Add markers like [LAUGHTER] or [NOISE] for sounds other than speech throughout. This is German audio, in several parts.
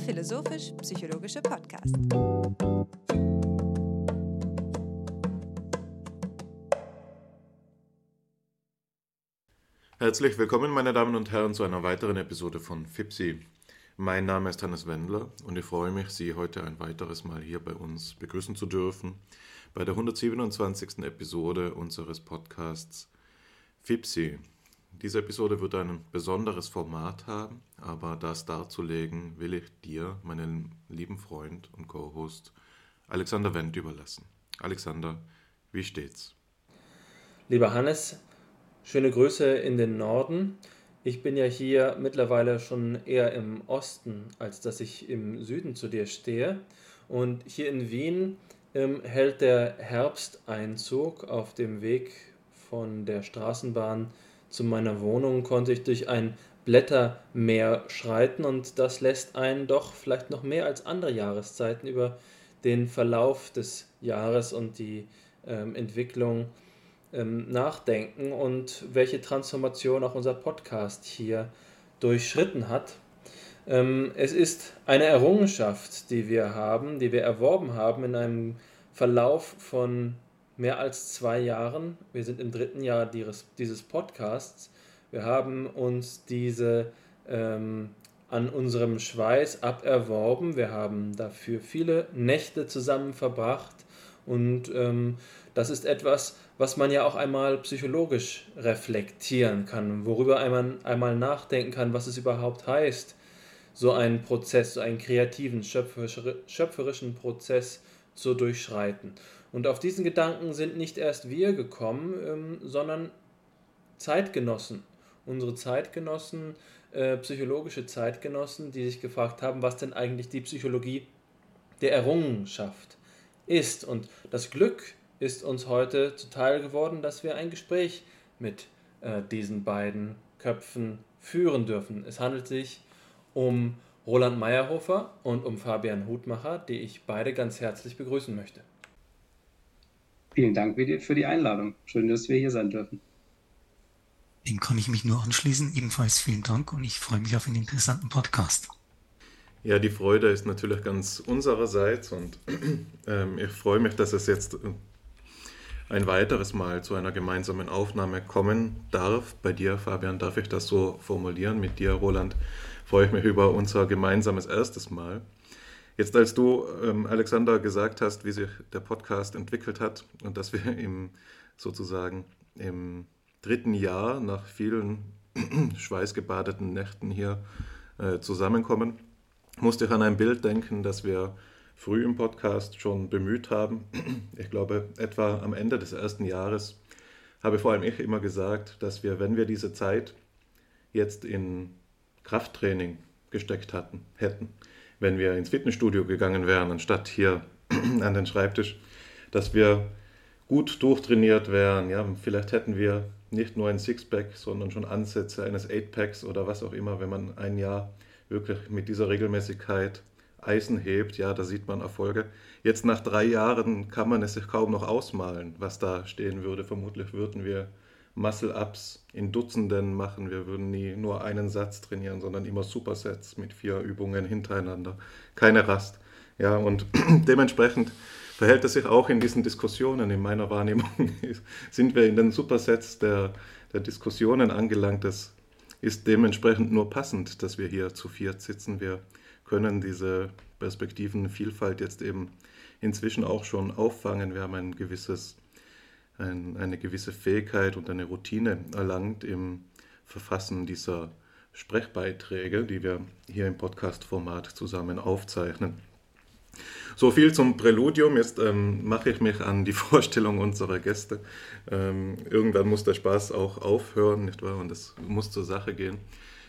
philosophisch-psychologische Podcast. Herzlich willkommen, meine Damen und Herren, zu einer weiteren Episode von FIPSI. Mein Name ist Hannes Wendler und ich freue mich, Sie heute ein weiteres Mal hier bei uns begrüßen zu dürfen, bei der 127. Episode unseres Podcasts FIPSI, diese Episode wird ein besonderes Format haben, aber das darzulegen will ich dir, meinen lieben Freund und Co-Host Alexander Wendt überlassen. Alexander, wie steht's? Lieber Hannes, schöne Grüße in den Norden. Ich bin ja hier mittlerweile schon eher im Osten, als dass ich im Süden zu dir stehe. Und hier in Wien ähm, hält der Herbsteinzug auf dem Weg von der Straßenbahn zu meiner Wohnung konnte ich durch ein Blättermeer schreiten und das lässt einen doch vielleicht noch mehr als andere Jahreszeiten über den Verlauf des Jahres und die ähm, Entwicklung ähm, nachdenken und welche Transformation auch unser Podcast hier durchschritten hat. Ähm, es ist eine Errungenschaft, die wir haben, die wir erworben haben in einem Verlauf von mehr als zwei Jahren. Wir sind im dritten Jahr dieses, Podcasts. Wir haben uns diese ähm, an unserem Schweiß aberworben. Wir haben dafür viele Nächte zusammen verbracht. Und ähm, das ist etwas, was man ja auch einmal psychologisch reflektieren kann, worüber einmal, einmal nachdenken kann, was es überhaupt heißt, so einen Prozess, so einen kreativen, schöpferischen Prozess zu durchschreiten. Und auf diesen Gedanken sind nicht erst wir gekommen, ähm, sondern Zeitgenossen. Unsere Zeitgenossen, äh, psychologische Zeitgenossen, die sich gefragt haben, was denn eigentlich die Psychologie der Errungenschaft ist. Und das Glück ist uns heute zuteil geworden, dass wir ein Gespräch mit äh, diesen beiden Köpfen führen dürfen. Es handelt sich um Roland Meyerhofer und um Fabian Hutmacher, die ich beide ganz herzlich begrüßen möchte. Vielen Dank für die Einladung. Schön, dass wir hier sein dürfen. Dem kann ich mich nur anschließen. Ebenfalls vielen Dank und ich freue mich auf einen interessanten Podcast. Ja, die Freude ist natürlich ganz unsererseits und [CLEARS THROAT] ähm, ich freue mich, dass es jetzt äh, ein weiteres Mal zu einer gemeinsamen Aufnahme kommen darf. Bei dir, Fabian, darf ich das so formulieren. Mit dir, Roland, freue ich mich über unser gemeinsames erstes Mal. Jetzt, als du, ähm, Alexander, gesagt hast, wie sich der Podcast entwickelt hat und dass wir im sozusagen im dritten Jahr nach vielen [CLEARS THROAT] schweißgebadeten Nächten hier äh, zusammenkommen, musste ich an ein Bild denken, das wir früh im Podcast schon bemüht haben. Ich glaube, etwa am Ende des ersten Jahres habe vor allem ich immer gesagt, dass wir, wenn wir diese Zeit jetzt in Krafttraining gesteckt hatten, hätten, wenn wir ins Fitnessstudio gegangen wären, anstatt hier [CLEARS THROAT] an den Schreibtisch, dass wir gut durchtrainiert wären. Ja, vielleicht hätten wir nicht nur ein Sixpack, sondern schon Ansätze eines Eightpacks oder was auch immer, wenn man ein Jahr wirklich mit dieser Regelmäßigkeit Eisen hebt, ja, da sieht man Erfolge. Jetzt nach drei Jahren kann man es sich kaum noch ausmalen, was da stehen würde. Vermutlich würden wir Muscle-Ups in Dutzenden machen. Wir würden nie nur einen Satz trainieren, sondern immer Supersets mit vier Übungen hintereinander. Keine Rast. Ja, und [CLEARS THROAT] dementsprechend verhält es sich auch in diesen Diskussionen. In meiner Wahrnehmung [LAUGHS] sind wir in den Supersets der, der Diskussionen angelangt. Das ist dementsprechend nur passend, dass wir hier zu viert sitzen. Wir können diese Perspektivenvielfalt jetzt eben inzwischen auch schon auffangen. Wir haben ein gewisses ein, eine gewisse Fähigkeit und eine Routine erlangt im Verfassen dieser Sprechbeiträge, die wir hier im Podcast-Format zusammen aufzeichnen. So viel zum Präludium. Jetzt ähm, mache ich mich an die [LAUGHS] Vorstellung unserer Gäste. Ähm, irgendwann muss der Spaß auch aufhören, nicht wahr? Und es muss zur Sache gehen.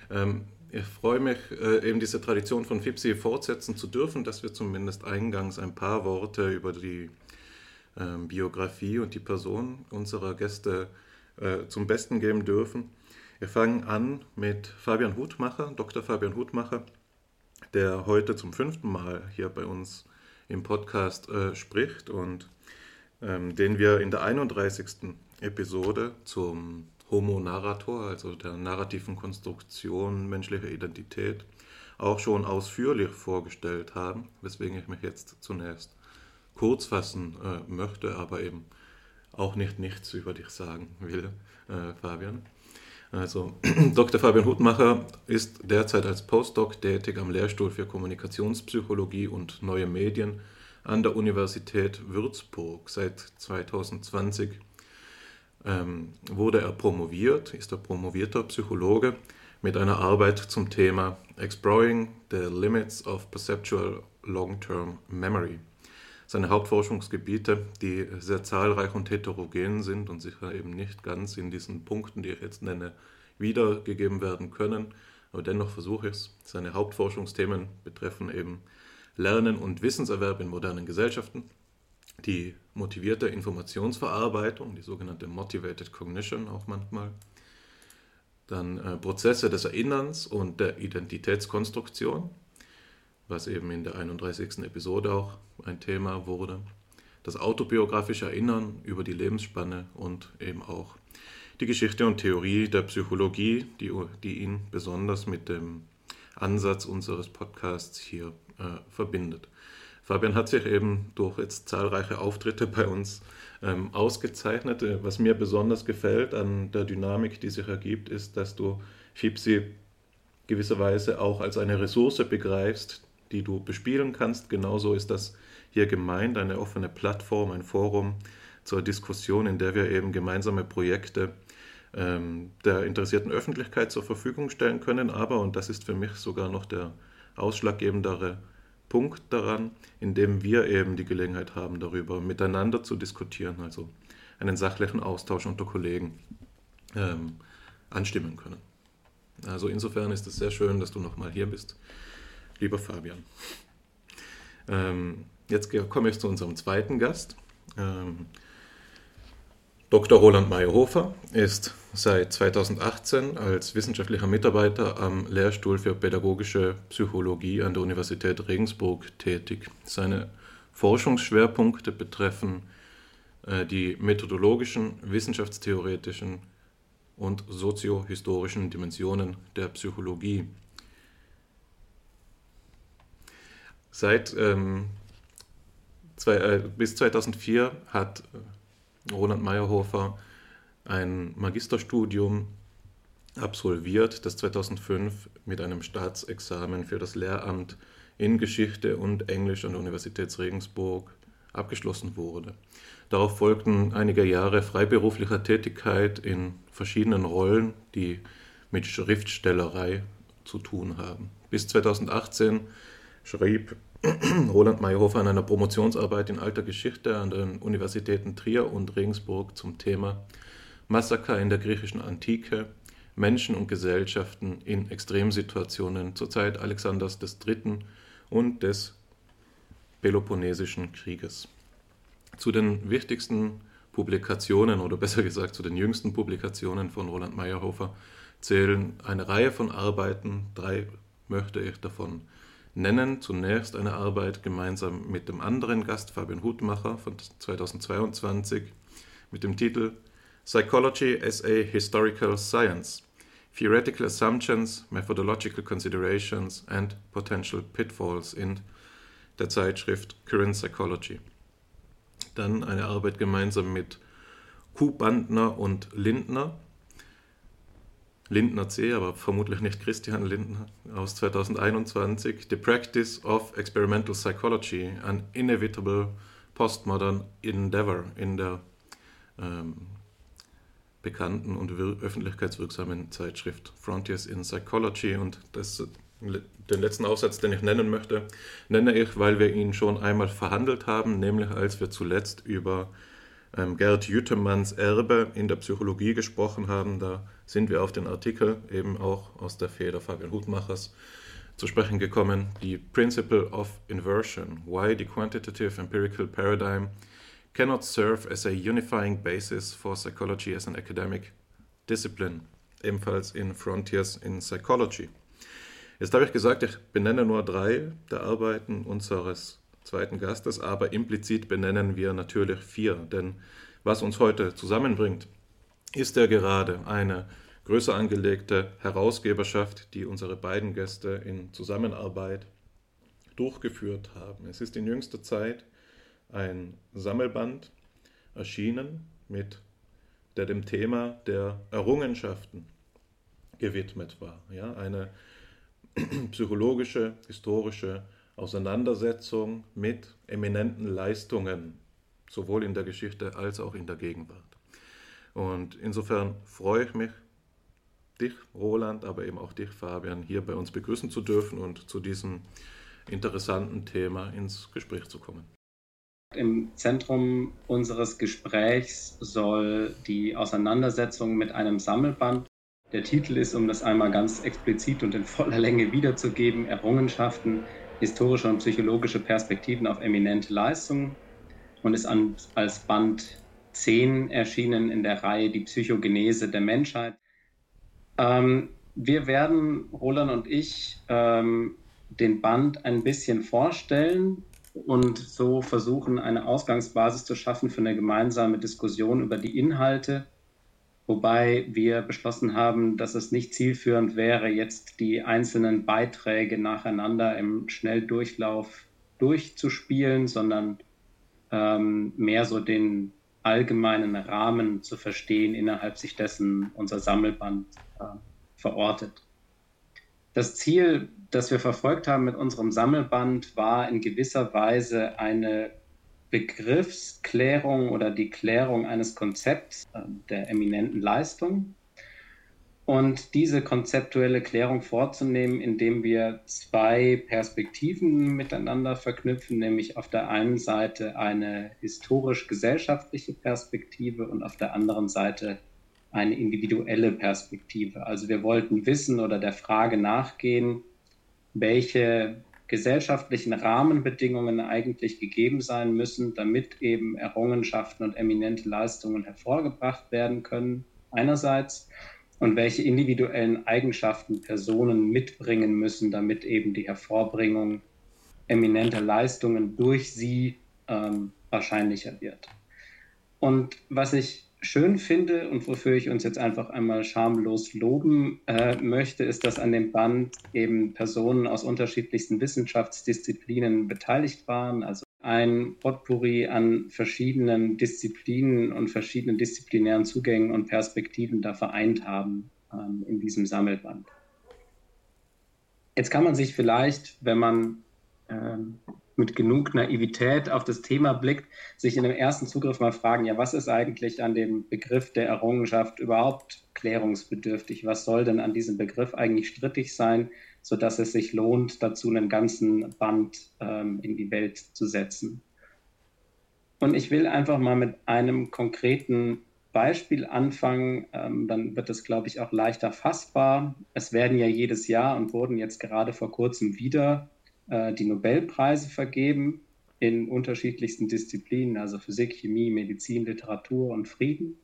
Ähm, ich freue mich, äh, eben diese Tradition von FIPSI fortsetzen zu dürfen, dass wir zumindest eingangs ein paar Worte über die ähm, Biografie und die Person unserer Gäste äh, zum Besten geben dürfen. Wir fangen an mit Fabian Hutmacher, Dr. Fabian Hutmacher, der heute zum fünften Mal hier bei uns im Podcast äh, spricht und ähm, den wir in der 31. Episode zum Homo Narrator, also der narrativen Konstruktion menschlicher Identität, auch schon ausführlich vorgestellt haben, weswegen ich mich jetzt zunächst kurz fassen äh, möchte, aber eben auch nicht nichts über dich sagen will, äh, Fabian. Also [CLEARS THROAT] Dr. Fabian Hutmacher ist derzeit als Postdoc tätig am Lehrstuhl für Kommunikationspsychologie und neue Medien an der Universität Würzburg. Seit 2020 ähm, wurde er promoviert, ist er promovierter Psychologe mit einer Arbeit zum Thema Exploring the Limits of Perceptual Long-Term Memory. Seine Hauptforschungsgebiete, die sehr zahlreich und heterogen sind und sicher eben nicht ganz in diesen Punkten, die ich jetzt nenne, wiedergegeben werden können, aber dennoch versuche ich es. Seine Hauptforschungsthemen betreffen eben Lernen und Wissenserwerb in modernen Gesellschaften, die motivierte Informationsverarbeitung, die sogenannte Motivated Cognition auch manchmal, dann äh, Prozesse des Erinnerns und der Identitätskonstruktion, was eben in der 31. Episode auch ein Thema wurde, das autobiografische Erinnern über die Lebensspanne und eben auch die Geschichte und Theorie der Psychologie, die, die ihn besonders mit dem Ansatz unseres Podcasts hier äh, verbindet. Fabian hat sich eben durch jetzt zahlreiche Auftritte bei uns ähm, ausgezeichnet. Äh, was mir besonders gefällt an der Dynamik, die sich ergibt, ist, dass du Chipsy gewisserweise auch als eine Ressource begreifst, die du bespielen kannst. Genauso ist das hier gemeint, eine offene Plattform, ein Forum zur Diskussion, in der wir eben gemeinsame Projekte ähm, der interessierten Öffentlichkeit zur Verfügung stellen können. Aber, und das ist für mich sogar noch der ausschlaggebendere Punkt daran, in dem wir eben die Gelegenheit haben, darüber miteinander zu diskutieren, also einen sachlichen Austausch unter Kollegen ähm, anstimmen können. Also insofern ist es sehr schön, dass du nochmal hier bist, lieber Fabian. Ähm, jetzt komme ich zu unserem zweiten Gast. Ähm, Dr. Roland Meyerhofer ist seit 2018 als wissenschaftlicher Mitarbeiter am Lehrstuhl für pädagogische Psychologie an der Universität Regensburg tätig. Seine Forschungsschwerpunkte betreffen äh, die methodologischen, wissenschaftstheoretischen und soziohistorischen Dimensionen der Psychologie. Seit ähm, zwei, äh, bis 2004 hat Roland Meyerhofer ein Magisterstudium absolviert, das 2005 mit einem Staatsexamen für das Lehramt in Geschichte und Englisch an der Universität Regensburg abgeschlossen wurde. Darauf folgten einige Jahre freiberuflicher Tätigkeit in verschiedenen Rollen, die mit Schriftstellerei zu tun haben. Bis 2018 schrieb [CLEARS THROAT] Roland Meyerhofer an einer Promotionsarbeit in alter Geschichte an den Universitäten Trier und Regensburg zum Thema Massaker in der griechischen Antike, Menschen und Gesellschaften in Extremsituationen zur Zeit Alexanders III. und des Peloponnesischen Krieges. Zu den wichtigsten Publikationen oder besser gesagt zu den jüngsten Publikationen von Roland Meyerhofer zählen eine Reihe von Arbeiten, drei möchte ich davon nennen. Zunächst eine Arbeit gemeinsam mit dem anderen Gast Fabian Hutmacher von 2022 mit dem Titel Psychology as a Historical Science Theoretical Assumptions, Methodological Considerations and Potential Pitfalls in der Zeitschrift Current Psychology. Dann eine Arbeit gemeinsam mit Kuh Bandner und Lindner Lindner C., aber vermutlich nicht Christian Lindner, aus 2021, The Practice of Experimental Psychology, an Inevitable Postmodern Endeavor in der ähm, bekannten und öffentlichkeitswirksamen Zeitschrift Frontiers in Psychology. Und das, den letzten Aufsatz, den ich nennen möchte, nenne ich, weil wir ihn schon einmal verhandelt haben, nämlich als wir zuletzt über ähm, Gerd Jütemanns Erbe in der Psychologie gesprochen haben. Da sind wir auf den Artikel eben auch aus der Feder Fabian Hutmachers zu sprechen gekommen. Die Principle of Inversion, why the quantitative empirical paradigm cannot serve as a unifying basis for psychology as an academic discipline, ebenfalls in Frontiers in Psychology. Jetzt habe ich gesagt, ich benenne nur drei der Arbeiten unseres zweiten Gastes, aber implizit benennen wir natürlich vier, denn was uns heute zusammenbringt, ist er gerade eine größer angelegte Herausgeberschaft, die unsere beiden Gäste in Zusammenarbeit durchgeführt haben. Es ist in jüngster Zeit ein Sammelband erschienen, mit, der dem Thema der Errungenschaften gewidmet war. Ja, eine [CLEARS THROAT] psychologische, historische Auseinandersetzung mit eminenten Leistungen, sowohl in der Geschichte als auch in der Gegenwart. Und insofern freue ich mich, dich, Roland, aber eben auch dich, Fabian, hier bei uns begrüßen zu dürfen und zu diesem interessanten Thema ins Gespräch zu kommen. Im Zentrum unseres Gesprächs soll die Auseinandersetzung mit einem Sammelband. Der Titel ist, um das einmal ganz explizit und in voller Länge wiederzugeben, Errungenschaften, historische und psychologische Perspektiven auf eminente Leistungen und ist an, als Band 10 erschienen in der Reihe Die Psychogenese der Menschheit. Ähm, wir werden, Roland und ich, ähm, den Band ein bisschen vorstellen und so versuchen, eine Ausgangsbasis zu schaffen für eine gemeinsame Diskussion über die Inhalte, wobei wir beschlossen haben, dass es nicht zielführend wäre, jetzt die einzelnen Beiträge nacheinander im Schnelldurchlauf durchzuspielen, sondern ähm, mehr so den allgemeinen Rahmen zu verstehen, innerhalb sich dessen unser Sammelband äh, verortet. Das Ziel, das wir verfolgt haben mit unserem Sammelband, war in gewisser Weise eine Begriffsklärung oder die Klärung eines Konzepts äh, der eminenten Leistung und diese konzeptuelle Klärung vorzunehmen, indem wir zwei Perspektiven miteinander verknüpfen, nämlich auf der einen Seite eine historisch-gesellschaftliche Perspektive und auf der anderen Seite eine individuelle Perspektive. Also wir wollten wissen oder der Frage nachgehen, welche gesellschaftlichen Rahmenbedingungen eigentlich gegeben sein müssen, damit eben Errungenschaften und eminente Leistungen hervorgebracht werden können, einerseits und welche individuellen Eigenschaften Personen mitbringen müssen, damit eben die Hervorbringung eminenter Leistungen durch sie ähm, wahrscheinlicher wird. Und was ich schön finde und wofür ich uns jetzt einfach einmal schamlos loben äh, möchte, ist, dass an dem Band eben Personen aus unterschiedlichsten Wissenschaftsdisziplinen beteiligt waren, also ein Potpourri an verschiedenen Disziplinen und verschiedenen disziplinären Zugängen und Perspektiven da vereint haben ähm, in diesem Sammelband. Jetzt kann man sich vielleicht, wenn man ähm, mit genug Naivität auf das Thema blickt, sich in dem ersten Zugriff mal fragen, ja, was ist eigentlich an dem Begriff der Errungenschaft überhaupt klärungsbedürftig? Was soll denn an diesem Begriff eigentlich strittig sein? sodass es sich lohnt, dazu einen ganzen Band ähm, in die Welt zu setzen. Und ich will einfach mal mit einem konkreten Beispiel anfangen, ähm, dann wird es, glaube ich, auch leichter fassbar. Es werden ja jedes Jahr und wurden jetzt gerade vor kurzem wieder äh, die Nobelpreise vergeben in unterschiedlichsten Disziplinen, also Physik, Chemie, Medizin, Literatur und Frieden.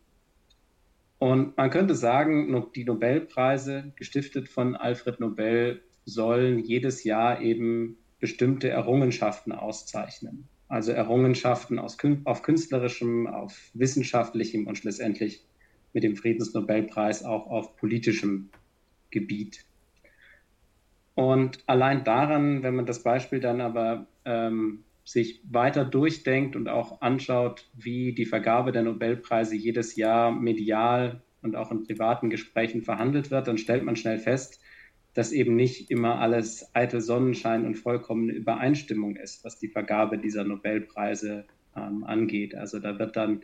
Und man könnte sagen, die Nobelpreise, gestiftet von Alfred Nobel, sollen jedes Jahr eben bestimmte Errungenschaften auszeichnen. Also Errungenschaften aus, auf künstlerischem, auf wissenschaftlichem und schlussendlich mit dem Friedensnobelpreis auch auf politischem Gebiet. Und allein daran, wenn man das Beispiel dann aber ähm, sich weiter durchdenkt und auch anschaut, wie die Vergabe der Nobelpreise jedes Jahr medial und auch in privaten Gesprächen verhandelt wird, dann stellt man schnell fest, dass eben nicht immer alles eitel Sonnenschein und vollkommene Übereinstimmung ist, was die Vergabe dieser Nobelpreise ähm, angeht. Also da wird dann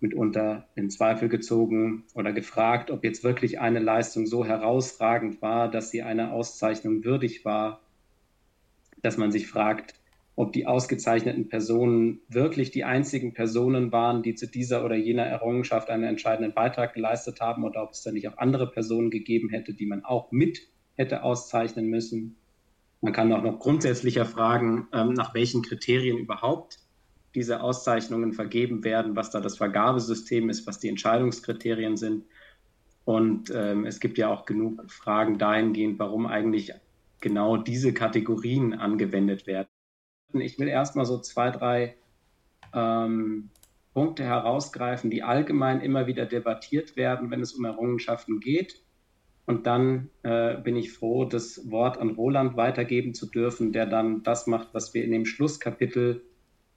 mitunter in Zweifel gezogen oder gefragt, ob jetzt wirklich eine Leistung so herausragend war, dass sie einer Auszeichnung würdig war, dass man sich fragt, ob die ausgezeichneten Personen wirklich die einzigen Personen waren, die zu dieser oder jener Errungenschaft einen entscheidenden Beitrag geleistet haben oder ob es da nicht auch andere Personen gegeben hätte, die man auch mit hätte auszeichnen müssen. Man kann auch noch grundsätzlicher fragen, ähm, nach welchen Kriterien überhaupt diese Auszeichnungen vergeben werden, was da das Vergabesystem ist, was die Entscheidungskriterien sind. Und ähm, es gibt ja auch genug Fragen dahingehend, warum eigentlich genau diese Kategorien angewendet werden. Ich will erstmal so zwei, drei ähm, Punkte herausgreifen, die allgemein immer wieder debattiert werden, wenn es um Errungenschaften geht. Und dann äh, bin ich froh, das Wort an Roland weitergeben zu dürfen, der dann das macht, was wir in dem Schlusskapitel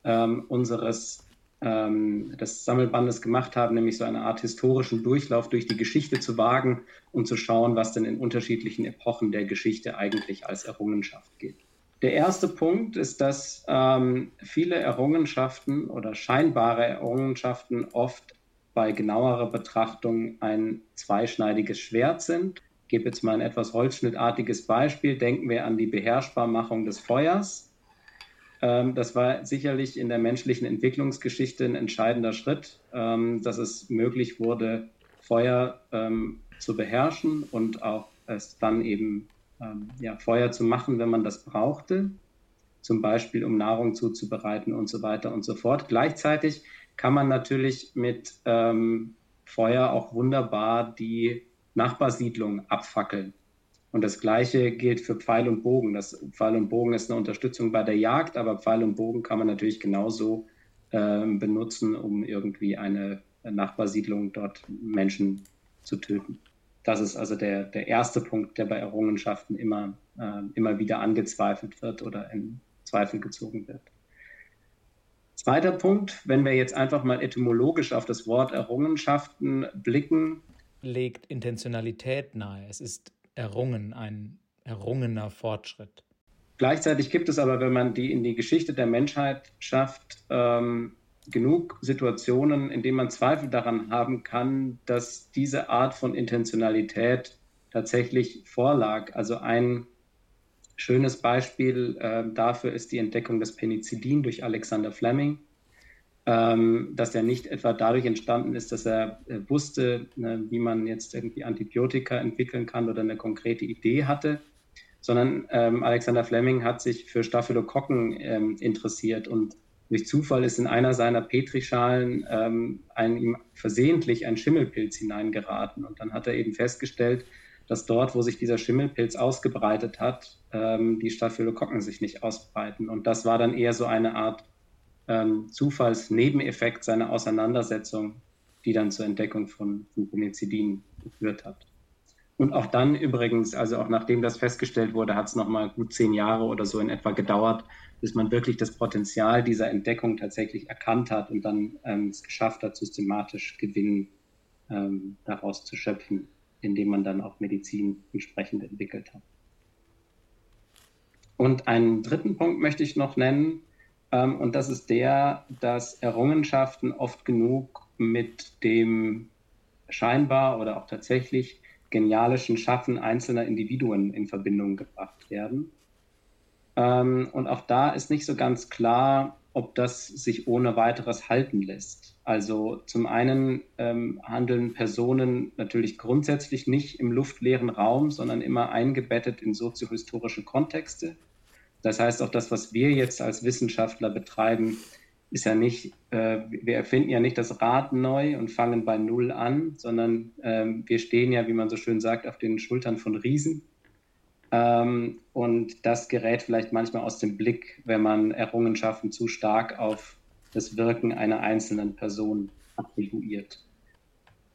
ähm, unseres ähm, des Sammelbandes gemacht haben, nämlich so eine Art historischen Durchlauf durch die Geschichte zu wagen und zu schauen, was denn in unterschiedlichen Epochen der Geschichte eigentlich als Errungenschaft gilt. Der erste Punkt ist, dass ähm, viele Errungenschaften oder scheinbare Errungenschaften oft bei genauerer Betrachtung ein zweischneidiges Schwert sind. Ich gebe jetzt mal ein etwas holzschnittartiges Beispiel. Denken wir an die Beherrschbarmachung des Feuers. Ähm, das war sicherlich in der menschlichen Entwicklungsgeschichte ein entscheidender Schritt, ähm, dass es möglich wurde, Feuer ähm, zu beherrschen und auch es dann eben ja, Feuer zu machen, wenn man das brauchte, zum Beispiel um Nahrung zuzubereiten und so weiter und so fort. Gleichzeitig kann man natürlich mit Feuer auch wunderbar die Nachbarsiedlung abfackeln. Und das Gleiche gilt für Pfeil und Bogen. Das Pfeil und Bogen ist eine Unterstützung bei der Jagd, aber Pfeil und Bogen kann man natürlich genauso äh, benutzen, um irgendwie eine Nachbarsiedlung dort Menschen zu töten. Das ist also der, der erste Punkt, der bei Errungenschaften immer, äh, immer wieder angezweifelt wird oder in Zweifel gezogen wird. Zweiter Punkt, wenn wir jetzt einfach mal etymologisch auf das Wort Errungenschaften blicken. Legt Intentionalität nahe. Es ist errungen, ein errungener Fortschritt. Gleichzeitig gibt es aber, wenn man die in die Geschichte der Menschheit schafft, ähm, genug Situationen, in denen man Zweifel daran haben kann, dass diese Art von Intentionalität tatsächlich vorlag. Also ein schönes Beispiel äh, dafür ist die Entdeckung des Penicillin durch Alexander Fleming dass er nicht etwa dadurch entstanden ist, dass er äh, wusste, ne, wie man jetzt irgendwie Antibiotika entwickeln kann oder eine konkrete Idee hatte, sondern ähm, Alexander Fleming hat sich für Staphylokokken ähm, interessiert und durch Zufall ist in einer seiner Petrischalen ähm, ein, ihm versehentlich ein Schimmelpilz hineingeraten. Und dann hat er eben festgestellt, dass dort, wo sich dieser Schimmelpilz ausgebreitet hat, ähm, die Staphylokokken sich nicht ausbreiten. Und das war dann eher so eine Art ähm, Zufallsnebeneffekt seiner Auseinandersetzung, die dann zur Entdeckung von, von Penicillin geführt hat. Und auch dann übrigens, also auch nachdem das festgestellt wurde, hat es nochmal gut zehn Jahre oder so in etwa gedauert, bis man wirklich das Potenzial dieser Entdeckung tatsächlich erkannt hat und dann ähm, es geschafft hat, systematisch Gewinn ähm, daraus zu schöpfen, indem man dann auch Medizin entsprechend entwickelt hat. Und einen dritten Punkt möchte ich noch nennen, ähm, und das ist der, dass Errungenschaften oft genug mit dem scheinbar oder auch tatsächlich genialischen Schaffen einzelner Individuen in Verbindung gebracht werden. Ähm, und auch da ist nicht so ganz klar, ob das sich ohne weiteres halten lässt. Also zum einen ähm, handeln Personen natürlich grundsätzlich nicht im luftleeren Raum, sondern immer eingebettet in soziohistorische Kontexte. Das heißt, auch das, was wir jetzt als Wissenschaftler betreiben, ist ja nicht, äh, wir erfinden ja nicht das Rad neu und fangen bei Null an, sondern ähm, wir stehen ja, wie man so schön sagt, auf den Schultern von Riesen. Ähm, und das gerät vielleicht manchmal aus dem Blick, wenn man Errungenschaften zu stark auf das Wirken einer einzelnen Person attribuiert.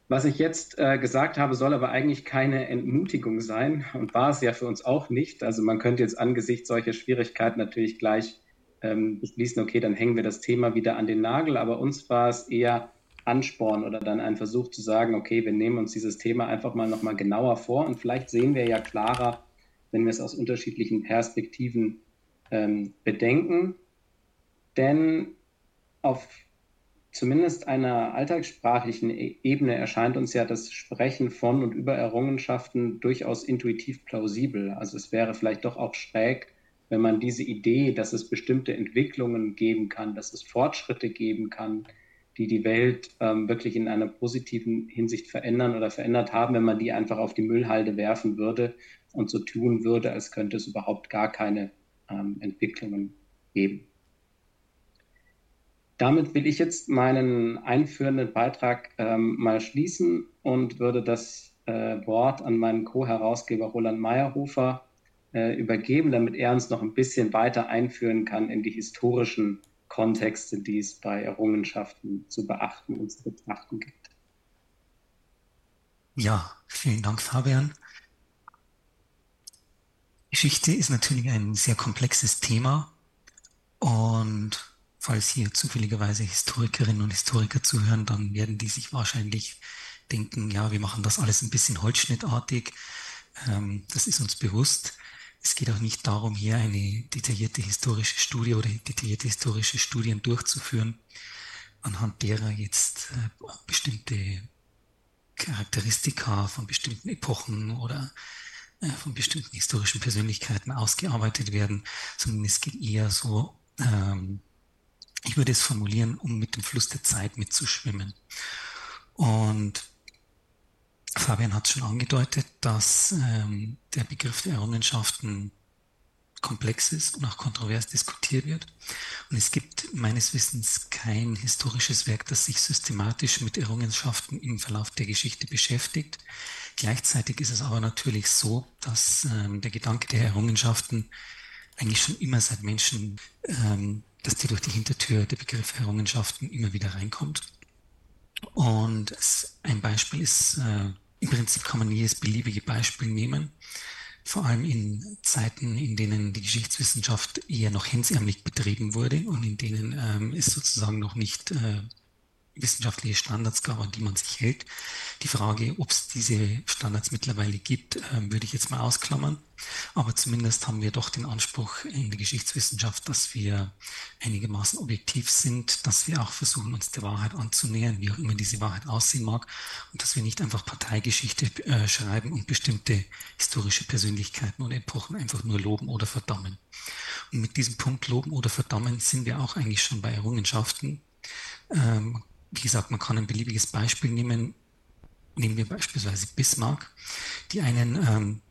Was ich jetzt äh, gesagt habe, soll aber eigentlich keine Entmutigung sein und war es ja für uns auch nicht. Also man könnte jetzt angesichts solcher Schwierigkeiten natürlich gleich ähm, beschließen, okay, dann hängen wir das Thema wieder an den Nagel, aber uns war es eher Ansporn oder dann ein Versuch zu sagen, okay, wir nehmen uns dieses Thema einfach mal nochmal genauer vor und vielleicht sehen wir ja klarer, wenn wir es aus unterschiedlichen Perspektiven ähm, bedenken. Denn auf zumindest einer alltagssprachlichen e-, Ebene erscheint uns ja das Sprechen von und über Errungenschaften durchaus intuitiv plausibel. Also es wäre vielleicht doch auch schräg, wenn man diese Idee, dass es bestimmte Entwicklungen geben kann, dass es Fortschritte geben kann, die die Welt ähm, wirklich in einer positiven Hinsicht verändern oder verändert haben, wenn man die einfach auf die Müllhalde werfen würde und so tun würde, als könnte es überhaupt gar keine ähm, Entwicklungen geben. Damit will ich jetzt meinen einführenden Beitrag ähm, mal schließen und würde das äh, Wort an meinen Co-Herausgeber Roland Meyerhofer äh, übergeben, damit er uns noch ein bisschen weiter einführen kann in die historischen Kontexte, die es bei Errungenschaften zu beachten und zu betrachten gibt. Ja, vielen Dank, Fabian. Geschichte ist natürlich ein sehr komplexes Thema und falls hier zufälligerweise Historikerinnen und Historiker zuhören, dann werden die sich wahrscheinlich denken, ja, wir machen das alles ein bisschen holzschnittartig. Ähm, das ist uns bewusst. Es geht auch nicht darum, hier eine detaillierte historische Studie oder detaillierte historische Studien durchzuführen, anhand derer jetzt äh, bestimmte Charakteristika von bestimmten Epochen oder äh, von bestimmten historischen Persönlichkeiten ausgearbeitet werden, sondern es geht eher so, ähm, würde es formulieren, um mit dem Fluss der Zeit mitzuschwimmen. Und Fabian hat schon angedeutet, dass ähm, der Begriff der Errungenschaften komplex ist und auch kontrovers diskutiert wird. Und es gibt meines Wissens kein historisches Werk, das sich systematisch mit Errungenschaften im Verlauf der Geschichte beschäftigt. Gleichzeitig ist es aber natürlich so, dass ähm, der Gedanke der Errungenschaften eigentlich schon immer seit Menschen, ähm, dass der durch die Hintertür der Begriff Errungenschaften immer wieder reinkommt. Und ein Beispiel ist äh, im Prinzip kann man jedes beliebige Beispiel nehmen, vor allem in Zeiten, in denen die Geschichtswissenschaft eher noch hemsärmlich betrieben wurde und in denen ähm, es sozusagen noch nicht äh, wissenschaftliche Standards gab, an die man sich hält. Die Frage, ob es diese Standards mittlerweile gibt, äh, würde ich jetzt mal ausklammern. Aber zumindest haben wir doch den Anspruch in der Geschichtswissenschaft, dass wir einigermaßen objektiv sind, dass wir auch versuchen, uns der Wahrheit anzunähern, wie auch immer diese Wahrheit aussehen mag, und dass wir nicht einfach Parteigeschichte äh, schreiben und bestimmte historische Persönlichkeiten oder Epochen einfach nur loben oder verdammen. Und mit diesem Punkt loben oder verdammen sind wir auch eigentlich schon bei Errungenschaften. Ähm, wie gesagt, man kann ein beliebiges Beispiel nehmen. Nehmen wir beispielsweise Bismarck. Die einen ähm,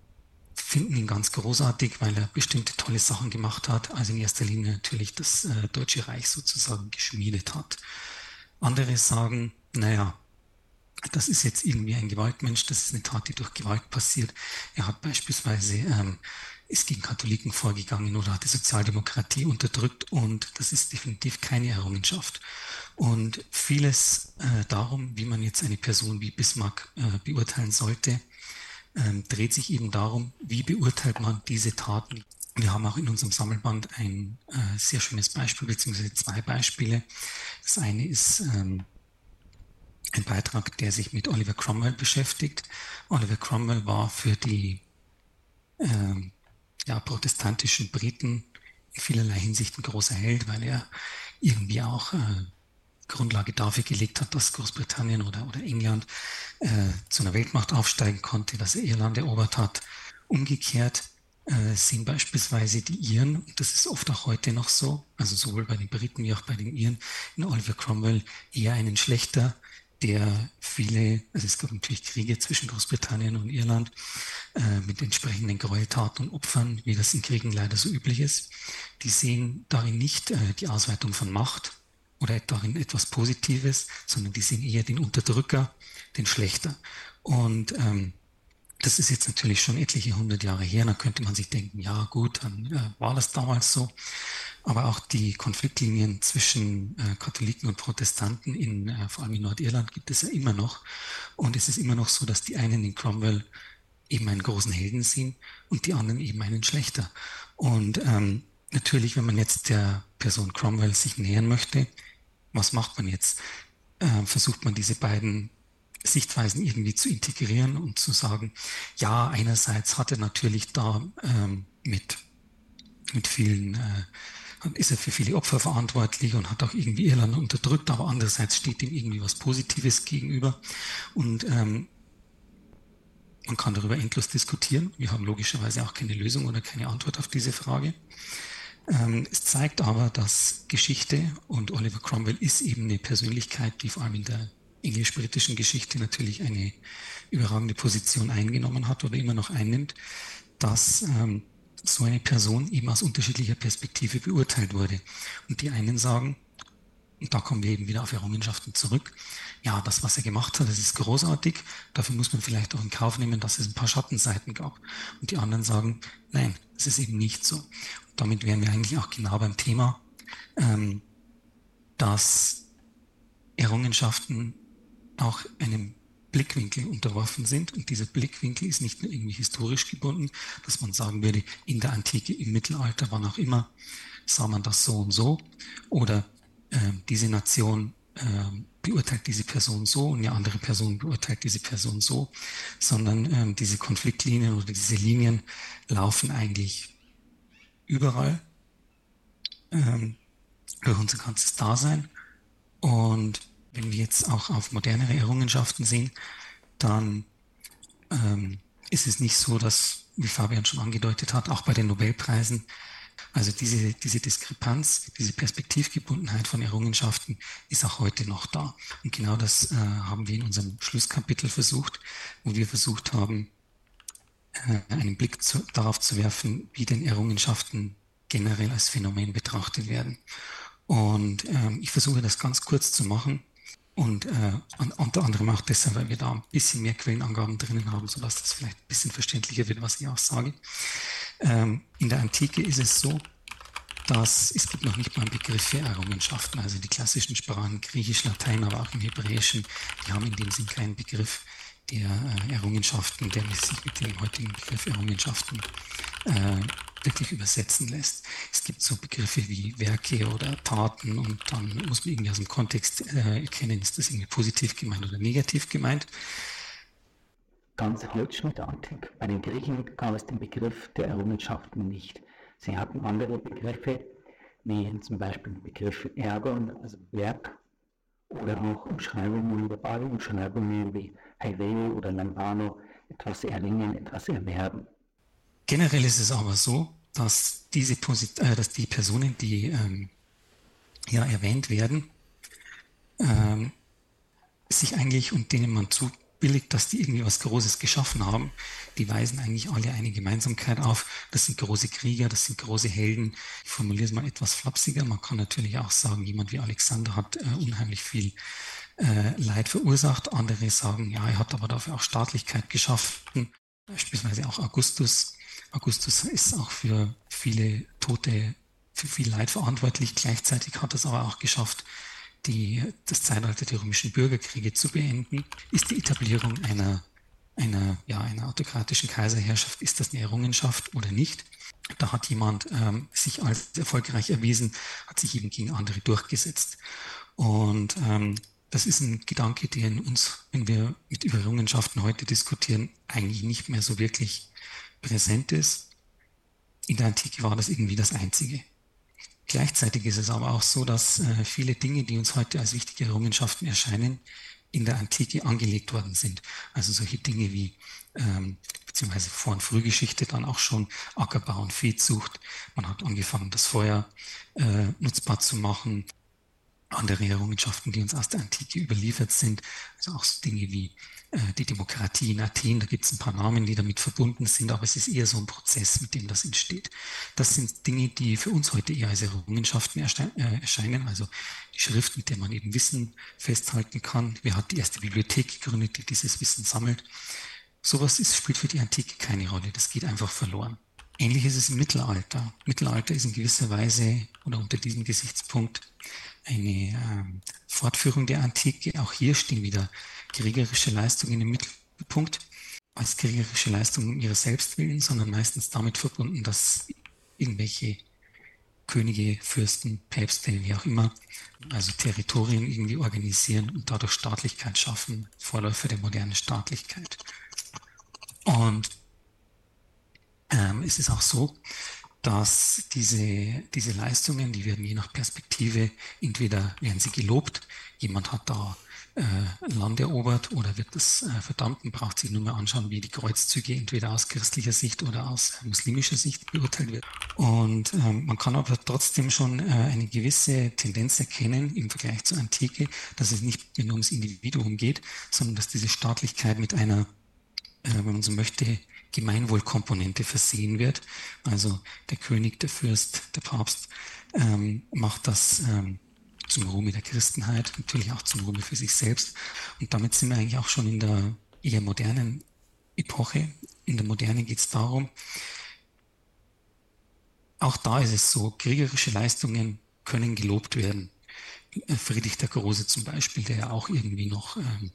finden ihn ganz großartig, weil er bestimmte tolle Sachen gemacht hat. Also in erster Linie natürlich das äh, Deutsche Reich sozusagen geschmiedet hat. Andere sagen, naja, das ist jetzt irgendwie ein Gewaltmensch, das ist eine Tat, die durch Gewalt passiert. Er hat beispielsweise ähm, ist gegen Katholiken vorgegangen oder hat die Sozialdemokratie unterdrückt und das ist definitiv keine Errungenschaft. Und vieles äh, darum, wie man jetzt eine Person wie Bismarck äh, beurteilen sollte, äh, dreht sich eben darum, wie beurteilt man diese Taten. Wir haben auch in unserem Sammelband ein äh, sehr schönes Beispiel, beziehungsweise zwei Beispiele. Das eine ist ähm, ein Beitrag, der sich mit Oliver Cromwell beschäftigt. Oliver Cromwell war für die ähm, ja, protestantischen Briten in vielerlei Hinsicht ein großer Held, weil er irgendwie auch äh, Grundlage dafür gelegt hat, dass Großbritannien oder, oder England äh, zu einer Weltmacht aufsteigen konnte, dass er Irland erobert hat. Umgekehrt äh, sind beispielsweise die Iren, und das ist oft auch heute noch so, also sowohl bei den Briten wie auch bei den Iren, in Oliver Cromwell eher einen Schlechter, der viele, also es gab natürlich Kriege zwischen Großbritannien und Irland äh, mit entsprechenden Gräueltaten und Opfern, wie das in Kriegen leider so üblich ist. Die sehen darin nicht äh, die Ausweitung von Macht, oder darin etwas Positives, sondern die sehen eher den Unterdrücker, den Schlechter. Und ähm, das ist jetzt natürlich schon etliche hundert Jahre her. Da könnte man sich denken, ja gut, dann äh, war das damals so. Aber auch die Konfliktlinien zwischen äh, Katholiken und Protestanten, in, äh, vor allem in Nordirland, gibt es ja immer noch. Und es ist immer noch so, dass die einen in Cromwell eben einen großen Helden sehen und die anderen eben einen schlechter. Und ähm, natürlich, wenn man jetzt der Person Cromwell sich nähern möchte, was macht man jetzt? Äh, versucht man diese beiden Sichtweisen irgendwie zu integrieren und zu sagen, ja, einerseits hat er natürlich da ähm, mit, mit vielen, äh, ist er für viele Opfer verantwortlich und hat auch irgendwie Irland unterdrückt, aber andererseits steht ihm irgendwie was Positives gegenüber. Und ähm, man kann darüber endlos diskutieren. Wir haben logischerweise auch keine Lösung oder keine Antwort auf diese Frage. Ähm, es zeigt aber, dass Geschichte und Oliver Cromwell ist eben eine Persönlichkeit, die vor allem in der englisch-britischen Geschichte natürlich eine überragende Position eingenommen hat oder immer noch einnimmt, dass ähm, so eine Person eben aus unterschiedlicher Perspektive beurteilt wurde. Und die einen sagen, und da kommen wir eben wieder auf Errungenschaften zurück. Ja, das, was er gemacht hat, das ist großartig. Dafür muss man vielleicht auch in Kauf nehmen, dass es ein paar Schattenseiten gab. Und die anderen sagen, nein, es ist eben nicht so. Und damit wären wir eigentlich auch genau beim Thema. Ähm, dass Errungenschaften auch einem Blickwinkel unterworfen sind. Und dieser Blickwinkel ist nicht nur irgendwie historisch gebunden, dass man sagen würde, in der Antike, im Mittelalter, wann auch immer, sah man das so und so. Oder äh, diese Nation äh, beurteilt diese Person so und eine andere Person beurteilt diese Person so, sondern äh, diese Konfliktlinien oder diese Linien laufen eigentlich überall ähm, durch unser ganzes Dasein. Und wenn wir jetzt auch auf modernere Errungenschaften sehen, dann ähm, ist es nicht so, dass, wie Fabian schon angedeutet hat, auch bei den Nobelpreisen, also diese, diese Diskrepanz, diese Perspektivgebundenheit von Errungenschaften ist auch heute noch da. Und genau das äh, haben wir in unserem Schlusskapitel versucht, wo wir versucht haben, äh, einen Blick zu, darauf zu werfen, wie denn Errungenschaften generell als Phänomen betrachtet werden. Und ähm, ich versuche das ganz kurz zu machen. Und äh, unter anderem auch deshalb, weil wir da ein bisschen mehr Quellenangaben drinnen haben, sodass das vielleicht ein bisschen verständlicher wird, was ich auch sage. Ähm, in der Antike ist es so, dass es gibt noch nicht mal einen Begriff für Errungenschaften. Also die klassischen Sprachen, Griechisch, Latein, aber auch im Hebräischen, die haben in dem Sinn keinen Begriff der äh, Errungenschaften, der sich mit dem heutigen Begriff Errungenschaften äh, wirklich übersetzen lässt. Es gibt so Begriffe wie Werke oder Taten und dann muss man irgendwie aus dem Kontext äh, erkennen, ist das irgendwie positiv gemeint oder negativ gemeint. Ganz holzschnittartig. Bei den Griechen gab es den Begriff der Errungenschaften nicht. Sie hatten andere Begriffe, wie zum Beispiel den Begriff Ergon, also Werk, oder auch Umschreibungen, verbale Umschreibungen wie Heireo oder Lambano, etwas erringen, etwas erwerben. Generell ist es aber so, dass diese Posit äh, dass die Personen, die ähm, ja erwähnt werden, ähm, sich eigentlich und denen man zubilligt, dass die irgendwie was Großes geschaffen haben, die weisen eigentlich alle eine Gemeinsamkeit auf. Das sind große Krieger, das sind große Helden. Ich formuliere es mal etwas flapsiger. Man kann natürlich auch sagen, jemand wie Alexander hat äh, unheimlich viel äh, Leid verursacht. Andere sagen, ja, er hat aber dafür auch Staatlichkeit geschaffen. Beispielsweise auch Augustus Augustus ist auch für viele Tote, für viel Leid verantwortlich. Gleichzeitig hat es aber auch geschafft, die, das Zeitalter der römischen Bürgerkriege zu beenden. Ist die Etablierung einer, einer, ja, einer autokratischen Kaiserherrschaft, ist das eine Errungenschaft oder nicht? Da hat jemand ähm, sich als erfolgreich erwiesen, hat sich eben gegen andere durchgesetzt. Und ähm, das ist ein Gedanke, der in uns, wenn wir mit Errungenschaften heute diskutieren, eigentlich nicht mehr so wirklich präsent ist. In der Antike war das irgendwie das Einzige. Gleichzeitig ist es aber auch so, dass äh, viele Dinge, die uns heute als wichtige Errungenschaften erscheinen, in der Antike angelegt worden sind. Also solche Dinge wie, ähm, beziehungsweise Vor- und Frühgeschichte dann auch schon Ackerbau und Viehzucht. Man hat angefangen, das Feuer äh, nutzbar zu machen. Andere Errungenschaften, die uns aus der Antike überliefert sind, also auch so Dinge wie die Demokratie in Athen, da gibt es ein paar Namen, die damit verbunden sind, aber es ist eher so ein Prozess, mit dem das entsteht. Das sind Dinge, die für uns heute eher als Errungenschaften äh, erscheinen, also die Schrift, mit der man eben Wissen festhalten kann. Wer hat die erste Bibliothek gegründet, die dieses Wissen sammelt? Sowas ist, spielt für die Antike keine Rolle, das geht einfach verloren. Ähnlich ist es im Mittelalter. Mittelalter ist in gewisser Weise oder unter diesem Gesichtspunkt eine äh, Fortführung der Antike. Auch hier stehen wieder kriegerische Leistungen im Mittelpunkt, als kriegerische Leistungen ihrer Selbstwillen, sondern meistens damit verbunden, dass irgendwelche Könige, Fürsten, Päpste, wie auch immer, also Territorien irgendwie organisieren und dadurch Staatlichkeit schaffen, Vorläufer der modernen Staatlichkeit. Und ähm, es ist auch so, dass diese, diese Leistungen, die werden je nach Perspektive, entweder werden sie gelobt, jemand hat da äh, Land erobert oder wird das äh, verdammt und braucht sich nur mal anschauen, wie die Kreuzzüge entweder aus christlicher Sicht oder aus muslimischer Sicht beurteilt wird. Und ähm, man kann aber trotzdem schon äh, eine gewisse Tendenz erkennen im Vergleich zur Antike, dass es nicht nur ums Individuum geht, sondern dass diese Staatlichkeit mit einer, äh, wenn man so möchte, Gemeinwohlkomponente versehen wird. Also der König, der Fürst, der Papst ähm, macht das ähm, zum Ruhme der Christenheit, natürlich auch zum Ruhme für sich selbst. Und damit sind wir eigentlich auch schon in der eher modernen Epoche. In der Moderne geht es darum, auch da ist es so, kriegerische Leistungen können gelobt werden. Friedrich der Große zum Beispiel, der ja auch irgendwie noch ähm,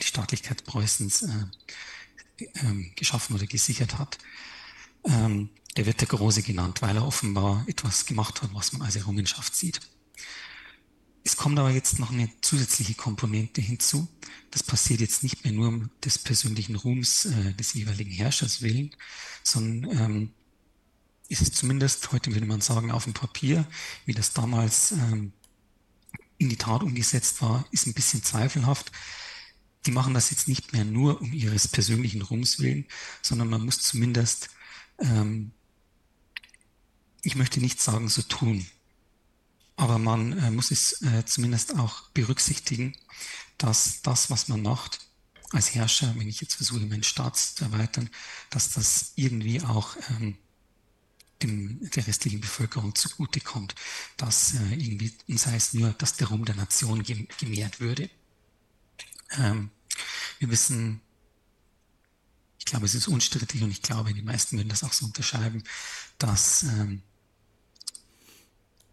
die Staatlichkeit Preußens äh, ähm, geschaffen oder gesichert hat. Ähm, der wird der Große genannt, weil er offenbar etwas gemacht hat, was man als Errungenschaft sieht. Es kommt aber jetzt noch eine zusätzliche Komponente hinzu. Das passiert jetzt nicht mehr nur um des persönlichen Ruhms äh, des jeweiligen Herrschers willen, sondern ähm, ist es zumindest, heute würde man sagen, auf dem Papier, wie das damals ähm, in die Tat umgesetzt war, ist ein bisschen zweifelhaft. Die machen das jetzt nicht mehr nur um ihres persönlichen Ruhms willen, sondern man muss zumindest, ähm, ich möchte nicht sagen, so tun. Aber man äh, muss es äh, zumindest auch berücksichtigen, dass das, was man macht als Herrscher, wenn ich jetzt versuche, meinen Staat zu erweitern, dass das irgendwie auch ähm, dem, der restlichen Bevölkerung zugutekommt, dass äh, irgendwie, sei es nur, dass der Ruhm der Nation gemehrt würde. Ähm, wir wissen, ich glaube, es ist unstrittig und ich glaube, die meisten würden das auch so unterschreiben, dass ähm,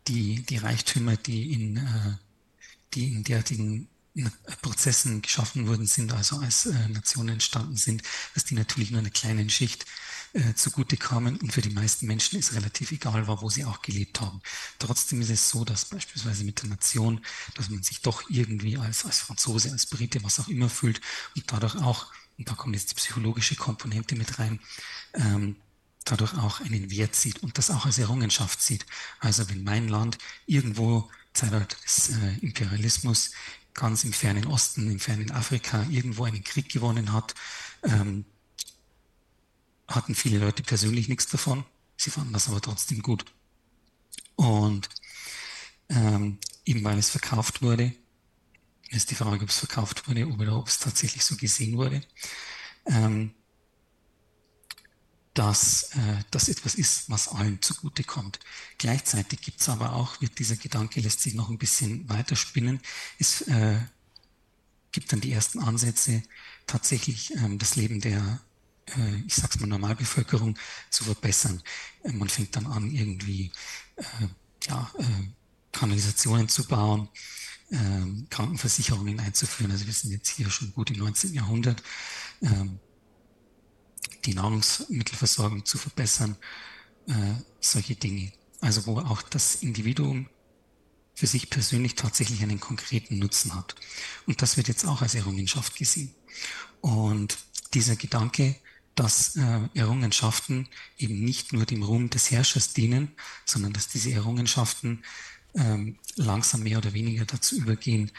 die, die Reichtümer, die in, äh, die in derartigen Prozessen geschaffen worden sind, also als äh, Nationen entstanden sind, dass die natürlich nur einer kleinen Schicht äh, zugute kamen und für die meisten Menschen ist relativ egal war, wo sie auch gelebt haben. Trotzdem ist es so, dass beispielsweise mit der Nation, dass man sich doch irgendwie als, als Franzose, als Brite, was auch immer fühlt und dadurch auch, und da kommt jetzt die psychologische Komponente mit rein, ähm, dadurch auch einen Wert sieht und das auch als Errungenschaft sieht. Also wenn mein Land irgendwo Zeitalter des äh, Imperialismus ganz im fernen Osten, im fernen Afrika irgendwo einen Krieg gewonnen hat, ähm, hatten viele Leute persönlich nichts davon. Sie fanden das aber trotzdem gut. Und ähm, eben weil es verkauft wurde, ist die Frage, ob es verkauft wurde oder ob es tatsächlich so gesehen wurde. Ähm, dass äh, das etwas ist, was allen zugutekommt. Gleichzeitig gibt es aber auch, wird dieser Gedanke lässt sich noch ein bisschen weiterspinnen. Es äh, gibt dann die ersten Ansätze, tatsächlich ähm, das Leben der, äh, ich sag's mal, Normalbevölkerung zu verbessern. Äh, man fängt dann an, irgendwie äh, ja, äh, Kanalisationen zu bauen, äh, Krankenversicherungen einzuführen. Also wir sind jetzt hier schon gut im 19. Jahrhundert. Ähm, die Nahrungsmittelversorgung zu verbessern, äh, solche Dinge. Also wo auch das Individuum für sich persönlich tatsächlich einen konkreten Nutzen hat. Und das wird jetzt auch als Errungenschaft gesehen. Und dieser Gedanke, dass äh, Errungenschaften eben nicht nur dem Ruhm des Herrschers dienen, sondern dass diese Errungenschaften ähm, langsam mehr oder weniger dazu übergehen,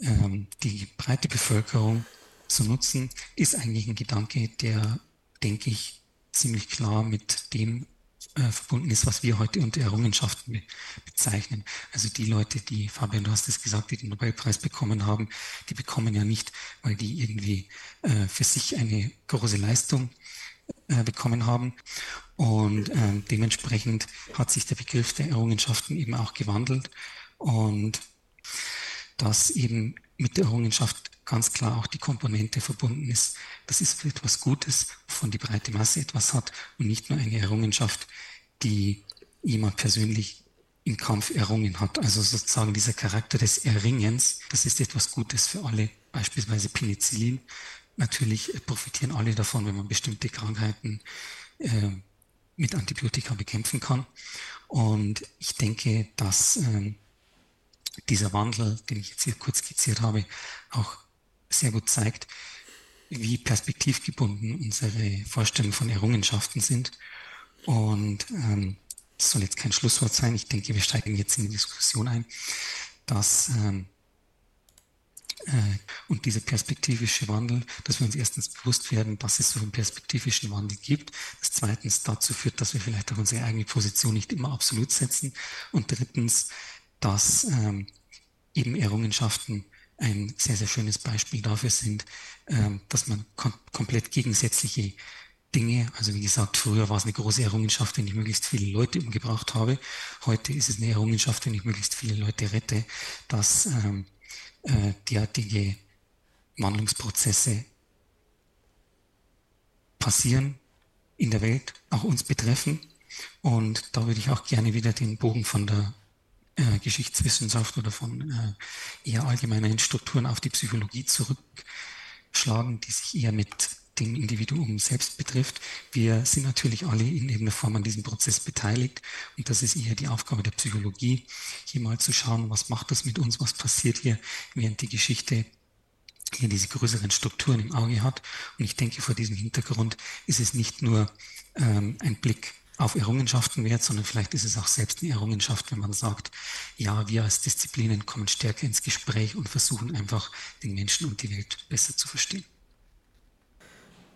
ähm, die breite Bevölkerung zu nutzen, ist eigentlich ein Gedanke, der denke ich, ziemlich klar mit dem äh, verbunden ist, was wir heute unter Errungenschaften be bezeichnen. Also die Leute, die, Fabian, du hast es gesagt, die den Nobelpreis bekommen haben, die bekommen ja nicht, weil die irgendwie äh, für sich eine große Leistung äh, bekommen haben. Und äh, dementsprechend hat sich der Begriff der Errungenschaften eben auch gewandelt und dass eben mit der Errungenschaft ganz klar auch die Komponente verbunden ist. Das ist etwas Gutes, wovon die breite Masse etwas hat und nicht nur eine Errungenschaft, die jemand persönlich im Kampf errungen hat. Also sozusagen dieser Charakter des Erringens, das ist etwas Gutes für alle, beispielsweise Penicillin. Natürlich profitieren alle davon, wenn man bestimmte Krankheiten äh, mit Antibiotika bekämpfen kann. Und ich denke, dass äh, dieser Wandel, den ich jetzt hier kurz skizziert habe, auch sehr gut zeigt, wie perspektivgebunden unsere Vorstellungen von Errungenschaften sind. Und ähm, das soll jetzt kein Schlusswort sein. Ich denke, wir steigen jetzt in die Diskussion ein, dass ähm, äh, und dieser perspektivische Wandel, dass wir uns erstens bewusst werden, dass es so einen perspektivischen Wandel gibt, das zweitens dazu führt, dass wir vielleicht auch unsere eigene Position nicht immer absolut setzen und drittens, dass ähm, eben Errungenschaften ein sehr, sehr schönes Beispiel dafür sind, ähm, dass man kom komplett gegensätzliche Dinge, also wie gesagt, früher war es eine große Errungenschaft, wenn ich möglichst viele Leute umgebracht habe. Heute ist es eine Errungenschaft, wenn ich möglichst viele Leute rette, dass ähm, äh, derartige Wandlungsprozesse passieren in der Welt, auch uns betreffen. Und da würde ich auch gerne wieder den Bogen von der äh, Geschichtswissenschaft oder von äh, eher allgemeinen Strukturen auf die Psychologie zurückschlagen, die sich eher mit dem Individuum selbst betrifft. Wir sind natürlich alle in irgendeiner Form an diesem Prozess beteiligt und das ist eher die Aufgabe der Psychologie, hier mal zu schauen, was macht das mit uns, was passiert hier, während die Geschichte hier diese größeren Strukturen im Auge hat. Und ich denke, vor diesem Hintergrund ist es nicht nur ähm, ein Blick auf Errungenschaften wert, sondern vielleicht ist es auch selbst eine Errungenschaft, wenn man sagt, ja, wir als Disziplinen kommen stärker ins Gespräch und versuchen einfach den Menschen und die Welt besser zu verstehen.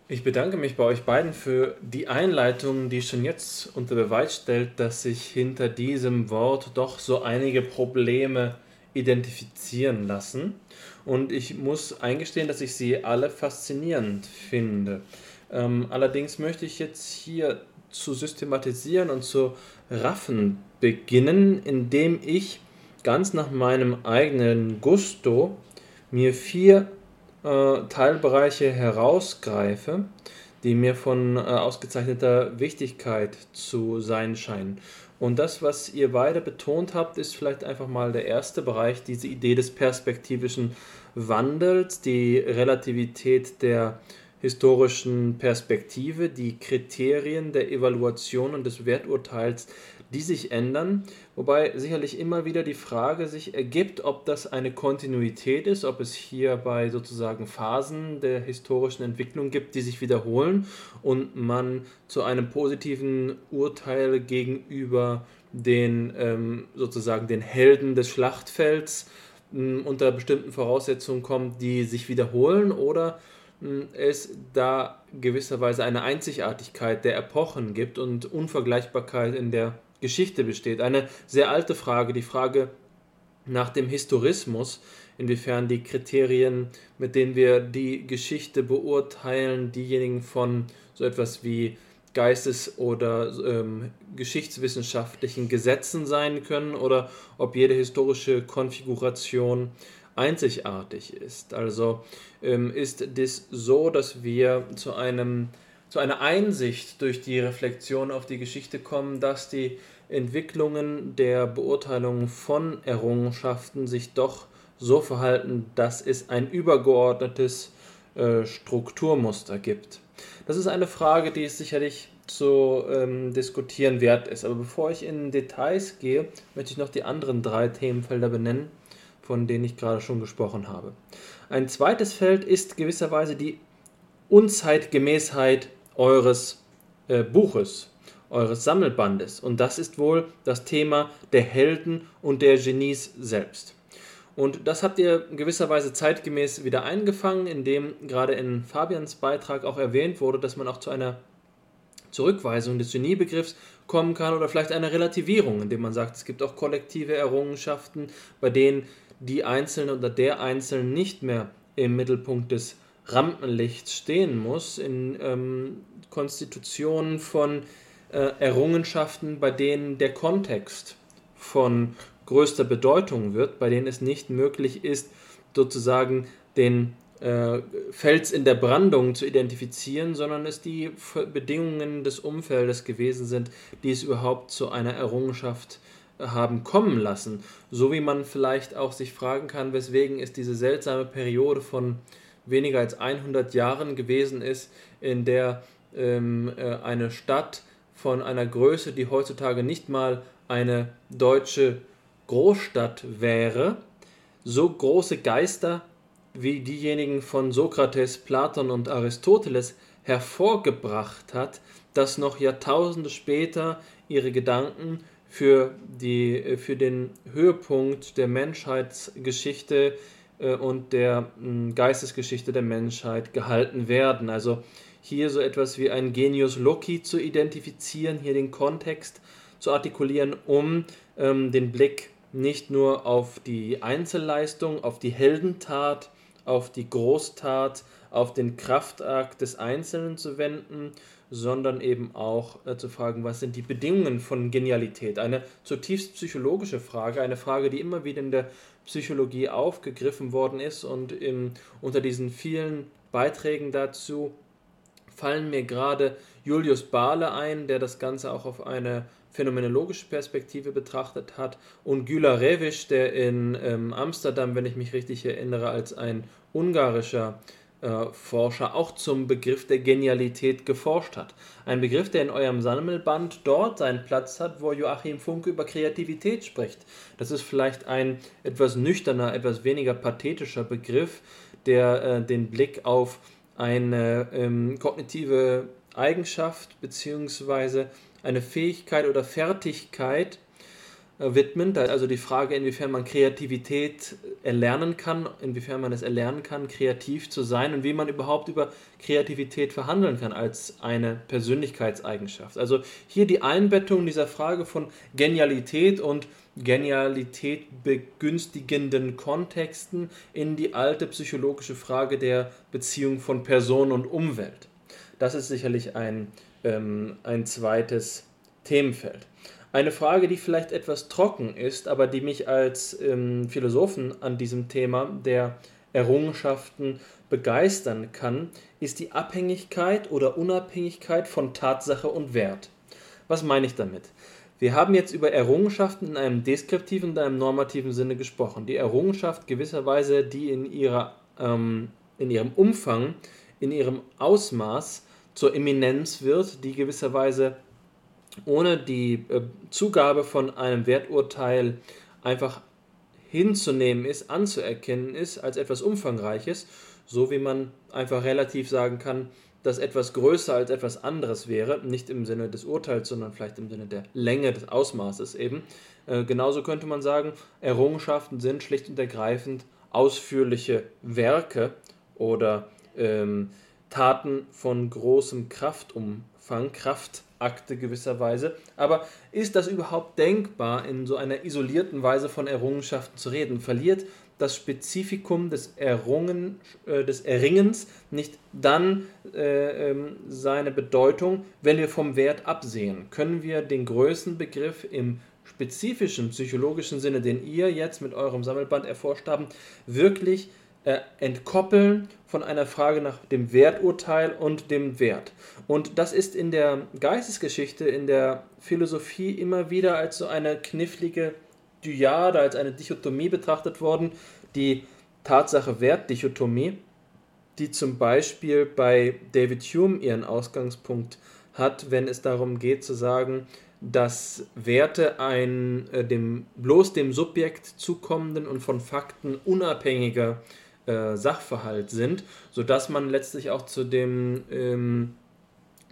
Ich bedanke mich bei euch beiden für die Einleitung, die schon jetzt unter Beweis stellt, dass sich hinter diesem Wort doch so einige Probleme identifizieren lassen. Und ich muss eingestehen, dass ich sie alle faszinierend finde. Ähm, allerdings möchte ich jetzt hier zu systematisieren und zu raffen beginnen, indem ich ganz nach meinem eigenen Gusto mir vier äh, Teilbereiche herausgreife, die mir von äh, ausgezeichneter Wichtigkeit zu sein scheinen. Und das, was ihr beide betont habt, ist vielleicht einfach mal der erste Bereich, diese Idee des perspektivischen Wandels, die Relativität der historischen Perspektive, die Kriterien der Evaluation und des Werturteils, die sich ändern, wobei sicherlich immer wieder die Frage sich ergibt, ob das eine Kontinuität ist, ob es hierbei sozusagen Phasen der historischen Entwicklung gibt, die sich wiederholen und man zu einem positiven Urteil gegenüber den ähm, sozusagen den Helden des Schlachtfelds unter bestimmten Voraussetzungen kommt, die sich wiederholen oder es da gewisserweise eine Einzigartigkeit der Epochen gibt und Unvergleichbarkeit in der Geschichte besteht. Eine sehr alte Frage, die Frage nach dem Historismus, inwiefern die Kriterien, mit denen wir die Geschichte beurteilen, diejenigen von so etwas wie Geistes- oder ähm, geschichtswissenschaftlichen Gesetzen sein können oder ob jede historische Konfiguration einzigartig ist. Also ähm, ist es so, dass wir zu, einem, zu einer Einsicht durch die Reflexion auf die Geschichte kommen, dass die Entwicklungen der Beurteilung von Errungenschaften sich doch so verhalten, dass es ein übergeordnetes äh, Strukturmuster gibt. Das ist eine Frage, die es sicherlich zu ähm, diskutieren wert ist. Aber bevor ich in Details gehe, möchte ich noch die anderen drei Themenfelder benennen von denen ich gerade schon gesprochen habe. Ein zweites Feld ist gewisserweise die Unzeitgemäßheit eures äh, Buches, eures Sammelbandes. Und das ist wohl das Thema der Helden und der Genies selbst. Und das habt ihr gewisserweise zeitgemäß wieder eingefangen, indem gerade in Fabians Beitrag auch erwähnt wurde, dass man auch zu einer Zurückweisung des Geniebegriffs kommen kann oder vielleicht einer Relativierung, indem man sagt, es gibt auch kollektive Errungenschaften, bei denen die Einzelne oder der Einzelne nicht mehr im Mittelpunkt des Rampenlichts stehen muss, in ähm, Konstitutionen von äh, Errungenschaften, bei denen der Kontext von größter Bedeutung wird, bei denen es nicht möglich ist, sozusagen den äh, Fels in der Brandung zu identifizieren, sondern es die Bedingungen des Umfeldes gewesen sind, die es überhaupt zu einer Errungenschaft haben kommen lassen. So wie man vielleicht auch sich fragen kann, weswegen es diese seltsame Periode von weniger als 100 Jahren gewesen ist, in der ähm, äh, eine Stadt von einer Größe, die heutzutage nicht mal eine deutsche Großstadt wäre, so große Geister wie diejenigen von Sokrates, Platon und Aristoteles hervorgebracht hat, dass noch Jahrtausende später ihre Gedanken für, die, äh, für den Höhepunkt der Menschheitsgeschichte äh, und der hm, Geistesgeschichte der Menschheit gehalten werden. Also hier so etwas wie ein Genius Loci zu identifizieren, hier den Kontext zu artikulieren, um ähm, den Blick nicht nur auf die Einzelleistung, auf die Heldentat, auf die Großtat, auf den Kraftakt des Einzelnen zu wenden, sondern eben auch äh, zu fragen, was sind die Bedingungen von Genialität? Eine zutiefst psychologische Frage, eine Frage, die immer wieder in der Psychologie aufgegriffen worden ist und im, unter diesen vielen Beiträgen dazu fallen mir gerade Julius Bahle ein, der das Ganze auch auf eine phänomenologische Perspektive betrachtet hat und Güler Revisch, der in ähm, Amsterdam, wenn ich mich richtig erinnere, als ein ungarischer äh, Forscher auch zum Begriff der Genialität geforscht hat. Ein Begriff, der in eurem Sammelband dort seinen Platz hat, wo Joachim Funke über Kreativität spricht. Das ist vielleicht ein etwas nüchterner, etwas weniger pathetischer Begriff, der äh, den Blick auf eine ähm, kognitive Eigenschaft bzw. eine Fähigkeit oder Fertigkeit äh, widmen. Also die Frage, inwiefern man Kreativität erlernen kann, inwiefern man es erlernen kann, kreativ zu sein und wie man überhaupt über Kreativität verhandeln kann als eine Persönlichkeitseigenschaft. Also hier die Einbettung dieser Frage von Genialität und Genialität begünstigenden Kontexten in die alte psychologische Frage der Beziehung von Person und Umwelt. Das ist sicherlich ein, ähm, ein zweites Themenfeld. Eine Frage, die vielleicht etwas trocken ist, aber die mich als ähm, Philosophen an diesem Thema der Errungenschaften begeistern kann, ist die Abhängigkeit oder Unabhängigkeit von Tatsache und Wert. Was meine ich damit? Wir haben jetzt über Errungenschaften in einem deskriptiven und einem normativen Sinne gesprochen. Die Errungenschaft gewisserweise, die in, ihrer, ähm, in ihrem Umfang, in ihrem Ausmaß zur Eminenz wird, die gewisserweise ohne die äh, Zugabe von einem Werturteil einfach hinzunehmen ist, anzuerkennen ist als etwas Umfangreiches, so wie man einfach relativ sagen kann, das etwas größer als etwas anderes wäre, nicht im Sinne des Urteils, sondern vielleicht im Sinne der Länge des Ausmaßes eben. Äh, genauso könnte man sagen, Errungenschaften sind schlicht und ergreifend ausführliche Werke oder ähm, Taten von großem Kraftumfang, Kraftakte gewisserweise. Aber ist das überhaupt denkbar, in so einer isolierten Weise von Errungenschaften zu reden? Verliert das Spezifikum des, Errungen, äh, des Erringens nicht dann äh, ähm, seine Bedeutung, wenn wir vom Wert absehen? Können wir den Größenbegriff im spezifischen psychologischen Sinne, den ihr jetzt mit eurem Sammelband erforscht habt, wirklich äh, entkoppeln von einer Frage nach dem Werturteil und dem Wert. Und das ist in der Geistesgeschichte, in der Philosophie immer wieder als so eine knifflige Dyade, als eine Dichotomie betrachtet worden, die Tatsache-Wert-Dichotomie, die zum Beispiel bei David Hume ihren Ausgangspunkt hat, wenn es darum geht zu sagen, dass Werte ein äh, dem, bloß dem Subjekt zukommenden und von Fakten unabhängiger äh, Sachverhalt sind, sodass man letztlich auch zu dem, ähm,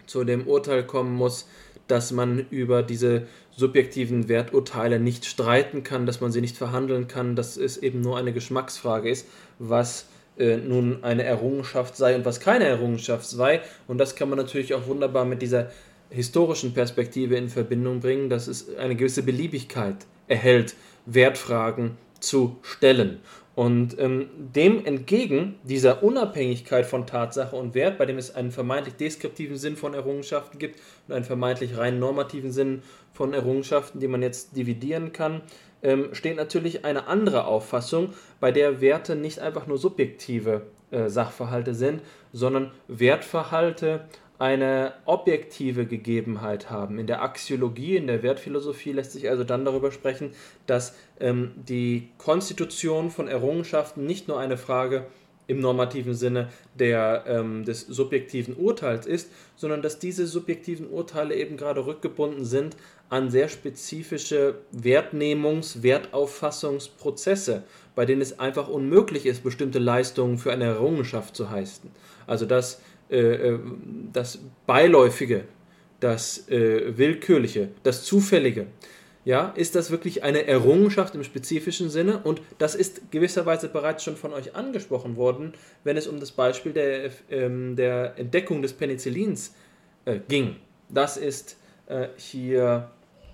zu dem Urteil kommen muss, dass man über diese subjektiven Werturteile nicht streiten kann, dass man sie nicht verhandeln kann, dass es eben nur eine Geschmacksfrage ist, was äh, nun eine Errungenschaft sei und was keine Errungenschaft sei. Und das kann man natürlich auch wunderbar mit dieser historischen Perspektive in Verbindung bringen, dass es eine gewisse Beliebigkeit erhält, Wertfragen zu stellen. Und ähm, dem entgegen, dieser Unabhängigkeit von Tatsache und Wert, bei dem es einen vermeintlich deskriptiven Sinn von Errungenschaften gibt und einen vermeintlich rein normativen Sinn von Errungenschaften, die man jetzt dividieren kann, ähm, steht natürlich eine andere Auffassung, bei der Werte nicht einfach nur subjektive äh, Sachverhalte sind, sondern Wertverhalte eine objektive Gegebenheit haben. In der Axiologie, in der Wertphilosophie lässt sich also dann darüber sprechen, dass ähm, die Konstitution von Errungenschaften nicht nur eine Frage im normativen Sinne der, ähm, des subjektiven Urteils ist, sondern dass diese subjektiven Urteile eben gerade rückgebunden sind an sehr spezifische Wertnehmungs-, Wertauffassungsprozesse, bei denen es einfach unmöglich ist, bestimmte Leistungen für eine Errungenschaft zu heißen. Also dass äh, äh, das Beiläufige, das äh, Willkürliche, das Zufällige. Ja, ist das wirklich eine Errungenschaft im spezifischen Sinne? Und das ist gewisserweise bereits schon von euch angesprochen worden, wenn es um das Beispiel der, ähm, der Entdeckung des Penicillins äh, ging. Das ist äh, hier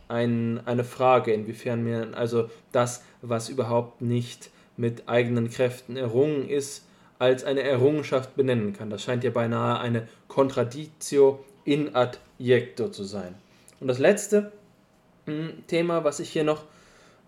ein, eine Frage, inwiefern mir also das, was überhaupt nicht mit eigenen Kräften errungen ist, als eine Errungenschaft benennen kann. Das scheint ja beinahe eine Contradictio in adjecto zu sein. Und das letzte hm, Thema, was ich hier noch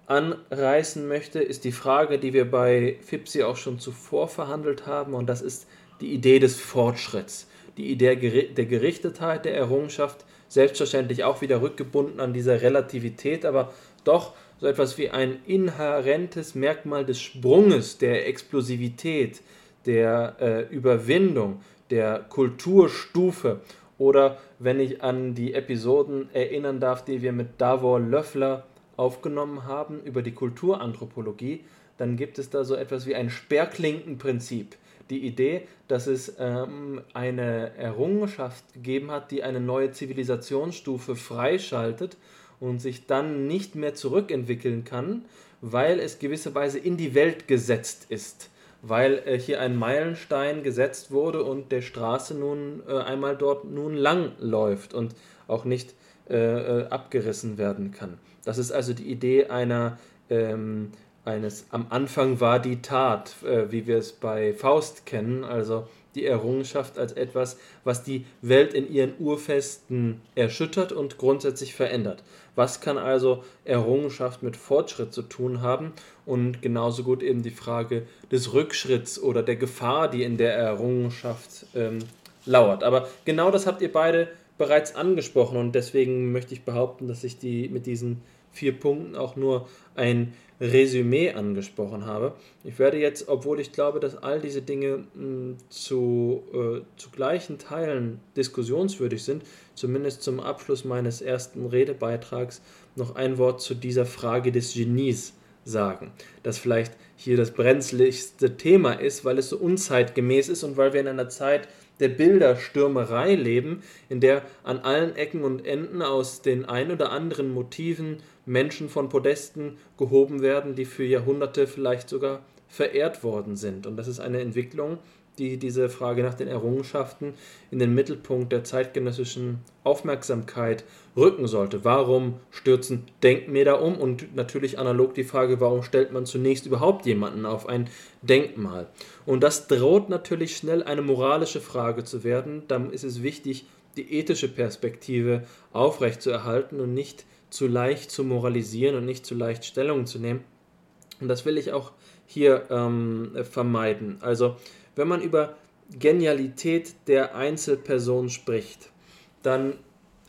anreißen möchte, ist die Frage, die wir bei FIPSI auch schon zuvor verhandelt haben, und das ist die Idee des Fortschritts, die Idee der Gerichtetheit der Errungenschaft selbstverständlich auch wieder rückgebunden an dieser Relativität, aber doch so etwas wie ein inhärentes Merkmal des Sprunges, der Explosivität, der äh, Überwindung, der Kulturstufe oder wenn ich an die Episoden erinnern darf, die wir mit Davor Löffler aufgenommen haben über die Kulturanthropologie, dann gibt es da so etwas wie ein Sperrklinkenprinzip. Die Idee, dass es ähm, eine Errungenschaft gegeben hat, die eine neue Zivilisationsstufe freischaltet und sich dann nicht mehr zurückentwickeln kann, weil es gewisserweise in die Welt gesetzt ist weil äh, hier ein Meilenstein gesetzt wurde und der Straße nun äh, einmal dort nun lang läuft und auch nicht äh, äh, abgerissen werden kann. Das ist also die Idee einer ähm, eines am Anfang war die Tat, äh, wie wir es bei Faust kennen, also die Errungenschaft als etwas, was die Welt in ihren Urfesten erschüttert und grundsätzlich verändert. Was kann also Errungenschaft mit Fortschritt zu tun haben? Und genauso gut eben die Frage des Rückschritts oder der Gefahr, die in der Errungenschaft ähm, lauert. Aber genau das habt ihr beide bereits angesprochen und deswegen möchte ich behaupten, dass ich die mit diesen vier Punkten auch nur ein Resümee angesprochen habe. Ich werde jetzt, obwohl ich glaube, dass all diese Dinge mh, hm, zu, äh, zu gleichen Teilen diskussionswürdig sind, zumindest zum Abschluss meines ersten Redebeitrags noch ein Wort zu dieser Frage des Genies sagen, das vielleicht hier das brenzligste Thema ist, weil es so unzeitgemäß ist und weil wir in einer Zeit der Bilderstürmerei leben, in der an allen Ecken und Enden aus den ein oder anderen Motiven Menschen von Podesten gehoben werden, die für Jahrhunderte vielleicht sogar verehrt worden sind. Und das ist eine Entwicklung, die diese Frage nach den Errungenschaften in den Mittelpunkt der zeitgenössischen Aufmerksamkeit rücken sollte. Warum stürzen Denkmäler um? Und natürlich analog die Frage, warum stellt man zunächst überhaupt jemanden auf ein Denkmal? Und das droht natürlich schnell eine moralische Frage zu werden. Dann ist es wichtig, die ethische Perspektive aufrechtzuerhalten und nicht zu leicht zu moralisieren und nicht zu leicht Stellung zu nehmen. Und das will ich auch hier ähm, vermeiden. Also, wenn man über Genialität der Einzelperson spricht, dann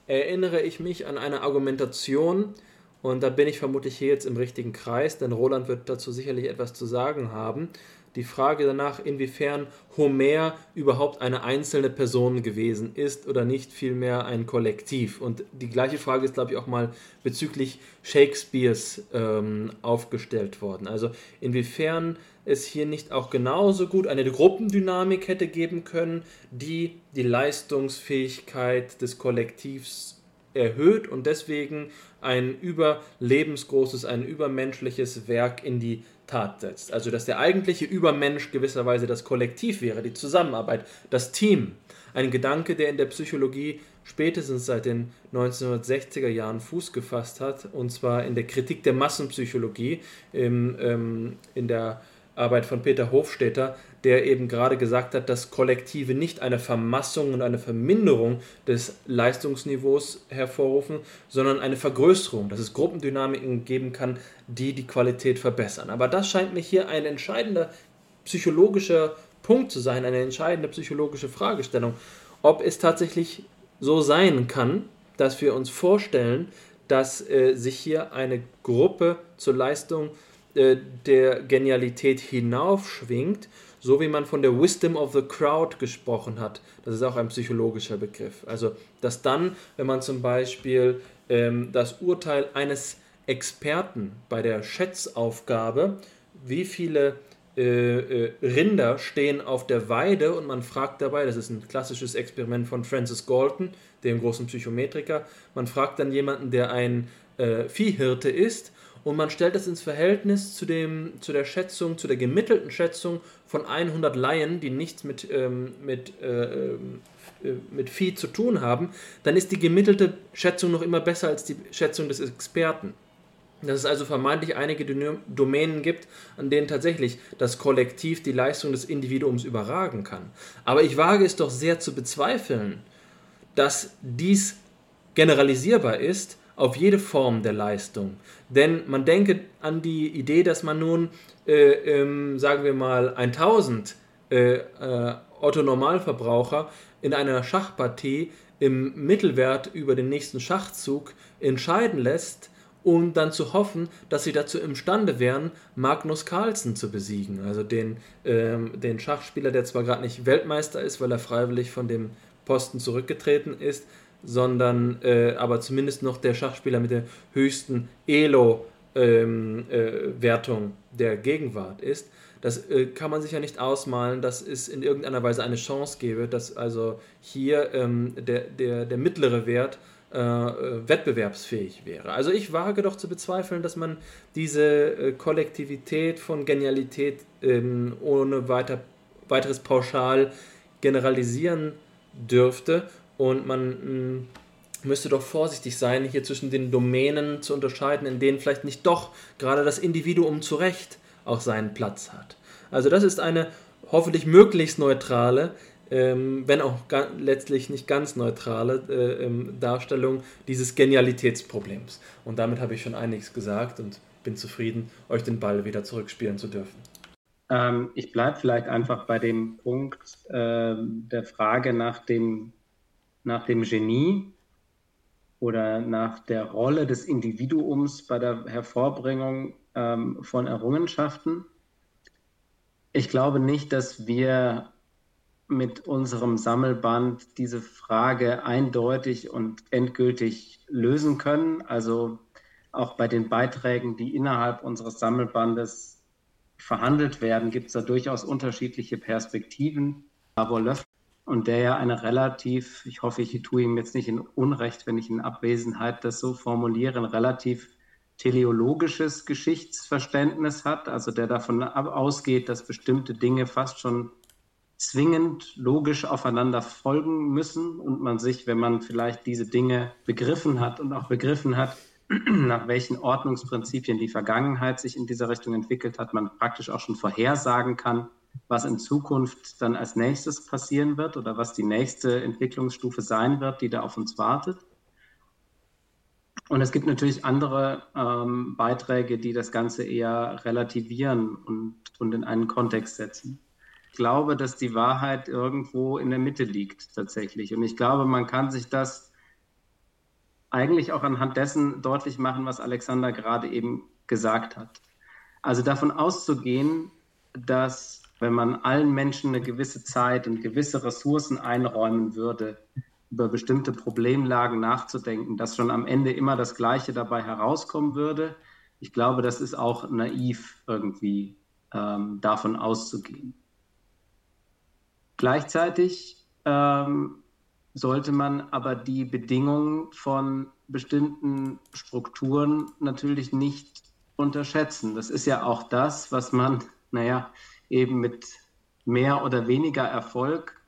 erinnere ich mich an eine Argumentation, und da bin ich vermutlich hier jetzt im richtigen Kreis, denn Roland wird dazu sicherlich etwas zu sagen haben, die Frage danach, inwiefern Homer überhaupt eine einzelne Person gewesen ist oder nicht vielmehr ein Kollektiv. Und die gleiche Frage ist, glaube ich, auch mal bezüglich Shakespeares ähm, aufgestellt worden. Also inwiefern es hier nicht auch genauso gut eine Gruppendynamik hätte geben können, die die Leistungsfähigkeit des Kollektivs erhöht und deswegen ein überlebensgroßes, ein übermenschliches Werk in die Tat setzt. Also dass der eigentliche Übermensch gewisserweise das Kollektiv wäre, die Zusammenarbeit, das Team. Ein Gedanke, der in der Psychologie spätestens seit den 1960er Jahren Fuß gefasst hat, und zwar in der Kritik der Massenpsychologie, im, ähm, in der Arbeit von Peter Hofstetter, der eben gerade gesagt hat, dass Kollektive nicht eine Vermassung und eine Verminderung des Leistungsniveaus hervorrufen, sondern eine Vergrößerung, dass es Gruppendynamiken geben kann, die die Qualität verbessern. Aber das scheint mir hier ein entscheidender psychologischer Punkt zu sein, eine entscheidende psychologische Fragestellung, ob es tatsächlich so sein kann, dass wir uns vorstellen, dass äh, sich hier eine Gruppe zur Leistung äh, der Genialität hinaufschwingt, so wie man von der Wisdom of the Crowd gesprochen hat. Das ist auch ein psychologischer Begriff. Also, dass dann, wenn man zum Beispiel ähm, das Urteil eines Experten bei der Schätzaufgabe, wie viele äh, äh, Rinder stehen auf der Weide und man fragt dabei, das ist ein klassisches Experiment von Francis Galton, dem großen Psychometriker, man fragt dann jemanden, der ein äh, Viehhirte ist und man stellt das ins Verhältnis zu, dem, zu der Schätzung, zu der gemittelten Schätzung von 100 Laien, die nichts mit, ähm, mit, äh, äh, mit Vieh zu tun haben, dann ist die gemittelte Schätzung noch immer besser als die Schätzung des Experten. Dass es also vermeintlich einige Domänen gibt, an denen tatsächlich das Kollektiv die Leistung des Individuums überragen kann. Aber ich wage es doch sehr zu bezweifeln, dass dies generalisierbar ist auf jede Form der Leistung. Denn man denke an die Idee, dass man nun, äh, ähm, sagen wir mal, 1000 äh, äh, Otto-Normalverbraucher in einer Schachpartie im Mittelwert über den nächsten Schachzug entscheiden lässt, um dann zu hoffen, dass sie dazu imstande wären, Magnus Carlsen zu besiegen. Also den, ähm, den Schachspieler, der zwar gerade nicht Weltmeister ist, weil er freiwillig von dem Posten zurückgetreten ist, sondern äh, aber zumindest noch der Schachspieler mit der höchsten Elo-Wertung ähm, äh, der Gegenwart ist. Das äh, kann man sich ja nicht ausmalen, dass es in irgendeiner Weise eine Chance gäbe, dass also hier ähm, der, der, der mittlere Wert äh, wettbewerbsfähig wäre. Also ich wage doch zu bezweifeln, dass man diese äh, Kollektivität von Genialität ähm, ohne weiter, weiteres pauschal generalisieren dürfte und man mh, müsste doch vorsichtig sein, hier zwischen den Domänen zu unterscheiden, in denen vielleicht nicht doch gerade das Individuum zu Recht auch seinen Platz hat. Also das ist eine hoffentlich möglichst neutrale, ähm, wenn auch letztlich nicht ganz neutrale äh, ähm, Darstellung dieses Genialitätsproblems. Und damit habe ich schon einiges gesagt und bin zufrieden, euch den Ball wieder zurückspielen zu dürfen. Ähm, ich bleibe vielleicht einfach bei dem Punkt äh, der Frage nach dem, nach dem Genie oder nach der Rolle des Individuums bei der Hervorbringung ähm, von Errungenschaften. Ich glaube nicht, dass wir mit unserem Sammelband diese Frage eindeutig und endgültig lösen können. Also auch bei den Beiträgen, die innerhalb unseres Sammelbandes verhandelt werden, gibt es da durchaus unterschiedliche Perspektiven. Aber Löffel und der ja eine relativ, ich hoffe, ich tue ihm jetzt nicht in Unrecht, wenn ich in Abwesenheit das so formuliere, ein relativ teleologisches Geschichtsverständnis hat, also der davon ausgeht, dass bestimmte Dinge fast schon zwingend logisch aufeinander folgen müssen. Und man sich, wenn man vielleicht diese Dinge begriffen hat und auch begriffen hat, [CLEARS THROAT] nach welchen Ordnungsprinzipien die Vergangenheit sich in dieser Richtung entwickelt hat, man praktisch auch schon vorhersagen kann, was in Zukunft dann als nächstes passieren wird oder was die nächste Entwicklungsstufe sein wird, die da auf uns wartet. Und es gibt natürlich andere ähm, Beiträge, die das Ganze eher relativieren und, und in einen Kontext setzen. Ich glaube, dass die Wahrheit irgendwo in der Mitte liegt tatsächlich. Und ich glaube, man kann sich das eigentlich auch anhand dessen deutlich machen, was Alexander gerade eben gesagt hat. Also davon auszugehen, dass wenn man allen Menschen eine gewisse Zeit und gewisse Ressourcen einräumen würde, über bestimmte Problemlagen nachzudenken, dass schon am Ende immer das Gleiche dabei herauskommen würde. Ich glaube, das ist auch naiv irgendwie ähm, davon auszugehen. Gleichzeitig ähm, sollte man aber die Bedingungen von bestimmten Strukturen natürlich nicht unterschätzen. Das ist ja auch das, was man, naja, eben mit mehr oder weniger Erfolg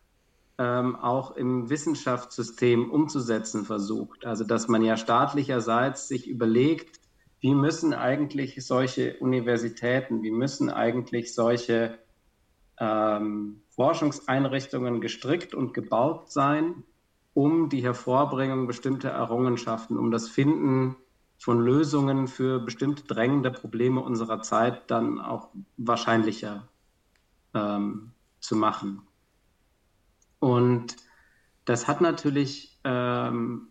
ähm, auch im Wissenschaftssystem umzusetzen versucht. Also dass man ja staatlicherseits sich überlegt, wie müssen eigentlich solche Universitäten, wie müssen eigentlich solche ähm, Forschungseinrichtungen gestrickt und gebaut sein, um die Hervorbringung bestimmter Errungenschaften, um das Finden von Lösungen für bestimmte drängende Probleme unserer Zeit dann auch wahrscheinlicher ähm, zu machen. Und das hat natürlich, ähm,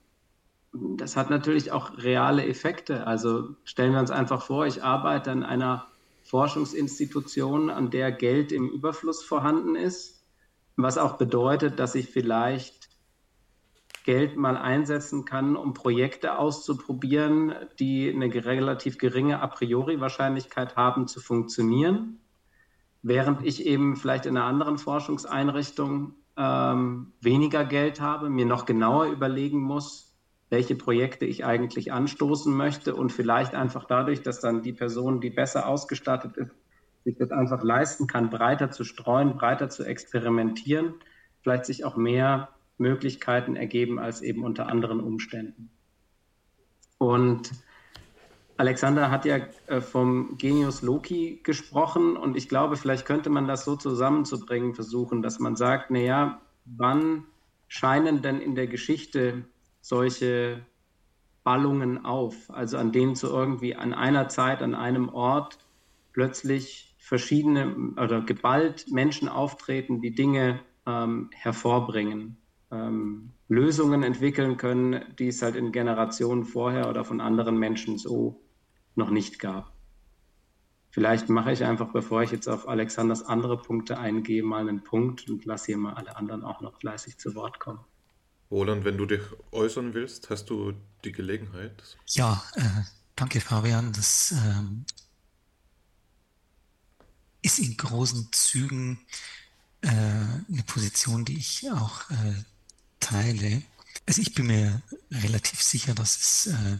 das hat natürlich auch reale Effekte. Also stellen wir uns einfach vor, ich arbeite an einer Forschungsinstitution, an der Geld im Überfluss vorhanden ist, was auch bedeutet, dass ich vielleicht Geld mal einsetzen kann, um Projekte auszuprobieren, die eine relativ geringe A priori Wahrscheinlichkeit haben zu funktionieren, während ich eben vielleicht in einer anderen Forschungseinrichtung ähm, weniger Geld habe, mir noch genauer überlegen muss, welche Projekte ich eigentlich anstoßen möchte und vielleicht einfach dadurch, dass dann die Person, die besser ausgestattet ist, sich das einfach leisten kann, breiter zu streuen, breiter zu experimentieren, vielleicht sich auch mehr Möglichkeiten ergeben als eben unter anderen Umständen. Und Alexander hat ja äh, vom Genius Loki gesprochen und ich glaube, vielleicht könnte man das so zusammenzubringen versuchen, dass man sagt, naja, wann scheinen denn in der Geschichte solche Ballungen auf, also an denen zu irgendwie an einer Zeit, an einem Ort plötzlich verschiedene oder geballt Menschen auftreten, die Dinge ähm, hervorbringen. Ähm, Lösungen entwickeln können, die es halt in Generationen vorher oder von anderen Menschen so noch nicht gab. Vielleicht mache ich einfach, bevor ich jetzt auf Alexanders andere Punkte eingehe, mal einen Punkt und lasse hier mal alle anderen auch noch fleißig zu Wort kommen. Roland, wenn du dich äußern willst, hast du die Gelegenheit. Ja, äh, danke Fabian. Das ähm, ist in großen Zügen äh, eine Position, die ich auch äh, teile. Also ich bin mir relativ sicher, dass es äh,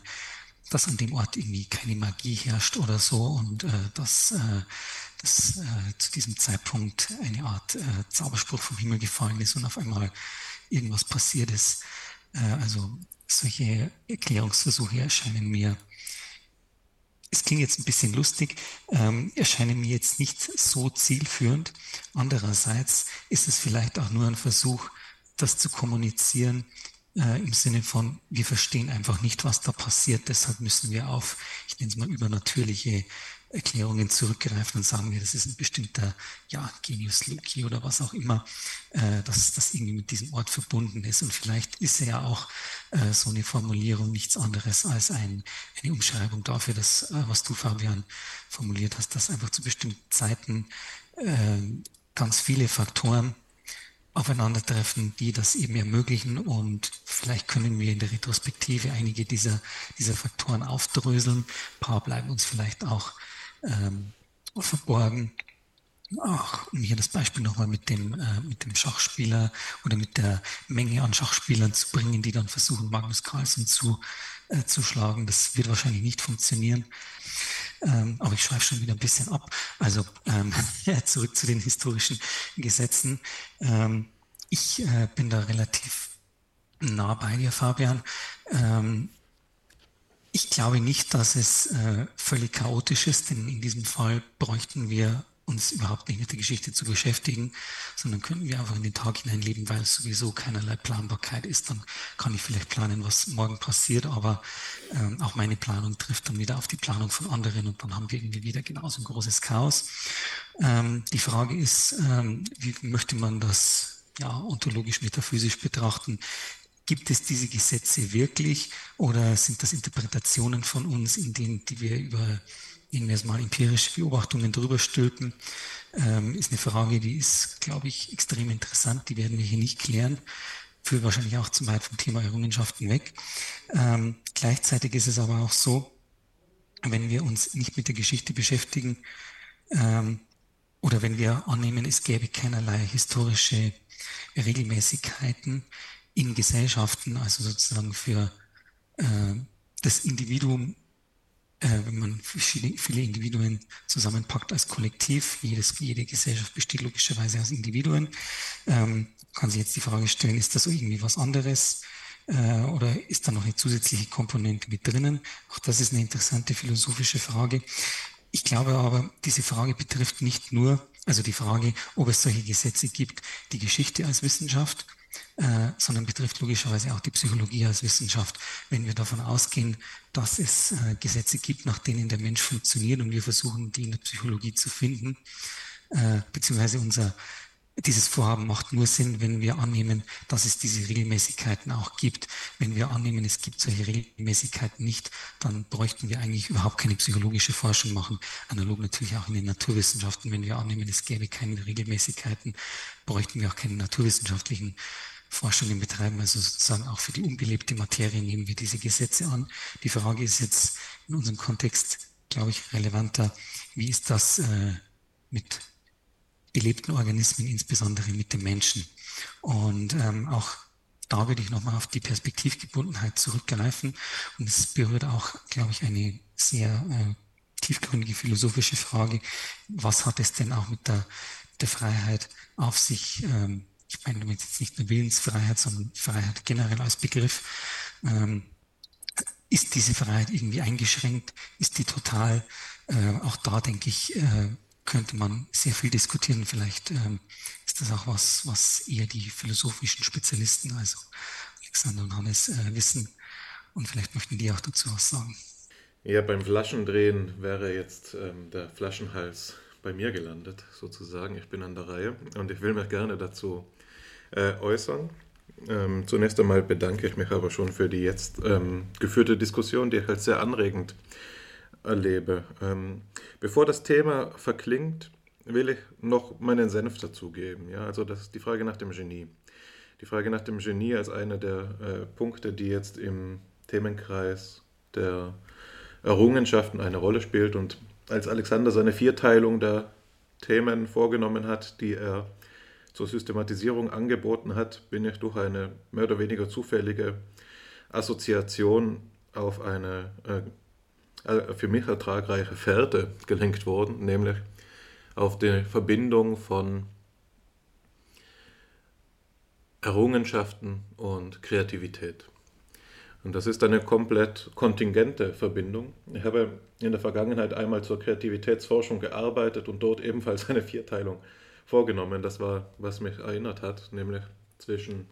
dass an dem Ort irgendwie keine Magie herrscht oder so und äh, dass, äh, dass äh, zu diesem Zeitpunkt eine Art äh, Zauberspruch vom Himmel gefallen ist und auf einmal irgendwas passiert ist. Äh, also solche Erklärungsversuche erscheinen mir, es klingt jetzt ein bisschen lustig, ähm, erscheinen mir jetzt nicht so zielführend. Andererseits ist es vielleicht auch nur ein Versuch, das zu kommunizieren, äh, im Sinne von, wir verstehen einfach nicht, was da passiert, deshalb müssen wir auf, ich nenne es mal, übernatürliche Erklärungen zurückgreifen und sagen wir, das ist ein bestimmter ja, Genius Loki oder was auch immer, äh, dass das irgendwie mit diesem Ort verbunden ist. Und vielleicht ist ja auch äh, so eine Formulierung nichts anderes als ein, eine Umschreibung dafür, dass, äh, was du, Fabian, formuliert hast, dass einfach zu bestimmten Zeiten äh, ganz viele Faktoren aufeinandertreffen, die das eben ermöglichen. Und vielleicht können wir in der Retrospektive einige dieser, dieser Faktoren aufdröseln. Ein paar bleiben uns vielleicht auch ähm, verborgen. Ach, um hier das Beispiel nochmal mit dem, äh, mit dem Schachspieler oder mit der Menge an Schachspielern zu bringen, die dann versuchen, Magnus Carlsen zu, äh, zu schlagen. Das wird wahrscheinlich nicht funktionieren. Ähm, aber ich schweife schon wieder ein bisschen ab. Also ähm, [LAUGHS] zurück zu den historischen Gesetzen. Ähm, ich äh, bin da relativ nah bei dir, Fabian. Ähm, ich glaube nicht, dass es äh, völlig chaotisch ist, denn in diesem Fall bräuchten wir uns überhaupt nicht mit der Geschichte zu beschäftigen, sondern können wir einfach in den Tag hineinleben, weil es sowieso keinerlei Planbarkeit ist. Dann kann ich vielleicht planen, was morgen passiert, aber ähm, auch meine Planung trifft dann wieder auf die Planung von anderen und dann haben wir irgendwie wieder genauso ein großes Chaos. Ähm, die Frage ist, ähm, wie möchte man das ja, ontologisch, metaphysisch betrachten? Gibt es diese Gesetze wirklich oder sind das Interpretationen von uns, in denen, die wir über nehmen wir es mal empirische Beobachtungen drüber stülpen, ähm, ist eine Frage, die ist, glaube ich, extrem interessant. Die werden wir hier nicht klären. Führt wahrscheinlich auch zu weit vom Thema Errungenschaften weg. Ähm, gleichzeitig ist es aber auch so, wenn wir uns nicht mit der Geschichte beschäftigen ähm, oder wenn wir annehmen, es gäbe keinerlei historische Regelmäßigkeiten in Gesellschaften, also sozusagen für äh, das Individuum wenn man viele, viele Individuen zusammenpackt als Kollektiv, jedes, jede Gesellschaft besteht logischerweise aus Individuen, ähm, kann sich jetzt die Frage stellen, ist das irgendwie was anderes? Äh, oder ist da noch eine zusätzliche Komponente mit drinnen? Auch das ist eine interessante philosophische Frage. Ich glaube aber, diese Frage betrifft nicht nur, also die Frage, ob es solche Gesetze gibt, die Geschichte als Wissenschaft, äh, sondern betrifft logischerweise auch die Psychologie als Wissenschaft. Wenn wir davon ausgehen, dass es äh, Gesetze gibt, nach denen der Mensch funktioniert und wir versuchen, die in der Psychologie zu finden, äh, beziehungsweise unser dieses Vorhaben macht nur Sinn, wenn wir annehmen, dass es diese Regelmäßigkeiten auch gibt. Wenn wir annehmen, es gibt solche Regelmäßigkeiten nicht, dann bräuchten wir eigentlich überhaupt keine psychologische Forschung machen. Analog natürlich auch in den Naturwissenschaften. Wenn wir annehmen, es gäbe keine Regelmäßigkeiten, bräuchten wir auch keine naturwissenschaftlichen Forschungen betreiben. Also sozusagen auch für die unbelebte Materie nehmen wir diese Gesetze an. Die Frage ist jetzt in unserem Kontext, glaube ich, relevanter. Wie ist das äh, mit belebten Organismen, insbesondere mit dem Menschen. Und ähm, auch da würde ich nochmal auf die Perspektivgebundenheit zurückgreifen. Und es berührt auch, glaube ich, eine sehr äh, tiefgründige philosophische Frage. Was hat es denn auch mit der, der Freiheit auf sich? Ähm, ich meine damit jetzt nicht nur Willensfreiheit, sondern Freiheit generell als Begriff. Ähm, ist diese Freiheit irgendwie eingeschränkt? Ist die total? Äh, auch da denke ich, äh, könnte man sehr viel diskutieren. Vielleicht ähm, ist das auch was, was eher die philosophischen Spezialisten, also Alexander und Hannes, äh, wissen. Und vielleicht möchten die auch dazu was sagen. Ja, beim Flaschendrehen wäre jetzt ähm, der Flaschenhals bei mir gelandet, sozusagen. Ich bin an der Reihe und ich will mich gerne dazu äh, äußern. Ähm, zunächst einmal bedanke ich mich aber schon für die jetzt ähm, geführte Diskussion, die ich als sehr anregend erlebe. Ähm, bevor das Thema verklingt, will ich noch meinen Senf dazugeben. Ja? Also das ist die Frage nach dem Genie. Die Frage nach dem Genie als einer der äh, Punkte, die jetzt im Themenkreis der Errungenschaften eine Rolle spielt. Und als Alexander seine Vierteilung der Themen vorgenommen hat, die er zur Systematisierung angeboten hat, bin ich durch eine mehr oder weniger zufällige Assoziation auf eine äh, für mich ertragreiche Fährte gelenkt worden, nämlich auf die Verbindung von Errungenschaften und Kreativität. Und das ist eine komplett kontingente Verbindung. Ich habe in der Vergangenheit einmal zur Kreativitätsforschung gearbeitet und dort ebenfalls eine Vierteilung vorgenommen. Das war, was mich erinnert hat, nämlich zwischen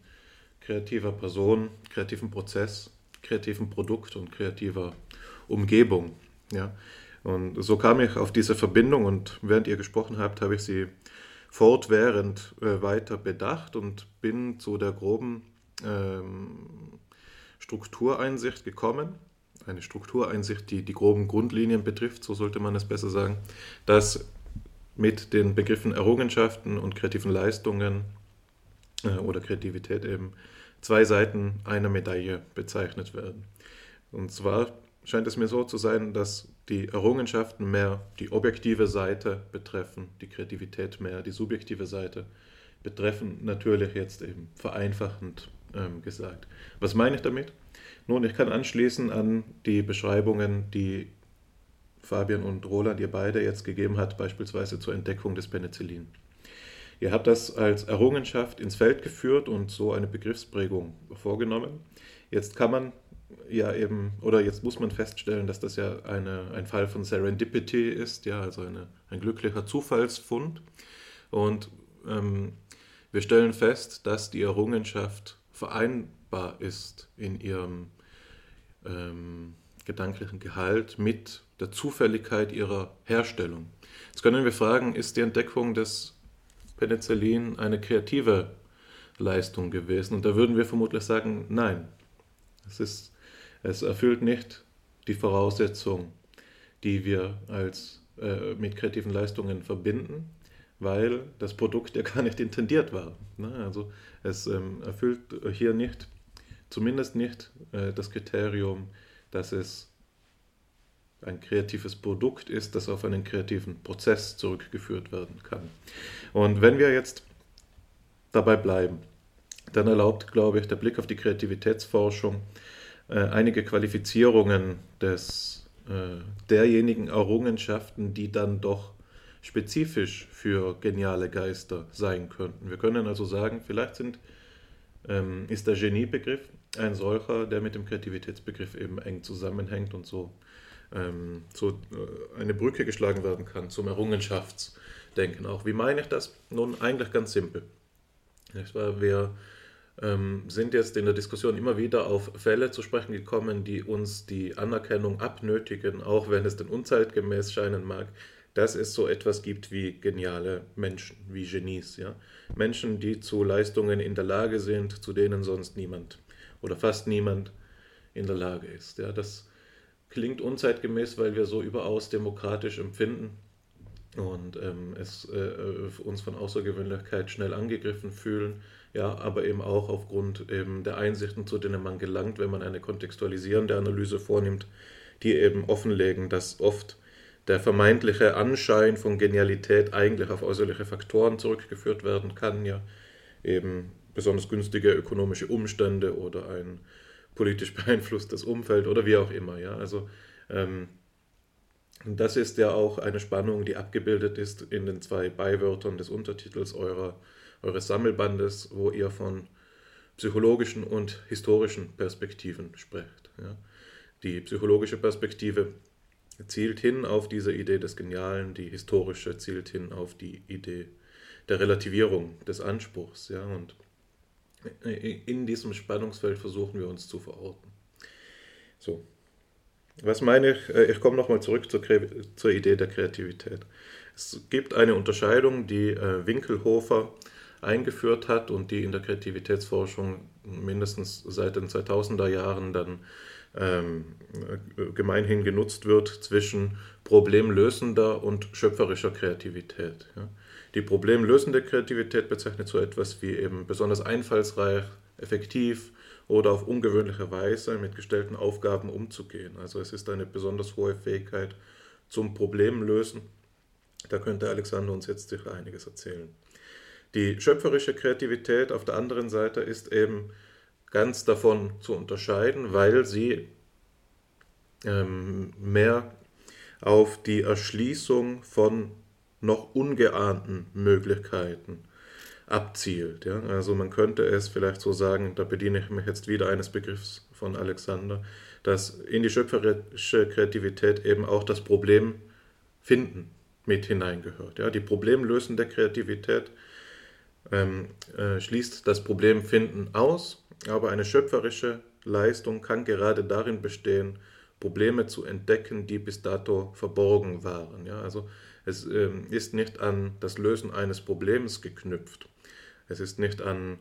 kreativer Person, kreativem Prozess, kreativem Produkt und kreativer Umgebung. Ja. Und so kam ich auf diese Verbindung und während ihr gesprochen habt, habe ich sie fortwährend äh, weiter bedacht und bin zu der groben ähm, Struktureinsicht gekommen. Eine Struktureinsicht, die die groben Grundlinien betrifft, so sollte man es besser sagen, dass mit den Begriffen Errungenschaften und kreativen Leistungen äh, oder Kreativität eben zwei Seiten einer Medaille bezeichnet werden. Und zwar scheint es mir so zu sein, dass die Errungenschaften mehr die objektive Seite betreffen, die Kreativität mehr die subjektive Seite betreffen, natürlich jetzt eben vereinfachend ähm, gesagt. Was meine ich damit? Nun, ich kann anschließen an die Beschreibungen, die Fabian und Roland ihr beide jetzt gegeben hat, beispielsweise zur Entdeckung des Penicillin. Ihr habt das als Errungenschaft ins Feld geführt und so eine Begriffsprägung vorgenommen. Jetzt kann man ja eben, oder jetzt muss man feststellen, dass das ja eine, ein Fall von Serendipity ist, ja, also eine, ein glücklicher Zufallsfund. Und ähm, wir stellen fest, dass die Errungenschaft vereinbar ist in ihrem ähm, gedanklichen Gehalt mit der Zufälligkeit ihrer Herstellung. Jetzt können wir fragen, ist die Entdeckung des Penicillin eine kreative Leistung gewesen? Und da würden wir vermutlich sagen, nein. Es, ist, es erfüllt nicht die Voraussetzung, die wir als, äh, mit kreativen Leistungen verbinden, weil das Produkt ja gar nicht intendiert war. Ne? Also es ähm, erfüllt hier nicht, zumindest nicht äh, das Kriterium, dass es ein kreatives Produkt ist, das auf einen kreativen Prozess zurückgeführt werden kann. Und wenn wir jetzt dabei bleiben, dann erlaubt, glaube ich, der Blick auf die Kreativitätsforschung äh, einige Qualifizierungen des, äh, derjenigen Errungenschaften, die dann doch spezifisch für geniale Geister sein könnten. Wir können also sagen, vielleicht sind, ähm, ist der Geniebegriff ein solcher, der mit dem Kreativitätsbegriff eben eng zusammenhängt und so ähm, so äh, eine Brücke geschlagen werden kann zum Errungenschaftsdenken auch. Wie meine ich das? Nun, eigentlich ganz simpel. Wir ähm, sind jetzt in der Diskussion immer wieder auf Fälle zu sprechen gekommen, die uns die Anerkennung abnötigen, auch wenn es denn unzeitgemäß scheinen mag, dass es so etwas gibt wie geniale Menschen, wie Genies. Ja? Menschen, die zu Leistungen in der Lage sind, zu denen sonst niemand oder fast niemand in der Lage ist. Ja? Das klingt unzeitgemäß, weil wir so überaus demokratisch empfinden und ähm, es äh, uns von Außergewöhnlichkeit schnell angegriffen fühlen, ja, aber eben auch aufgrund eben der Einsichten, zu denen man gelangt, wenn man eine kontextualisierende Analyse vornimmt, die eben offenlegen, dass oft der vermeintliche Anschein von Genialität eigentlich auf äußerliche Faktoren zurückgeführt werden kann, ja, eben besonders günstige ökonomische Umstände oder ein politisch [LAUGHS] beeinflusstes Umfeld oder wie auch immer. Ja? Also ähm, das ist ja auch eine Spannung, die abgebildet ist in den zwei Beiwörtern des Untertitels eurer, eures Sammelbandes, wo ihr von psychologischen und historischen Perspektiven sprecht. Ja? Die psychologische Perspektive zielt hin auf diese Idee des Genialen, die historische zielt hin auf die Idee der Relativierung des Anspruchs. Ja? Und in diesem Spannungsfeld versuchen wir uns zu verorten. So, was meine ich? Äh, ich komme nochmal zurück zur, zur, Idee der Kreativität. Es gibt eine Unterscheidung, die äh, Winkelhofer eingeführt hat und die in der Kreativitätsforschung mindestens seit den 2000er Jahren dann ähm, gemeinhin genutzt wird zwischen problemlösender und schöpferischer Kreativität. Ja. Die problemlösende Kreativität bezeichnet so etwas wie eben besonders einfallsreich, effektiv oder auf ungewöhnliche Weise mit gestellten Aufgaben umzugehen. Also es ist eine besonders hohe Fähigkeit zum Problemlösen. Da könnte Alexander uns jetzt sicher einiges erzählen. Die schöpferische Kreativität auf der anderen Seite ist eben ganz davon zu unterscheiden, weil sie ähm, mehr auf die Erschließung von noch ungeahnten Möglichkeiten abzielt. Ja? Also man könnte es vielleicht so sagen, da bediene ich mich jetzt wieder eines Begriffs von Alexander, dass in die schöpferische Kreativität eben auch das Problem finden mit hineingehört. Ja? Die problemlösende Kreativität ähm, äh, schließt das Problem finden aus, aber eine schöpferische Leistung kann gerade darin bestehen, Probleme zu entdecken, die bis dato verborgen waren. Ja? Also es ähm, ist nicht an das Lösen eines Problems geknüpft. Es ist nicht an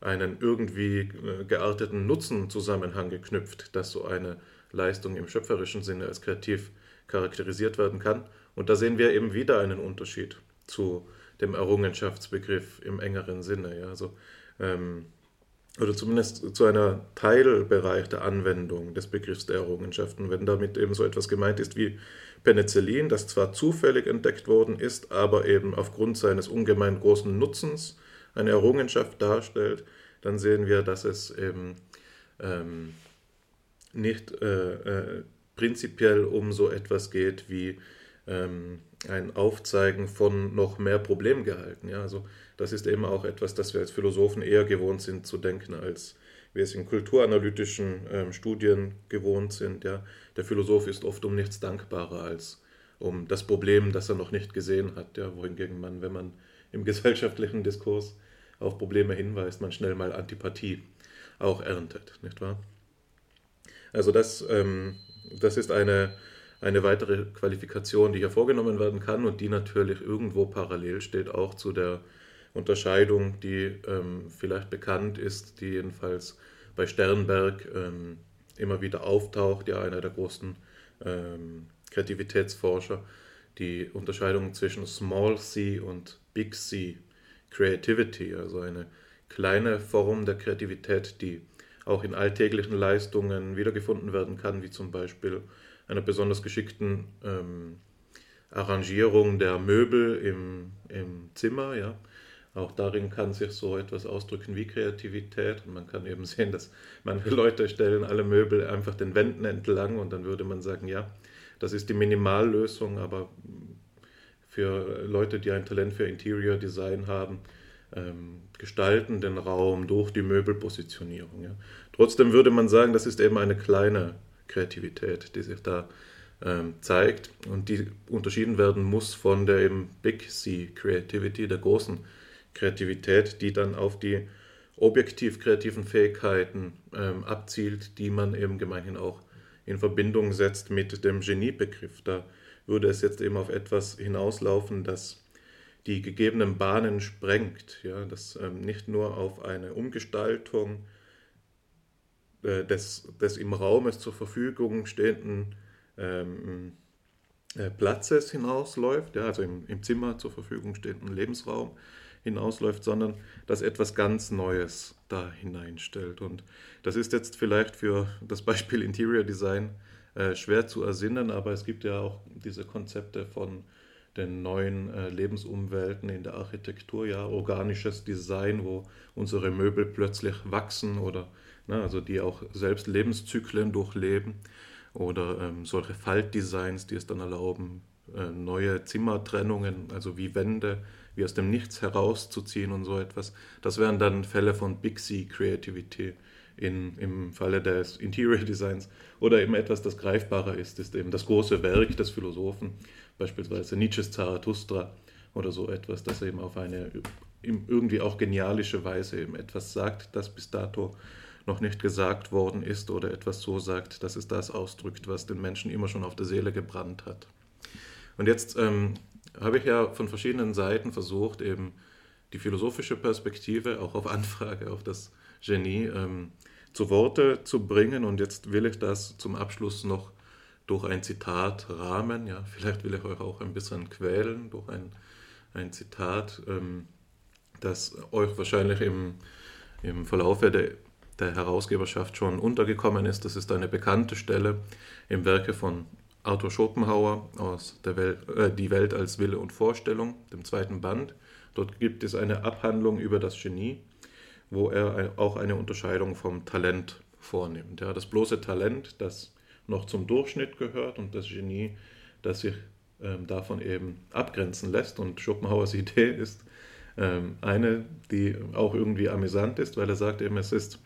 einen irgendwie äh, gearteten Nutzenzusammenhang geknüpft, dass so eine Leistung im schöpferischen Sinne als kreativ charakterisiert werden kann. Und da sehen wir eben wieder einen Unterschied zu dem Errungenschaftsbegriff im engeren Sinne. Ja? Also, ähm, oder zumindest zu einer Teilbereich der Anwendung des Begriffs der Errungenschaften, wenn damit eben so etwas gemeint ist wie Penicillin, das zwar zufällig entdeckt worden ist, aber eben aufgrund seines ungemein großen Nutzens eine Errungenschaft darstellt, dann sehen wir, dass es eben ähm, nicht äh, äh, prinzipiell um so etwas geht wie ähm, ein Aufzeigen von noch mehr Problemgehalten. Ja? Also das ist eben auch etwas, das wir als Philosophen eher gewohnt sind zu denken, als wir es in kulturanalytischen ähm, Studien gewohnt sind. Ja? Der Philosoph ist oft um nichts dankbarer als um das Problem, das er noch nicht gesehen hat. Ja? Wohingegen man, wenn man im [LAUGHS] gesellschaftlichen Diskurs auf Probleme hinweist, man schnell mal Antipathie auch erntet, nicht wahr? Also das, ähm, das ist eine, eine weitere Qualifikation, die hier vorgenommen werden kann und die natürlich irgendwo parallel steht auch zu der Unterscheidung, die ähm, vielleicht bekannt ist, die jedenfalls bei Sternberg ähm, immer wieder auftaucht, ja einer der großen ähm, Kreativitätsforscher, die Unterscheidung zwischen Small C und Big C Creativity, also eine kleine Form der Kreativität, die auch in alltäglichen Leistungen wiedergefunden werden kann, wie zum Beispiel einer besonders geschickten ähm, Arrangierung der Möbel im, im Zimmer, ja, auch darin kann sich so etwas ausdrücken wie Kreativität. Und man kann eben [LAUGHS] sehen, dass manche Leute stellen alle Möbel einfach den Wänden entlang und dann würde man sagen, ja, das ist die Minimallösung, aber für Leute, die ein Talent für Interior Design haben, ähm, gestalten den Raum durch die Möbelpositionierung. Ja. Trotzdem würde man sagen, das ist eben eine kleine Kreativität, die sich da ähm, zeigt und die unterschieden werden muss von der eben Big C Creativity, der großen Kreativität die dann auf die objektiv kreativen Fähigkeiten ähm, abzielt, die man eben gemeinhin auch in Verbindung setzt mit dem Geniebegriff. Da würde es jetzt eben auf etwas hinauslaufen, das die gegebenen Bahnen sprengt, ja, das ähm, nicht nur auf eine Umgestaltung äh, des, des im Raum zur Verfügung stehenden ähm, äh, Platzes hinausläuft, ja, also im, im Zimmer zur Verfügung stehenden Lebensraum, hinausläuft, sondern dass etwas ganz Neues da hineinstellt. Und das ist jetzt vielleicht für das Beispiel Interior Design äh, schwer zu ersinnen, aber es gibt ja auch diese Konzepte von den neuen äh, Lebensumwelten in der Architektur, ja, organisches Design, wo unsere Möbel plötzlich wachsen oder ne, also die auch selbst Lebenszyklen durchleben oder ähm, solche Faltdesigns, die es dann erlauben, äh, neue Zimmertrennungen, also wie Wände wie aus dem Nichts herauszuziehen und so etwas. Das wären dann Fälle von Big C Creativity in, im Falle des Interior Designs oder eben etwas, das greifbarer ist, ist eben das große Werk des Philosophen, beispielsweise Nietzsches Zarathustra oder so etwas, das eben auf eine irgendwie auch genialische Weise eben etwas sagt, das bis dato noch nicht gesagt worden ist oder etwas so sagt, dass es das ausdrückt, was den Menschen immer schon auf der Seele gebrannt hat. Und jetzt ähm, habe ich ja von verschiedenen Seiten versucht, eben die philosophische Perspektive auch auf Anfrage auf das Genie ähm, zu Worte zu bringen. Und jetzt will ich das zum Abschluss noch durch ein Zitat rahmen. Ja, vielleicht will ich euch auch ein bisschen quälen durch ein, ein Zitat, ähm, das euch wahrscheinlich im, im Verlauf der, der Herausgeberschaft schon untergekommen ist. Das ist eine bekannte Stelle im Werke von Arthur Schopenhauer aus der Welt, äh, Die Welt als Wille und Vorstellung, dem zweiten Band. Dort gibt es eine Abhandlung über das Genie, wo er auch eine Unterscheidung vom Talent vornimmt. Ja, das bloße Talent, das noch zum Durchschnitt gehört und das Genie, das sich ähm, davon eben abgrenzen lässt. Und Schopenhauers [LAUGHS] Idee ist ähm, eine, die auch irgendwie amüsant ist, weil er sagt eben, es ist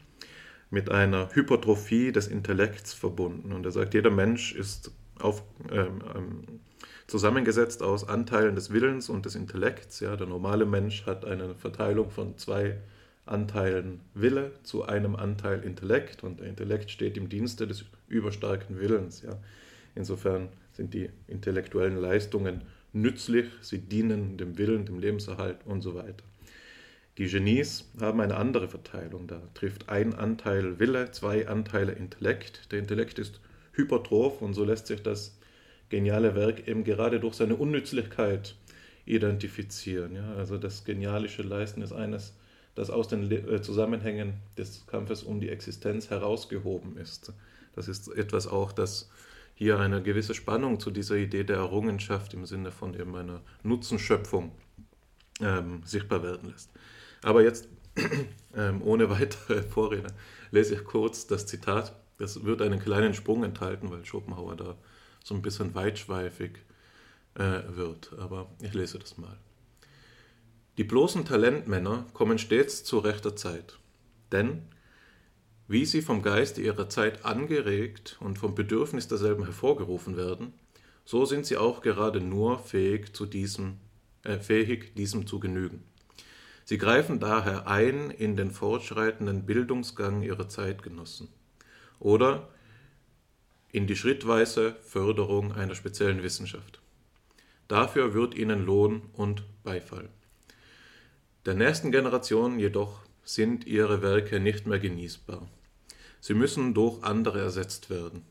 mit einer Hypertrophie des Intellekts verbunden. Und er sagt, jeder Mensch ist auf, ähm, ähm, zusammengesetzt aus Anteilen des Willens und des Intellekts. Ja, der normale Mensch hat eine Verteilung von zwei Anteilen Wille zu einem Anteil Intellekt und der Intellekt steht im Dienste des überstarken Willens. Ja. Insofern sind die intellektuellen Leistungen nützlich, sie dienen dem Willen, dem Lebenserhalt und so weiter. Die Genies haben eine andere Verteilung. Da trifft ein Anteil Wille, zwei Anteile Intellekt. Der Intellekt ist hypertroph und so lässt sich das geniale Werk eben gerade durch seine Unnützlichkeit identifizieren. Ja, also das genialische Leisten ist eines, das aus den äh, Zusammenhängen des Kampfes um die Existenz herausgehoben ist. Das ist etwas auch, das hier eine gewisse Spannung zu dieser Idee der Errungenschaft im Sinne von eben einer Nutzenschöpfung ähm, sichtbar werden lässt. Aber jetzt, [CLEARS THROAT] ähm, ohne weitere [LAUGHS] Vorrede, lese ich kurz das Zitat. Das wird einen kleinen Sprung enthalten, weil Schopenhauer da so ein bisschen weitschweifig äh, wird. Aber ich lese das mal. Die bloßen Talentmänner kommen stets zu rechter Zeit, denn wie sie vom Geiste ihrer Zeit angeregt und vom Bedürfnis derselben hervorgerufen werden, so sind sie auch gerade nur fähig, zu diesem, äh, fähig, diesem zu genügen. Sie greifen daher ein in den fortschreitenden Bildungsgang ihrer Zeitgenossen oder in die schrittweise Förderung einer speziellen Wissenschaft. Dafür wird ihnen Lohn und Beifall. Der nächsten Generation jedoch sind ihre Werke nicht mehr genießbar. Sie müssen durch andere ersetzt werden,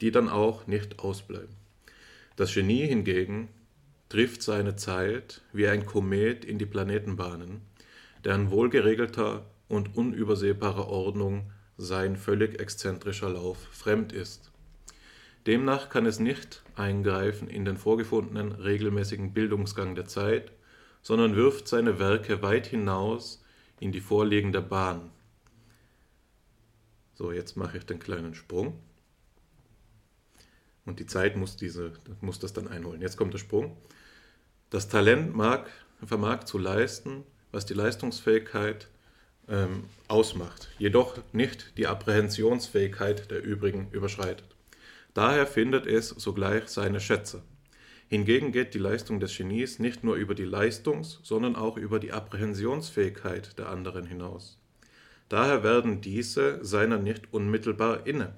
die dann auch nicht ausbleiben. Das Genie hingegen trifft seine Zeit wie ein Komet in die Planetenbahnen, deren wohlgeregelter und unübersehbarer Ordnung sein völlig exzentrischer Lauf fremd ist. Demnach kann es nicht eingreifen in den vorgefundenen regelmäßigen Bildungsgang der Zeit, sondern wirft seine Werke weit hinaus in die vorliegende Bahn. So, jetzt mache ich den kleinen Sprung. Und die Zeit muss, diese, muss das dann einholen. Jetzt kommt der Sprung. Das Talent mag, vermag zu leisten, was die Leistungsfähigkeit ähm, ausmacht, jedoch nicht die Apprehensionsfähigkeit der übrigen überschreitet. Daher findet es sogleich seine Schätze. Hingegen geht die Leistung des Genies nicht nur über die Leistungs-, sondern auch über die Apprehensionsfähigkeit der anderen hinaus. Daher werden diese seiner nicht unmittelbar inne.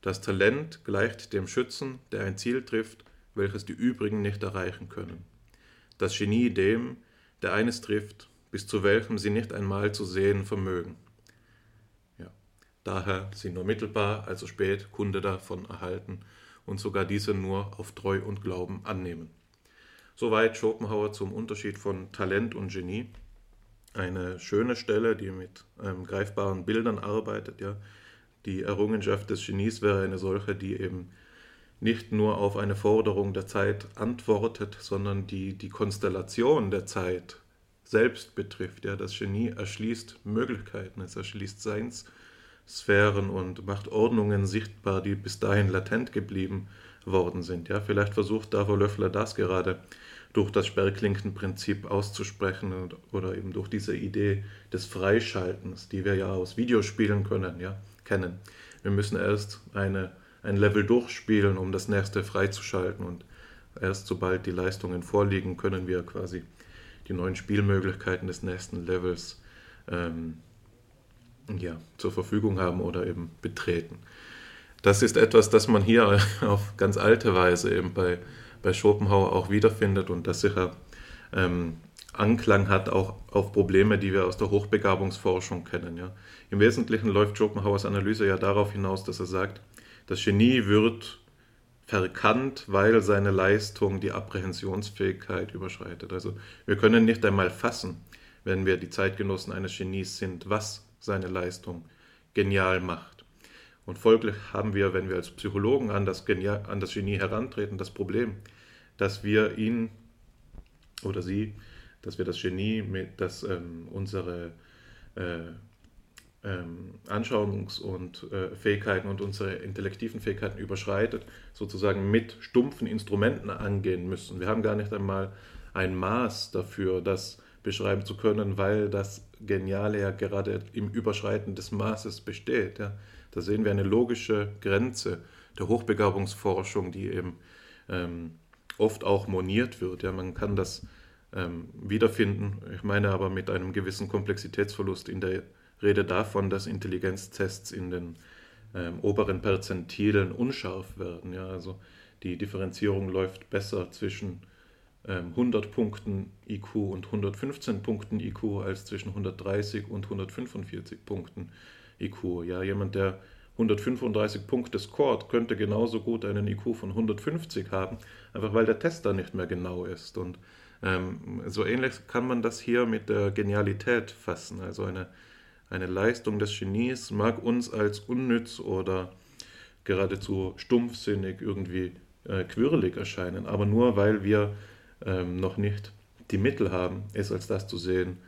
Das Talent gleicht dem Schützen, der ein Ziel trifft, welches die übrigen nicht erreichen können. Das Genie dem, der eines trifft, bis zu welchem sie nicht einmal zu sehen vermögen. Ja. Daher sie nur mittelbar, also spät, Kunde davon erhalten und sogar diese nur auf Treu und Glauben annehmen. Soweit Schopenhauer zum Unterschied von Talent und Genie. Eine schöne Stelle, die mit ähm, greifbaren Bildern arbeitet. Ja. Die Errungenschaft des Genies wäre eine solche, die eben nicht nur auf eine Forderung der Zeit antwortet, sondern die die Konstellation der Zeit selbst betrifft. Ja, das Genie erschließt Möglichkeiten, es erschließt Seinssphären und macht Ordnungen sichtbar, die bis dahin latent geblieben worden sind. Ja, vielleicht versucht Davor Löffler das gerade durch das Sperrklinkenprinzip auszusprechen oder eben durch diese Idee des Freischaltens, die wir ja aus Videospielen können, ja, kennen. Wir müssen erst eine, ein Level durchspielen, um das nächste freizuschalten und erst sobald die Leistungen vorliegen, können wir quasi die neuen Spielmöglichkeiten des nächsten Levels ähm, ja, zur Verfügung haben oder eben betreten. Das ist etwas, das man hier [LAUGHS] auf ganz alte Weise eben bei, bei Schopenhauer auch wiederfindet und das sicher ähm, Anklang hat auch auf Probleme, die wir aus der Hochbegabungsforschung kennen. Ja. Im Wesentlichen läuft Schopenhauers Analyse ja darauf hinaus, dass er sagt, das Genie wird verkannt, weil seine Leistung die Apprehensionsfähigkeit überschreitet. Also wir können nicht einmal fassen, wenn wir die Zeitgenossen eines Genies sind, was seine Leistung genial macht. Und folglich haben wir, wenn wir als Psychologen an das, Genial, an das Genie herantreten, das Problem, dass wir ihn oder sie, dass wir das Genie, mit, das ähm, unsere äh, ähm, Anschauungs- und äh, Fähigkeiten und unsere intellektiven Fähigkeiten überschreitet, sozusagen mit stumpfen Instrumenten angehen müssen. Wir haben gar nicht einmal ein Maß dafür, das beschreiben zu können, weil das Geniale ja gerade im Überschreiten des Maßes besteht. Ja. Da sehen wir eine logische Grenze der Hochbegabungsforschung, die eben ähm, oft auch moniert wird. Ja. Man kann das ähm, wiederfinden, ich meine aber mit einem gewissen Komplexitätsverlust in der Rede davon, dass Intelligenztests in den ähm, oberen Perzentilen unscharf werden. Ja. Also die Differenzierung läuft besser zwischen 100 ähm, Punkten IQ und 115 Punkten IQ als zwischen 130 und 145 Punkten IQ. Ja, jemand, der 135 Punkte scored, könnte genauso gut einen IQ von 150 haben, einfach weil der Test da nicht mehr genau ist. Und ähm, so ähnlich kann man das hier mit der Genialität fassen. Also eine, eine Leistung des Genies mag uns als unnütz oder geradezu stumpfsinnig irgendwie äh, quirlig erscheinen, aber nur weil wir ähm, noch nicht die Mittel haben, es als das zu sehen,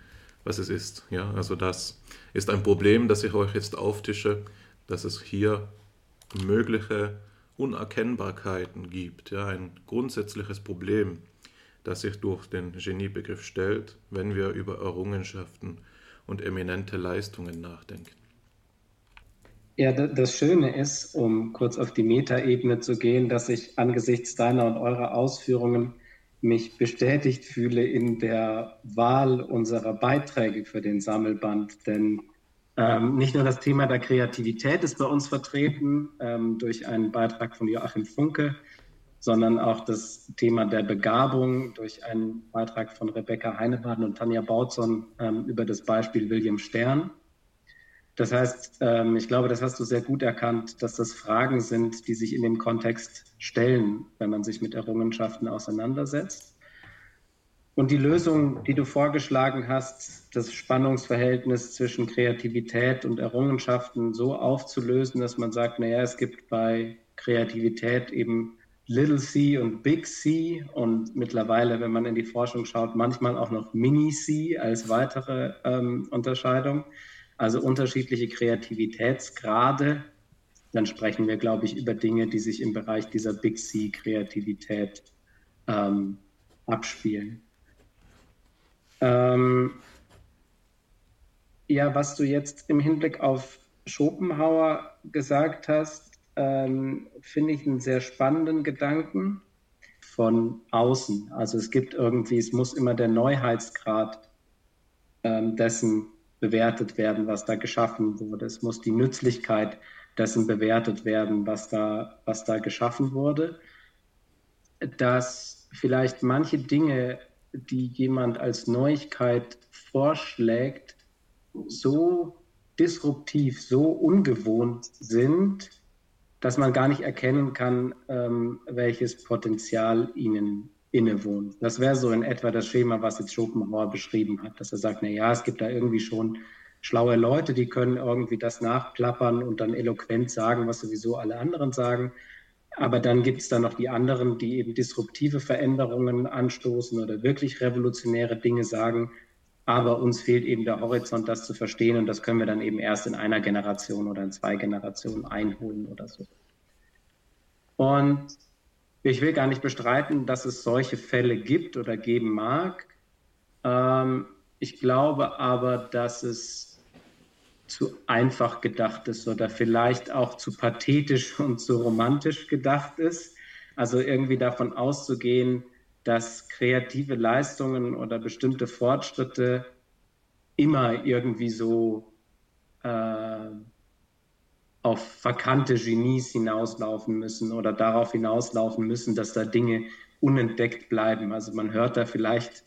was es ist. Ja, also das ist ein Problem, das ich euch jetzt auftische, dass es hier mögliche Unerkennbarkeiten gibt. Ja, ein grundsätzliches Problem, das sich durch den Geniebegriff stellt, wenn wir über Errungenschaften und eminente Leistungen nachdenken. Ja, das Schöne ist, um kurz auf die Metaebene zu gehen, dass ich angesichts deiner und eurer Ausführungen mich bestätigt fühle in der Wahl unserer Beiträge für den Sammelband. Denn ähm, nicht nur das Thema der Kreativität ist bei uns vertreten ähm, durch einen Beitrag von Joachim Funke, sondern auch das Thema der Begabung durch einen Beitrag von Rebecca Heinebaden und Tanja Bautzon ähm, über das Beispiel William Stern. Das heißt, ähm, ich glaube, das hast du sehr gut erkannt, dass das Fragen sind, die sich in dem Kontext stellen, wenn man sich mit Errungenschaften auseinandersetzt. Und die Lösung, die du vorgeschlagen hast, das Spannungsverhältnis zwischen Kreativität und Errungenschaften so aufzulösen, dass man sagt, naja, es gibt bei Kreativität eben Little C und Big C. Und mittlerweile, wenn man in die Forschung schaut, manchmal auch noch Mini C als weitere ähm, Unterscheidung. Also unterschiedliche Kreativitätsgrade, dann sprechen wir, glaube ich, über Dinge, die sich im Bereich dieser Big C-Kreativität ähm, abspielen. Ähm, ja, was du jetzt im Hinblick auf Schopenhauer gesagt hast, ähm, finde ich einen sehr spannenden Gedanken von außen. Also es gibt irgendwie, es muss immer der Neuheitsgrad ähm, dessen bewertet werden, was da geschaffen wurde. Es muss die Nützlichkeit dessen bewertet werden, was da, was da geschaffen wurde. Dass vielleicht manche Dinge, die jemand als Neuigkeit vorschlägt, so disruptiv, so ungewohnt sind, dass man gar nicht erkennen kann, ähm, welches Potenzial ihnen innewohnen. Das wäre so in etwa das Schema, was jetzt Schopenhauer beschrieben hat, dass er sagt, na ja, es gibt da irgendwie schon schlaue Leute, die können irgendwie das nachplappern und dann eloquent sagen, was sowieso alle anderen sagen. Aber dann gibt es da noch die anderen, die eben disruptive Veränderungen anstoßen oder wirklich revolutionäre Dinge sagen. Aber uns fehlt eben der Horizont, das zu verstehen. Und das können wir dann eben erst in einer Generation oder in zwei Generationen einholen oder so. Und ich will gar nicht bestreiten, dass es solche Fälle gibt oder geben mag. Ähm, ich glaube aber, dass es zu einfach gedacht ist oder vielleicht auch zu pathetisch und zu romantisch gedacht ist. Also irgendwie davon auszugehen, dass kreative Leistungen oder bestimmte Fortschritte immer irgendwie so äh, auf verkannte Genies hinauslaufen müssen oder darauf hinauslaufen müssen, dass da Dinge unentdeckt bleiben. Also man hört da vielleicht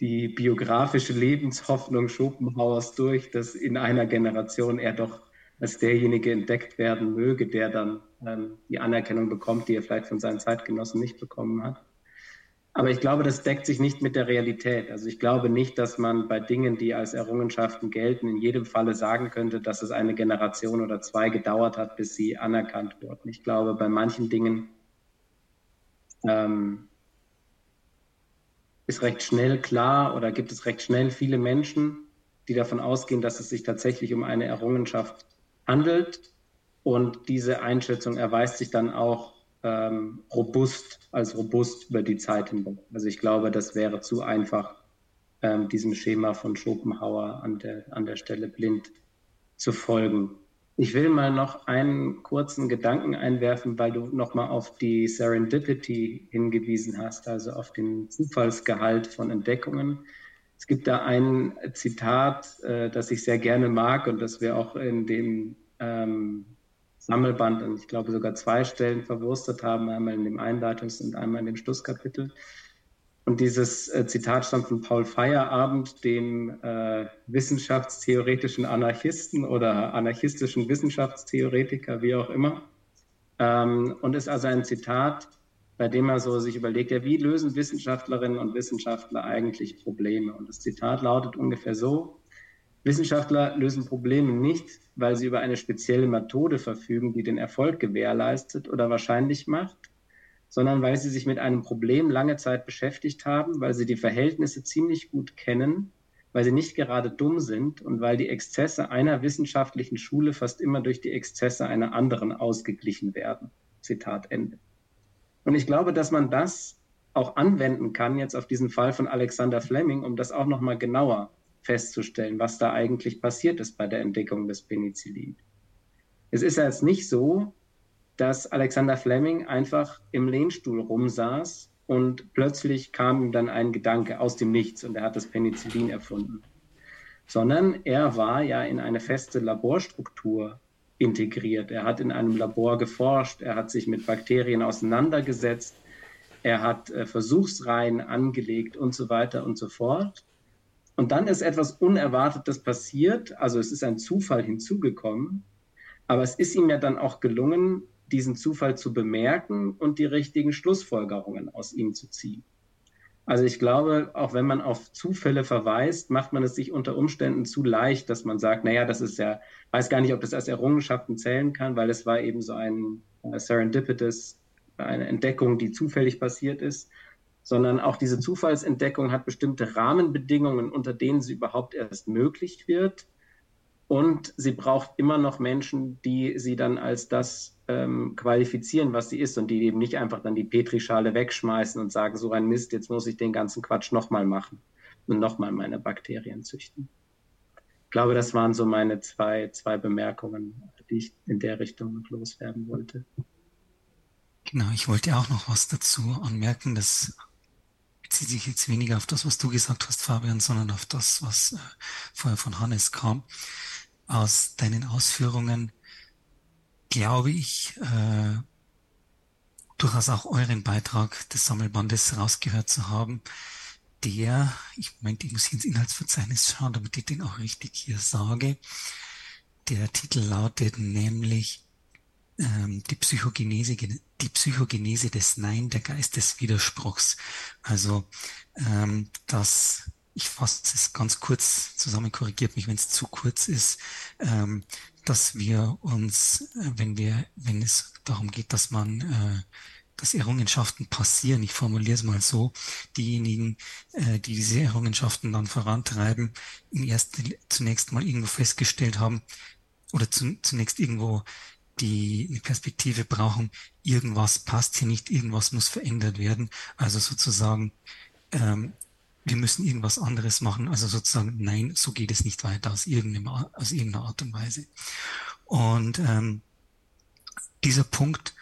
die biografische Lebenshoffnung Schopenhauers durch, dass in einer Generation er doch als derjenige entdeckt werden möge, der dann ähm, die Anerkennung bekommt, die er vielleicht von seinen Zeitgenossen nicht bekommen hat. Aber ich glaube, das deckt sich nicht mit der Realität. Also ich glaube nicht, dass man bei Dingen, die als Errungenschaften gelten, in jedem Falle sagen könnte, dass es eine Generation oder zwei gedauert hat, bis sie anerkannt wurden. Ich glaube, bei manchen Dingen ähm, ist recht schnell klar oder gibt es recht schnell viele Menschen, die davon ausgehen, dass es sich tatsächlich um eine Errungenschaft handelt. Und diese Einschätzung erweist sich dann auch ähm, robust, als robust über die Zeit hinweg. Also ich glaube, das wäre zu einfach, ähm, diesem Schema von Schopenhauer an der, an der Stelle blind zu folgen. Ich will mal noch einen kurzen Gedanken einwerfen, weil du nochmal auf die Serendipity hingewiesen hast, also auf den Zufallsgehalt von Entdeckungen. Es gibt da ein Zitat, äh, das ich sehr gerne mag und das wir auch in dem ähm, Sammelband und ich glaube sogar zwei Stellen verwurstet haben, einmal in dem Einleitungs- und einmal in dem Schlusskapitel. Und dieses äh, Zitat stammt von Paul Feierabend, dem äh, wissenschaftstheoretischen Anarchisten oder anarchistischen Wissenschaftstheoretiker, wie auch immer. Ähm, und ist also ein Zitat, bei dem er so sich überlegt, ja, wie lösen Wissenschaftlerinnen und Wissenschaftler eigentlich Probleme? Und das Zitat lautet ungefähr so, Wissenschaftler lösen Probleme nicht, weil sie über eine spezielle Methode verfügen, die den Erfolg gewährleistet oder wahrscheinlich macht, sondern weil sie sich mit einem Problem lange Zeit beschäftigt haben, weil sie die Verhältnisse ziemlich gut kennen, weil sie nicht gerade dumm sind und weil die Exzesse einer wissenschaftlichen Schule fast immer durch die Exzesse einer anderen ausgeglichen werden. Zitat Ende. Und ich glaube, dass man das auch anwenden kann jetzt auf diesen Fall von Alexander Fleming, um das auch noch mal genauer festzustellen, was da eigentlich passiert ist bei der Entdeckung des Penicillin. Es ist ja jetzt nicht so, dass Alexander Fleming einfach im Lehnstuhl rumsaß und plötzlich kam ihm dann ein Gedanke aus dem Nichts und er hat das Penicillin erfunden. Sondern er war ja in eine feste Laborstruktur integriert. Er hat in einem Labor geforscht, er hat sich mit Bakterien auseinandergesetzt, er hat äh, Versuchsreihen angelegt und so weiter und so fort. Und dann ist etwas Unerwartetes passiert, also es ist ein Zufall hinzugekommen, aber es ist ihm ja dann auch gelungen, diesen Zufall zu bemerken und die richtigen Schlussfolgerungen aus ihm zu ziehen. Also ich glaube, auch wenn man auf Zufälle verweist, macht man es sich unter Umständen zu leicht, dass man sagt, naja, das ist ja, weiß gar nicht, ob das als Errungenschaften zählen kann, weil es war eben so ein äh, Serendipitous, eine Entdeckung, die zufällig passiert ist, sondern auch diese Zufallsentdeckung hat bestimmte Rahmenbedingungen, unter denen sie überhaupt erst möglich wird. Und sie braucht immer noch Menschen, die sie dann als das ähm, qualifizieren, was sie ist und die eben nicht einfach dann die Petrischale wegschmeißen und sagen, so ein Mist, jetzt muss ich den ganzen Quatsch nochmal machen und nochmal meine Bakterien züchten. Ich glaube, das waren so meine zwei, zwei Bemerkungen, die ich in der Richtung loswerden wollte. Genau, ich wollte auch noch was dazu anmerken. Das bezieht sich jetzt weniger auf das, was du gesagt hast, Fabian, sondern auf das, was äh, vorher von Hannes kam aus deinen Ausführungen glaube ich, äh, durchaus auch euren Beitrag des Sammelbandes rausgehört zu haben, der, ich meine, ich muss hier ins Inhaltsverzeichnis schauen, damit ich den auch richtig hier sage. Der Titel lautet nämlich ähm, die Psychogenese, die Psychogenese des Nein, der Geist des Widerspruchs. Also ähm, das ich fasse es ganz kurz zusammen, korrigiert mich, wenn es zu kurz ist, ähm, dass wir uns, äh, wenn wir, wenn es darum geht, dass man, äh, dass Errungenschaften passieren, ich formuliere es mal so, diejenigen, äh, die diese Errungenschaften dann vorantreiben, im ersten, zunächst mal irgendwo festgestellt haben oder zu, zunächst irgendwo die eine Perspektive brauchen, irgendwas passt hier nicht, irgendwas muss verändert werden. Also sozusagen ähm, wir müssen irgendwas anderes machen. Also sozusagen, nein, so geht es nicht weiter aus irgendeiner Art und Weise. Und ähm, dieser Punkt,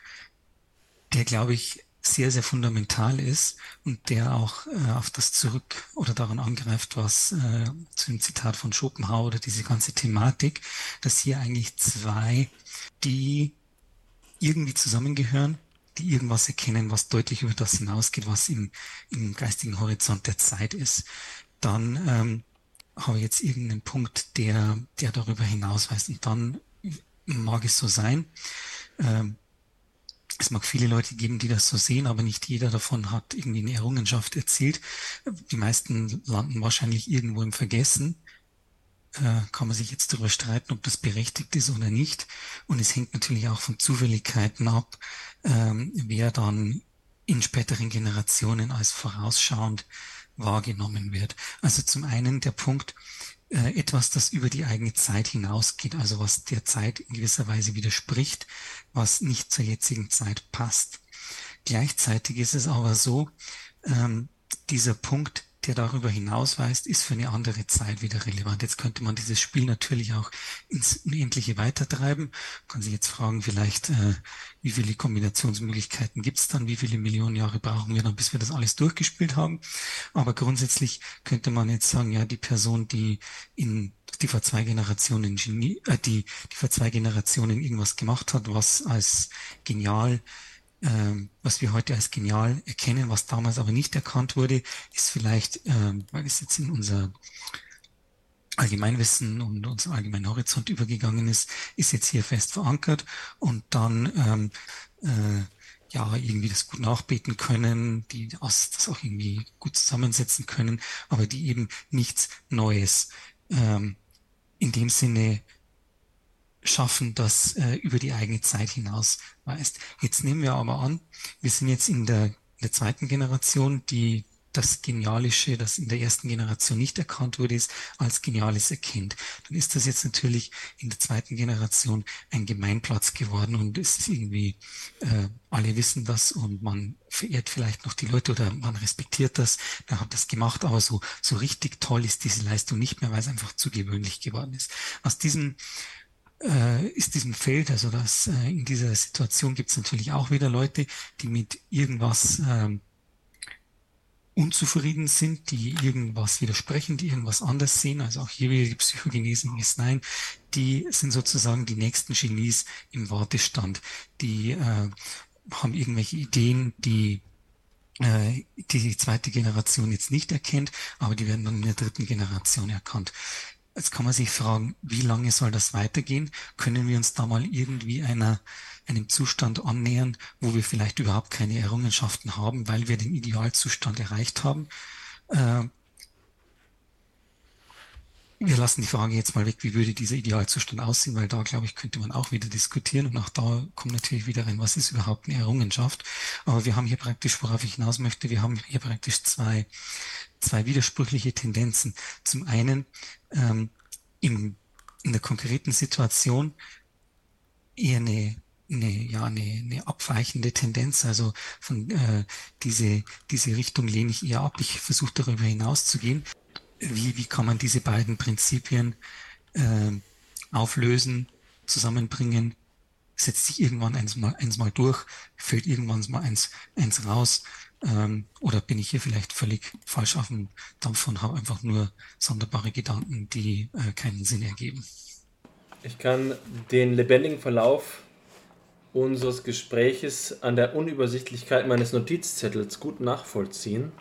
der glaube ich sehr, sehr fundamental ist und der auch äh, auf das zurück oder daran angreift, was äh, zu dem Zitat von Schopenhauer oder diese ganze Thematik, dass hier eigentlich zwei, die irgendwie zusammengehören, die irgendwas erkennen, was deutlich über das hinausgeht, was im, im geistigen Horizont der Zeit ist. dann ähm, habe ich jetzt irgendeinen Punkt, der, der darüber hinausweist. Und dann mag es so sein. Ähm, es mag viele Leute geben, die das so sehen, aber nicht jeder davon hat irgendwie eine Errungenschaft erzielt. Die meisten landen wahrscheinlich irgendwo im Vergessen. Äh, kann man sich jetzt darüber streiten, ob das berechtigt ist oder nicht. Und es hängt natürlich auch von Zufälligkeiten ab, ähm, wer dann in späteren Generationen als vorausschauend wahrgenommen wird. Also zum einen der Punkt, äh, etwas, das über die eigene Zeit hinausgeht, also was der Zeit in gewisser Weise widerspricht, was nicht zur jetzigen Zeit passt. Gleichzeitig ist es aber so, ähm, dieser Punkt der darüber hinausweist, ist für eine andere Zeit wieder relevant. Jetzt könnte man dieses Spiel natürlich auch ins Unendliche weitertreiben. Man kann sich jetzt fragen, vielleicht, äh, wie viele Kombinationsmöglichkeiten gibt es dann, wie viele Millionen Jahre brauchen wir dann, bis wir das alles durchgespielt haben. Aber grundsätzlich könnte man jetzt sagen, ja, die Person, die in die vor zwei Generationen Genie, äh, die, die vor zwei Generationen irgendwas gemacht hat, was als genial ähm, was wir heute als genial erkennen, was damals aber nicht erkannt wurde, ist vielleicht, ähm, weil es jetzt in unser Allgemeinwissen und unser allgemeinen Horizont übergegangen ist, ist jetzt hier fest verankert und dann ähm, äh, ja irgendwie das gut nachbeten können, die das, auch irgendwie gut zusammensetzen können, aber die eben nichts Neues ähm, in dem Sinne schaffen, das äh, über die eigene Zeit hinaus weist. Jetzt nehmen wir aber an, wir sind jetzt in der, in der zweiten Generation, die das Genialische, das in der ersten Generation nicht erkannt wurde, ist, als Geniales erkennt. Dann ist das jetzt natürlich in der zweiten Generation ein Gemeinplatz geworden und es ist irgendwie, äh, alle wissen das und man verehrt vielleicht noch die Leute oder man respektiert das, man hat das gemacht, aber so, so richtig toll ist diese Leistung nicht mehr, weil es einfach zu gewöhnlich geworden ist. Aus diesem äh, ist diesem Feld, also dass äh, in dieser Situation gibt es natürlich auch wieder Leute, die mit irgendwas ähm, unzufrieden sind, die irgendwas widersprechen, die irgendwas anders sehen. Also auch hier wieder die Psychogenesen ist nein, die sind sozusagen die nächsten Genies im Wartestand. Die äh, haben irgendwelche Ideen, die äh, die die zweite Generation jetzt nicht erkennt, aber die werden dann in der dritten Generation erkannt. Jetzt kann man sich fragen, wie lange soll das weitergehen? Können wir uns da mal irgendwie einer, einem Zustand annähern, wo wir vielleicht überhaupt keine Errungenschaften haben, weil wir den Idealzustand erreicht haben? Äh, wir lassen die Frage jetzt mal weg, wie würde dieser Idealzustand aussehen, weil da, glaube ich, könnte man auch wieder diskutieren und auch da kommt natürlich wieder rein, was ist überhaupt eine Errungenschaft. Aber wir haben hier praktisch, worauf ich hinaus möchte, wir haben hier praktisch zwei, zwei widersprüchliche Tendenzen. Zum einen ähm, in, in der konkreten Situation eher eine eine, ja, eine, eine abweichende Tendenz. Also von äh, diese, diese Richtung lehne ich eher ab. Ich versuche darüber hinaus zu gehen. Wie, wie kann man diese beiden Prinzipien äh, auflösen, zusammenbringen? Setzt sich irgendwann eins mal, eins mal durch, fällt irgendwann mal eins, eins raus ähm, oder bin ich hier vielleicht völlig falsch auf dem Dampf und habe einfach nur sonderbare Gedanken, die äh, keinen Sinn ergeben? Ich kann den lebendigen Verlauf unseres Gespräches an der Unübersichtlichkeit meines Notizzettels gut nachvollziehen.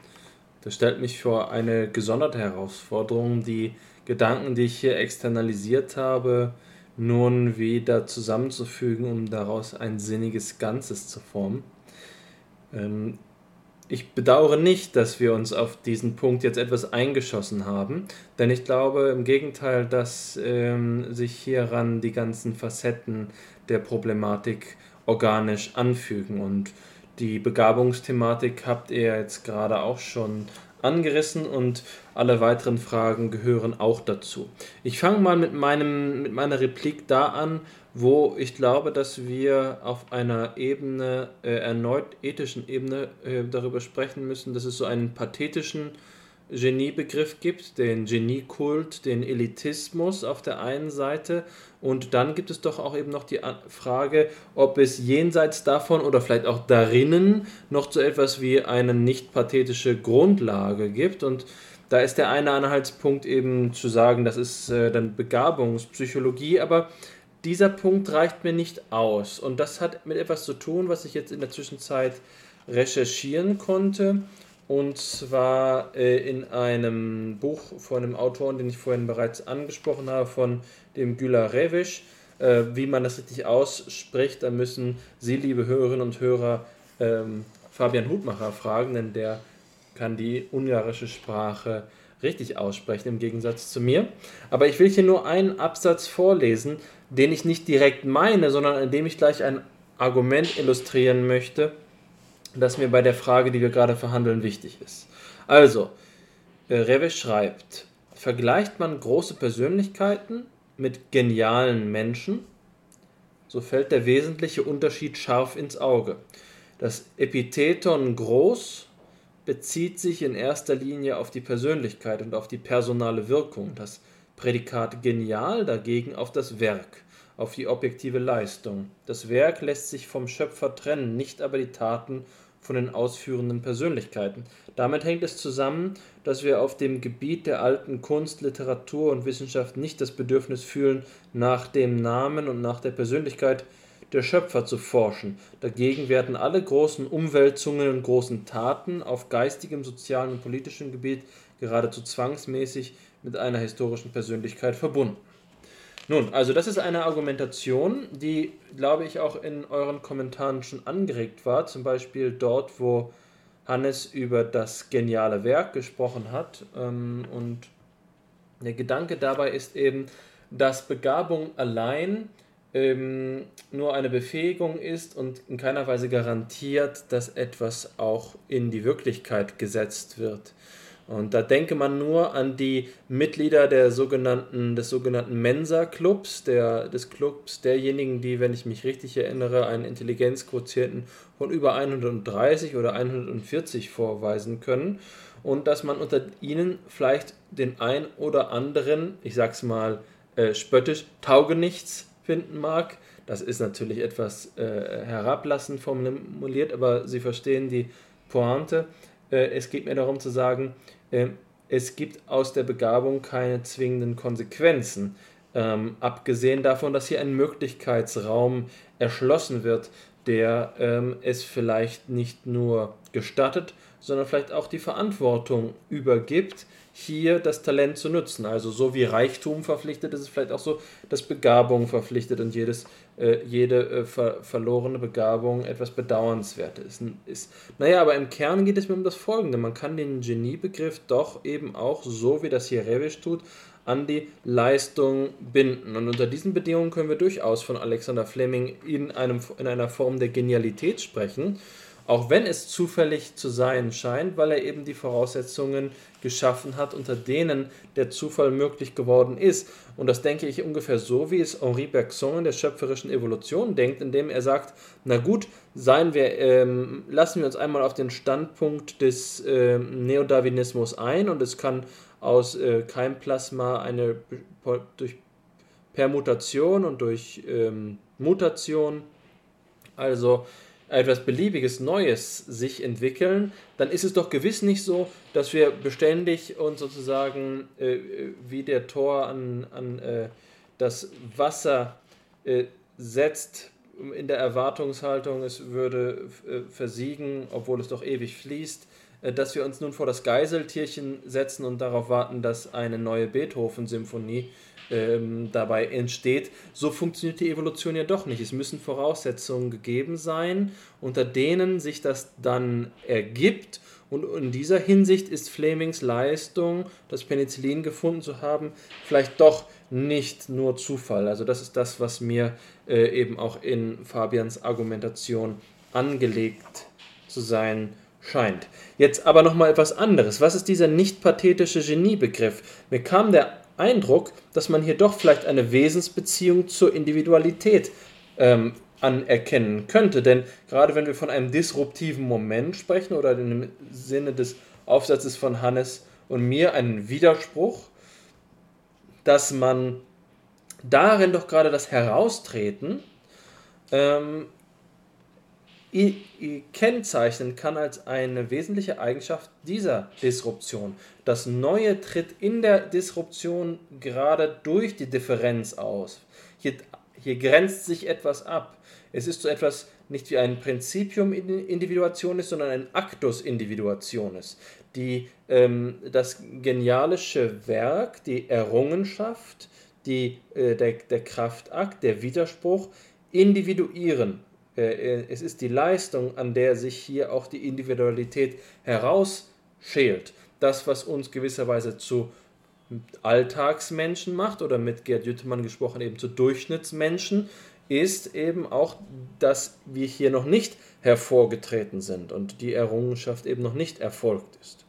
Das stellt mich vor eine gesonderte Herausforderung, die Gedanken, die ich hier externalisiert habe, nun wieder zusammenzufügen, um daraus ein sinniges Ganzes zu formen. Ähm, ich bedauere nicht, dass wir uns auf diesen Punkt jetzt etwas eingeschossen haben, denn ich glaube im Gegenteil, dass ähm, sich hieran die ganzen Facetten der Problematik organisch anfügen und die Begabungsthematik habt ihr jetzt gerade auch schon angerissen und alle weiteren Fragen gehören auch dazu. Ich fange mal mit, meinem, mit meiner Replik da an, wo ich glaube, dass wir auf einer Ebene, äh, erneut ethischen Ebene, äh, darüber sprechen müssen, dass es so einen pathetischen Geniebegriff gibt, den Geniekult, den Elitismus auf der einen Seite. Und dann gibt es doch auch eben noch die Frage, ob es jenseits davon oder vielleicht auch darinnen noch so etwas wie eine nicht pathetische Grundlage gibt. Und da ist der eine Anhaltspunkt eben zu sagen, das ist äh, dann Begabungspsychologie, aber dieser Punkt reicht mir nicht aus. Und das hat mit etwas zu tun, was ich jetzt in der Zwischenzeit recherchieren konnte und zwar äh, in einem Buch von einem Autoren, den ich vorhin bereits angesprochen habe, von dem Güler Revisch. Äh, wie man das richtig ausspricht, da müssen Sie, liebe Hörerinnen und Hörer, ähm, Fabian Hutmacher fragen, denn der kann die ungarische Sprache richtig aussprechen im Gegensatz zu mir. Aber ich will hier nur einen Absatz vorlesen, den ich nicht direkt meine, sondern in dem ich gleich ein Argument illustrieren möchte, das mir bei der Frage, die wir gerade verhandeln, wichtig ist. Also, äh, Rewe schreibt, vergleicht man große Persönlichkeiten mit genialen Menschen, so fällt der wesentliche Unterschied scharf ins Auge. Das Epitheton groß bezieht sich in erster Linie auf die Persönlichkeit und auf die personale Wirkung, das Prädikat genial dagegen auf das Werk, auf die objektive Leistung. Das Werk lässt sich vom Schöpfer trennen, nicht aber die Taten von den ausführenden Persönlichkeiten. Damit hängt es zusammen, dass wir auf dem Gebiet der alten Kunst, Literatur und Wissenschaft nicht das Bedürfnis fühlen, nach dem Namen und nach der Persönlichkeit der Schöpfer zu forschen. Dagegen werden alle großen Umwälzungen und großen Taten auf geistigem, sozialen und politischem Gebiet geradezu zwangsmäßig mit einer historischen Persönlichkeit verbunden. Nun, also das ist eine Argumentation, die, glaube ich, auch in euren Kommentaren schon angeregt war, zum Beispiel dort, wo Hannes über das geniale Werk gesprochen hat. Ähm, und der Gedanke dabei ist eben, dass Begabung allein ähm, nur eine Befähigung ist und in keiner Weise garantiert, dass etwas auch in die Wirklichkeit gesetzt wird. Und da denke man nur an die Mitglieder der sogenannten, des sogenannten Mensa-Clubs, des Clubs derjenigen, die, wenn ich mich richtig erinnere, einen Intelligenzquotienten von über 130 oder 140 vorweisen können. Und dass man unter ihnen vielleicht den ein oder anderen, ich sag's mal äh, spöttisch, Taugenichts finden mag. Das ist natürlich etwas äh, herablassend formuliert, aber Sie verstehen die Pointe. Äh, es geht mir darum zu sagen, äh, es gibt aus der Begabung keine zwingenden Konsequenzen. Ähm, abgesehen davon, dass hier ein Möglichkeitsraum erschlossen wird, der ähm, es vielleicht nicht nur gestattet, sondern vielleicht auch die Verantwortung übergibt, hier das Talent zu nutzen. Also so wie Reichtum verpflichtet, ist es vielleicht auch so, dass Begabung verpflichtet und jedes, äh, jede äh, ver verlorene Begabung etwas Bedauernswertes ist, ist. Naja, aber im Kern geht es mir um das Folgende. Man kann den Geniebegriff doch eben auch, so wie das hier Revisch tut, an die Leistung binden. Und unter diesen Bedingungen können wir durchaus von Alexander Fleming in, einem, in einer Form der Genialität sprechen auch wenn es zufällig zu sein scheint, weil er eben die Voraussetzungen geschaffen hat, unter denen der Zufall möglich geworden ist. Und das denke ich ungefähr so, wie es Henri Bergson in der schöpferischen Evolution denkt, indem er sagt, na gut, seien wir, ähm, lassen wir uns einmal auf den Standpunkt des äh, Neodarwinismus ein und es kann aus äh, Keimplasma eine durch Permutation und durch ähm, Mutation, also etwas Beliebiges Neues sich entwickeln, dann ist es doch gewiss nicht so, dass wir beständig und sozusagen äh, wie der Tor an, an äh, das Wasser äh, setzt, in der Erwartungshaltung, es würde äh, versiegen, obwohl es doch ewig fließt, äh, dass wir uns nun vor das Geiseltierchen setzen und darauf warten, dass eine neue Beethoven-Symphonie ähm, dabei entsteht. So funktioniert die Evolution ja doch nicht. Es müssen Voraussetzungen gegeben sein, unter denen sich das dann ergibt. Und in dieser Hinsicht ist Flemings Leistung, das Penicillin gefunden zu haben, vielleicht doch nicht nur Zufall. Also das ist das, was mir äh, eben auch in Fabians Argumentation angelegt zu sein scheint. Jetzt aber nochmal etwas anderes. Was ist dieser nicht pathetische Geniebegriff? Mir kam der Eindruck, dass man hier doch vielleicht eine Wesensbeziehung zur Individualität ähm, anerkennen könnte. Denn gerade wenn wir von einem disruptiven Moment sprechen oder im Sinne des Aufsatzes von Hannes und mir einen Widerspruch, dass man darin doch gerade das Heraustreten ähm, kennzeichnen kann als eine wesentliche Eigenschaft dieser Disruption. Das Neue tritt in der Disruption gerade durch die Differenz aus. Hier, hier grenzt sich etwas ab. Es ist so etwas nicht wie ein Principium Individuationis, sondern ein Actus Individuationis. Die, ähm, das genialische Werk, die Errungenschaft, die, äh, der, der Kraftakt, der Widerspruch individuieren. Äh, äh, es ist die Leistung, an der sich hier auch die Individualität herausschält. Das, was uns gewisserweise zu Alltagsmenschen macht oder mit Gerd Jüttemann gesprochen eben zu Durchschnittsmenschen, ist eben auch, dass wir hier noch nicht hervorgetreten sind und die Errungenschaft eben noch nicht erfolgt ist.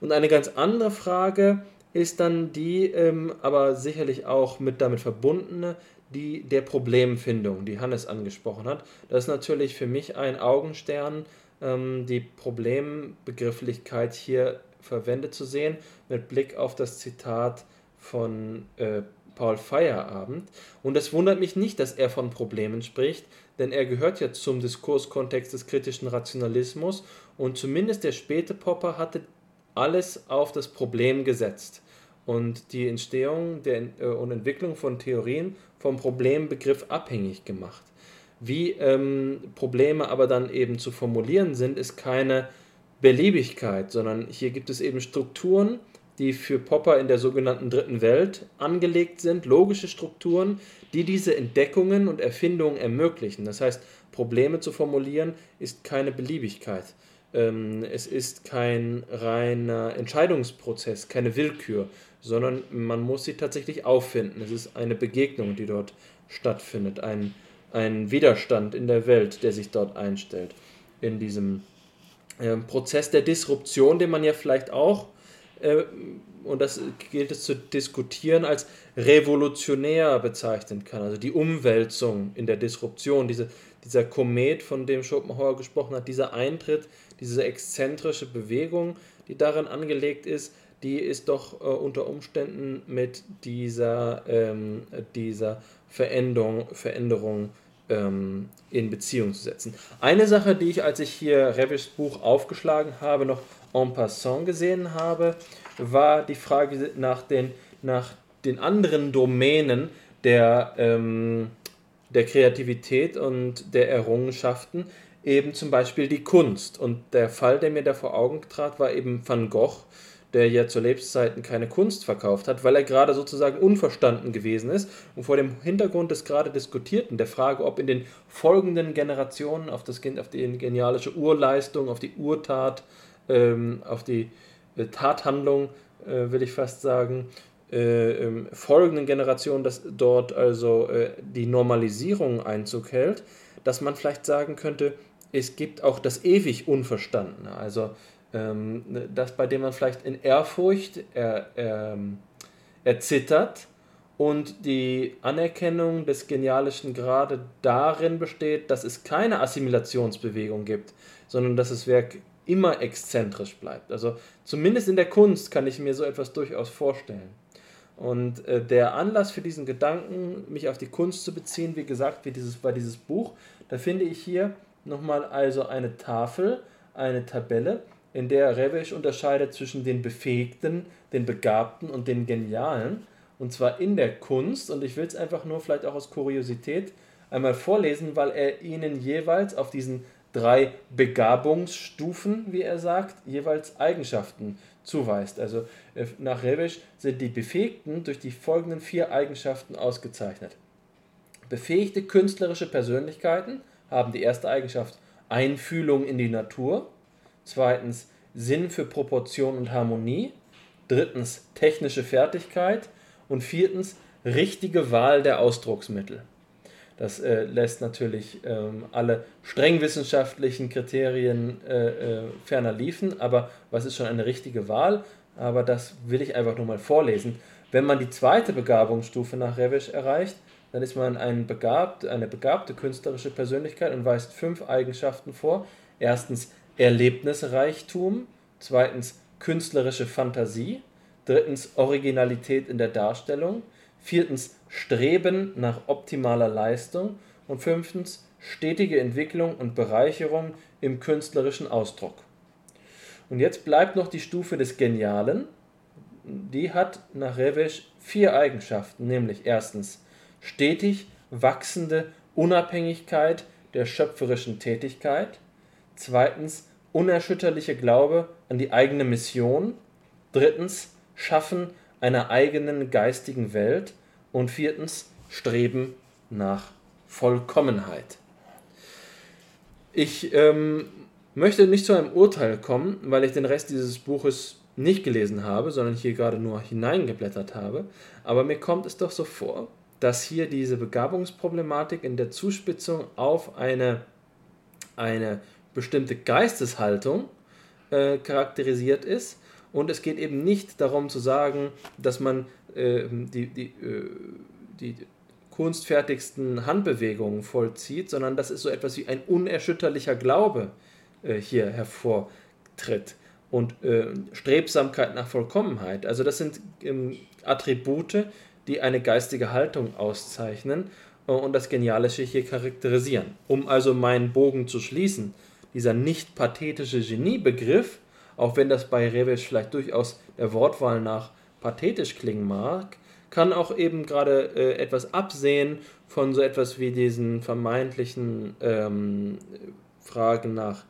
Und eine ganz andere Frage ist dann die, ähm, aber sicherlich auch mit damit verbundene, die der Problemfindung, die Hannes angesprochen hat. Das ist natürlich für mich ein Augenstern, ähm, die Problembegrifflichkeit hier verwendet zu sehen, mit Blick auf das Zitat von äh, Paul Feierabend. Und es wundert mich nicht, dass er von Problemen spricht, denn er gehört ja zum Diskurskontext des kritischen Rationalismus und zumindest der späte Popper hatte alles auf das Problem gesetzt und die Entstehung der, äh, und Entwicklung von Theorien vom Problembegriff abhängig gemacht. Wie ähm, Probleme aber dann eben zu formulieren sind, ist keine Beliebigkeit, sondern hier gibt es eben Strukturen, die für Popper in der sogenannten dritten Welt angelegt sind, logische Strukturen, die diese Entdeckungen und Erfindungen ermöglichen. Das heißt, Probleme zu formulieren ist keine Beliebigkeit. Ähm, es ist kein reiner Entscheidungsprozess, keine Willkür, sondern man muss sie tatsächlich auffinden. Es ist eine Begegnung, die dort stattfindet, ein, ein Widerstand in der Welt, der sich dort einstellt. In diesem äh, Prozess der Disruption, den man ja vielleicht auch äh, und das gilt es zu diskutieren, als revolutionär bezeichnen kann. Also die Umwälzung in der Disruption, diese, dieser Komet, von dem Schopenhauer gesprochen hat, dieser Eintritt, diese exzentrische Bewegung, die darin angelegt ist, die ist doch äh, unter Umständen mit dieser, ähm, dieser Veränderung, Veränderung ähm, in Beziehung zu setzen. Eine Sache, die ich, als ich hier Revischs Buch aufgeschlagen habe, noch en passant gesehen habe, war die Frage nach den, nach den anderen Domänen der, ähm, der Kreativität und der Errungenschaften, eben zum Beispiel die Kunst. Und der Fall, der mir da vor Augen trat, war eben Van Gogh, der ja zu Lebzeiten keine Kunst verkauft hat, weil er gerade sozusagen unverstanden gewesen ist. Und vor dem Hintergrund des gerade diskutierten, der Frage, ob in den folgenden Generationen auf, das, auf die genialische Urleistung, auf die Urtat, ähm, auf die äh, Tathandlung, äh, will ich fast sagen, äh, ähm, folgenden Generationen, dass dort also äh, die Normalisierung Einzug hält, dass man vielleicht sagen könnte, es gibt auch das ewig Unverstandene, also ähm, das, bei dem man vielleicht in Ehrfurcht er, er, ähm, erzittert und die Anerkennung des Genialischen gerade darin besteht, dass es keine Assimilationsbewegung gibt, sondern dass das Werk immer exzentrisch bleibt. Also zumindest in der Kunst kann ich mir so etwas durchaus vorstellen. Und äh, der Anlass für diesen Gedanken, mich auf die Kunst zu beziehen, wie gesagt, wie dieses, war dieses Buch, da finde ich hier nochmal also eine Tafel, eine Tabelle, in der Revesch unterscheidet zwischen den Befähigten, den Begabten und den Genialen. Und zwar in der Kunst. Und ich will es einfach nur vielleicht auch aus Kuriosität einmal vorlesen, weil er ihnen jeweils auf diesen drei Begabungsstufen, wie er sagt, jeweils Eigenschaften zuweist. Also äh, nach Rebisch sind die Befähigten durch die folgenden vier Eigenschaften ausgezeichnet. Befähigte künstlerische Persönlichkeiten haben die erste Eigenschaft Einfühlung in die Natur, zweitens Sinn für Proportion und Harmonie, drittens technische Fertigkeit und viertens richtige Wahl der Ausdrucksmittel. Das äh, lässt natürlich ähm, alle streng wissenschaftlichen Kriterien äh, äh, ferner liefen, aber was ist schon eine richtige Wahl? Aber das will ich einfach nur mal vorlesen. Wenn man die zweite Begabungsstufe nach Revisch erreicht, dann ist man ein begabt, eine begabte künstlerische Persönlichkeit und weist fünf Eigenschaften vor. Erstens Erlebnisreichtum, zweitens künstlerische Fantasie, drittens Originalität in der Darstellung, viertens Streben nach optimaler Leistung und fünftens stetige Entwicklung und Bereicherung im künstlerischen Ausdruck. Und jetzt bleibt noch die Stufe des Genialen. Die hat nach Revesch vier Eigenschaften, nämlich erstens stetig wachsende Unabhängigkeit der schöpferischen Tätigkeit. Zweitens unerschütterliche Glaube an die eigene Mission. Drittens Schaffen einer eigenen geistigen Welt. Und viertens Streben nach Vollkommenheit. Ich ähm, möchte nicht zu einem Urteil kommen, weil ich den Rest dieses Buches nicht gelesen habe, sondern hier gerade nur hineingeblättert habe. Aber mir kommt es doch so vor, dass hier diese Begabungsproblematik in der Zuspitzung auf eine, eine bestimmte Geisteshaltung äh, charakterisiert ist. Und es geht eben nicht darum zu sagen, dass man äh, die, die, äh, die kunstfertigsten Handbewegungen vollzieht, sondern dass es so etwas wie ein unerschütterlicher Glaube äh, hier hervortritt und äh, Strebsamkeit nach Vollkommenheit. Also das sind ähm, Attribute, die eine geistige Haltung auszeichnen äh, und das Genialische hier charakterisieren. Um also meinen Bogen zu schließen, dieser nicht pathetische Geniebegriff, auch wenn das bei Reves vielleicht durchaus der Wortwahl nach pathetisch klingen mag, kann auch eben gerade äh, etwas absehen von so etwas wie diesen vermeintlichen ähm, Fragen nach,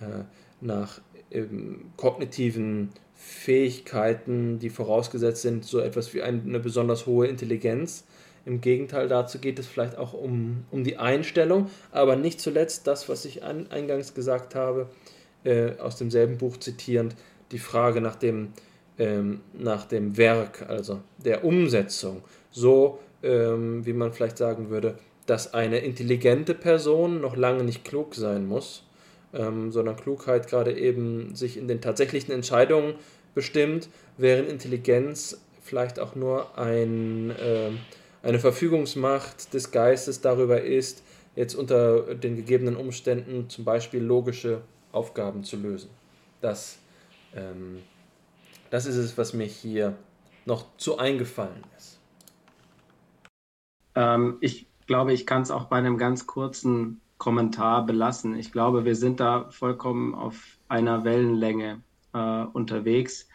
äh, nach ähm, kognitiven Fähigkeiten, die vorausgesetzt sind, so etwas wie eine besonders hohe Intelligenz. Im Gegenteil, dazu geht es vielleicht auch um, um die Einstellung, aber nicht zuletzt das, was ich an, eingangs gesagt habe, äh, aus demselben Buch zitierend, die Frage nach dem, ähm, nach dem Werk, also der Umsetzung. So, ähm, wie man vielleicht sagen würde, dass eine intelligente Person noch lange nicht klug sein muss, ähm, sondern Klugheit gerade eben sich in den tatsächlichen Entscheidungen bestimmt, während Intelligenz vielleicht auch nur ein, äh, eine Verfügungsmacht des Geistes darüber ist, jetzt unter den gegebenen Umständen zum Beispiel logische Aufgaben zu lösen. Das, ähm, das ist es, was mir hier noch zu eingefallen ist. Ähm, ich glaube, ich kann es auch bei einem ganz kurzen Kommentar belassen. Ich glaube, wir sind da vollkommen auf einer Wellenlänge äh, unterwegs.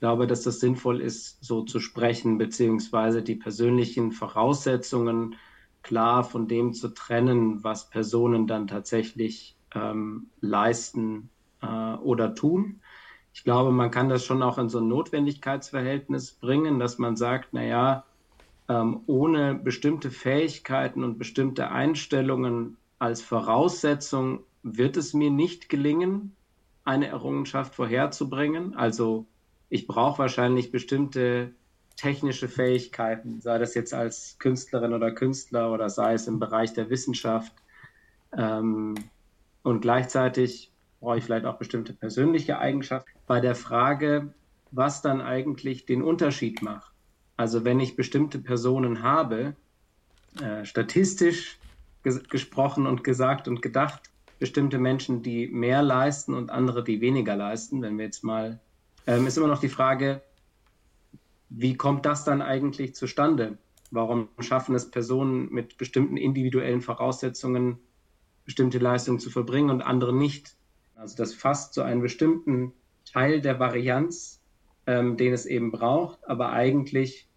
Ich glaube, dass das sinnvoll ist, so zu sprechen, beziehungsweise die persönlichen Voraussetzungen klar von dem zu trennen, was Personen dann tatsächlich ähm, leisten äh, oder tun. Ich glaube, man kann das schon auch in so ein Notwendigkeitsverhältnis bringen, dass man sagt, naja, ähm, ohne bestimmte Fähigkeiten und bestimmte Einstellungen als Voraussetzung wird es mir nicht gelingen, eine Errungenschaft vorherzubringen. Also ich brauche wahrscheinlich bestimmte technische Fähigkeiten, sei das jetzt als Künstlerin oder Künstler oder sei es im Bereich der Wissenschaft. Ähm, und gleichzeitig brauche ich vielleicht auch bestimmte persönliche Eigenschaften. Bei der Frage, was dann eigentlich den Unterschied macht. Also wenn ich bestimmte Personen habe, äh, statistisch ges gesprochen und gesagt und gedacht. Bestimmte Menschen, die mehr leisten und andere, die weniger leisten. Wenn wir jetzt mal, ähm, ist immer noch die Frage, wie kommt das dann eigentlich zustande? Warum schaffen es Personen mit bestimmten individuellen Voraussetzungen, bestimmte Leistungen zu verbringen und andere nicht? Also das fasst so einen bestimmten Teil der Varianz, ähm, den es eben braucht, aber eigentlich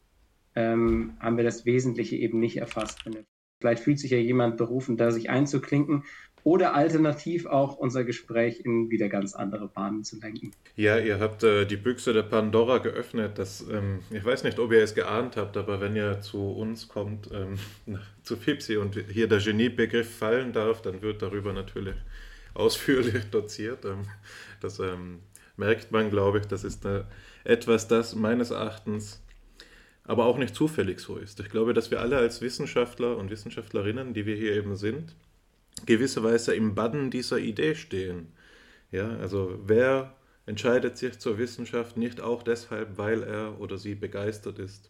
ähm, haben wir das Wesentliche eben nicht erfasst. Vielleicht fühlt sich ja jemand berufen, da sich einzuklinken oder alternativ auch unser Gespräch in wieder ganz andere Bahnen zu lenken. Ja, ihr habt äh, die Büchse der Pandora geöffnet. Das, ähm, ich weiß nicht, ob ihr es geahnt habt, aber wenn ihr zu uns kommt, ähm, [LAUGHS] zu Fipsi und hier der Geniebegriff fallen darf, dann wird darüber natürlich ausführlich [LAUGHS] doziert. Ähm, das ähm, merkt man, glaube ich. Das ist eine, etwas, das meines Erachtens aber auch nicht zufällig so ist. Ich glaube, dass wir alle als Wissenschaftler und Wissenschaftlerinnen, die wir hier eben sind, gewisserweise im Bann dieser Idee stehen. Ja, also wer entscheidet sich zur Wissenschaft nicht auch deshalb, weil er oder sie begeistert ist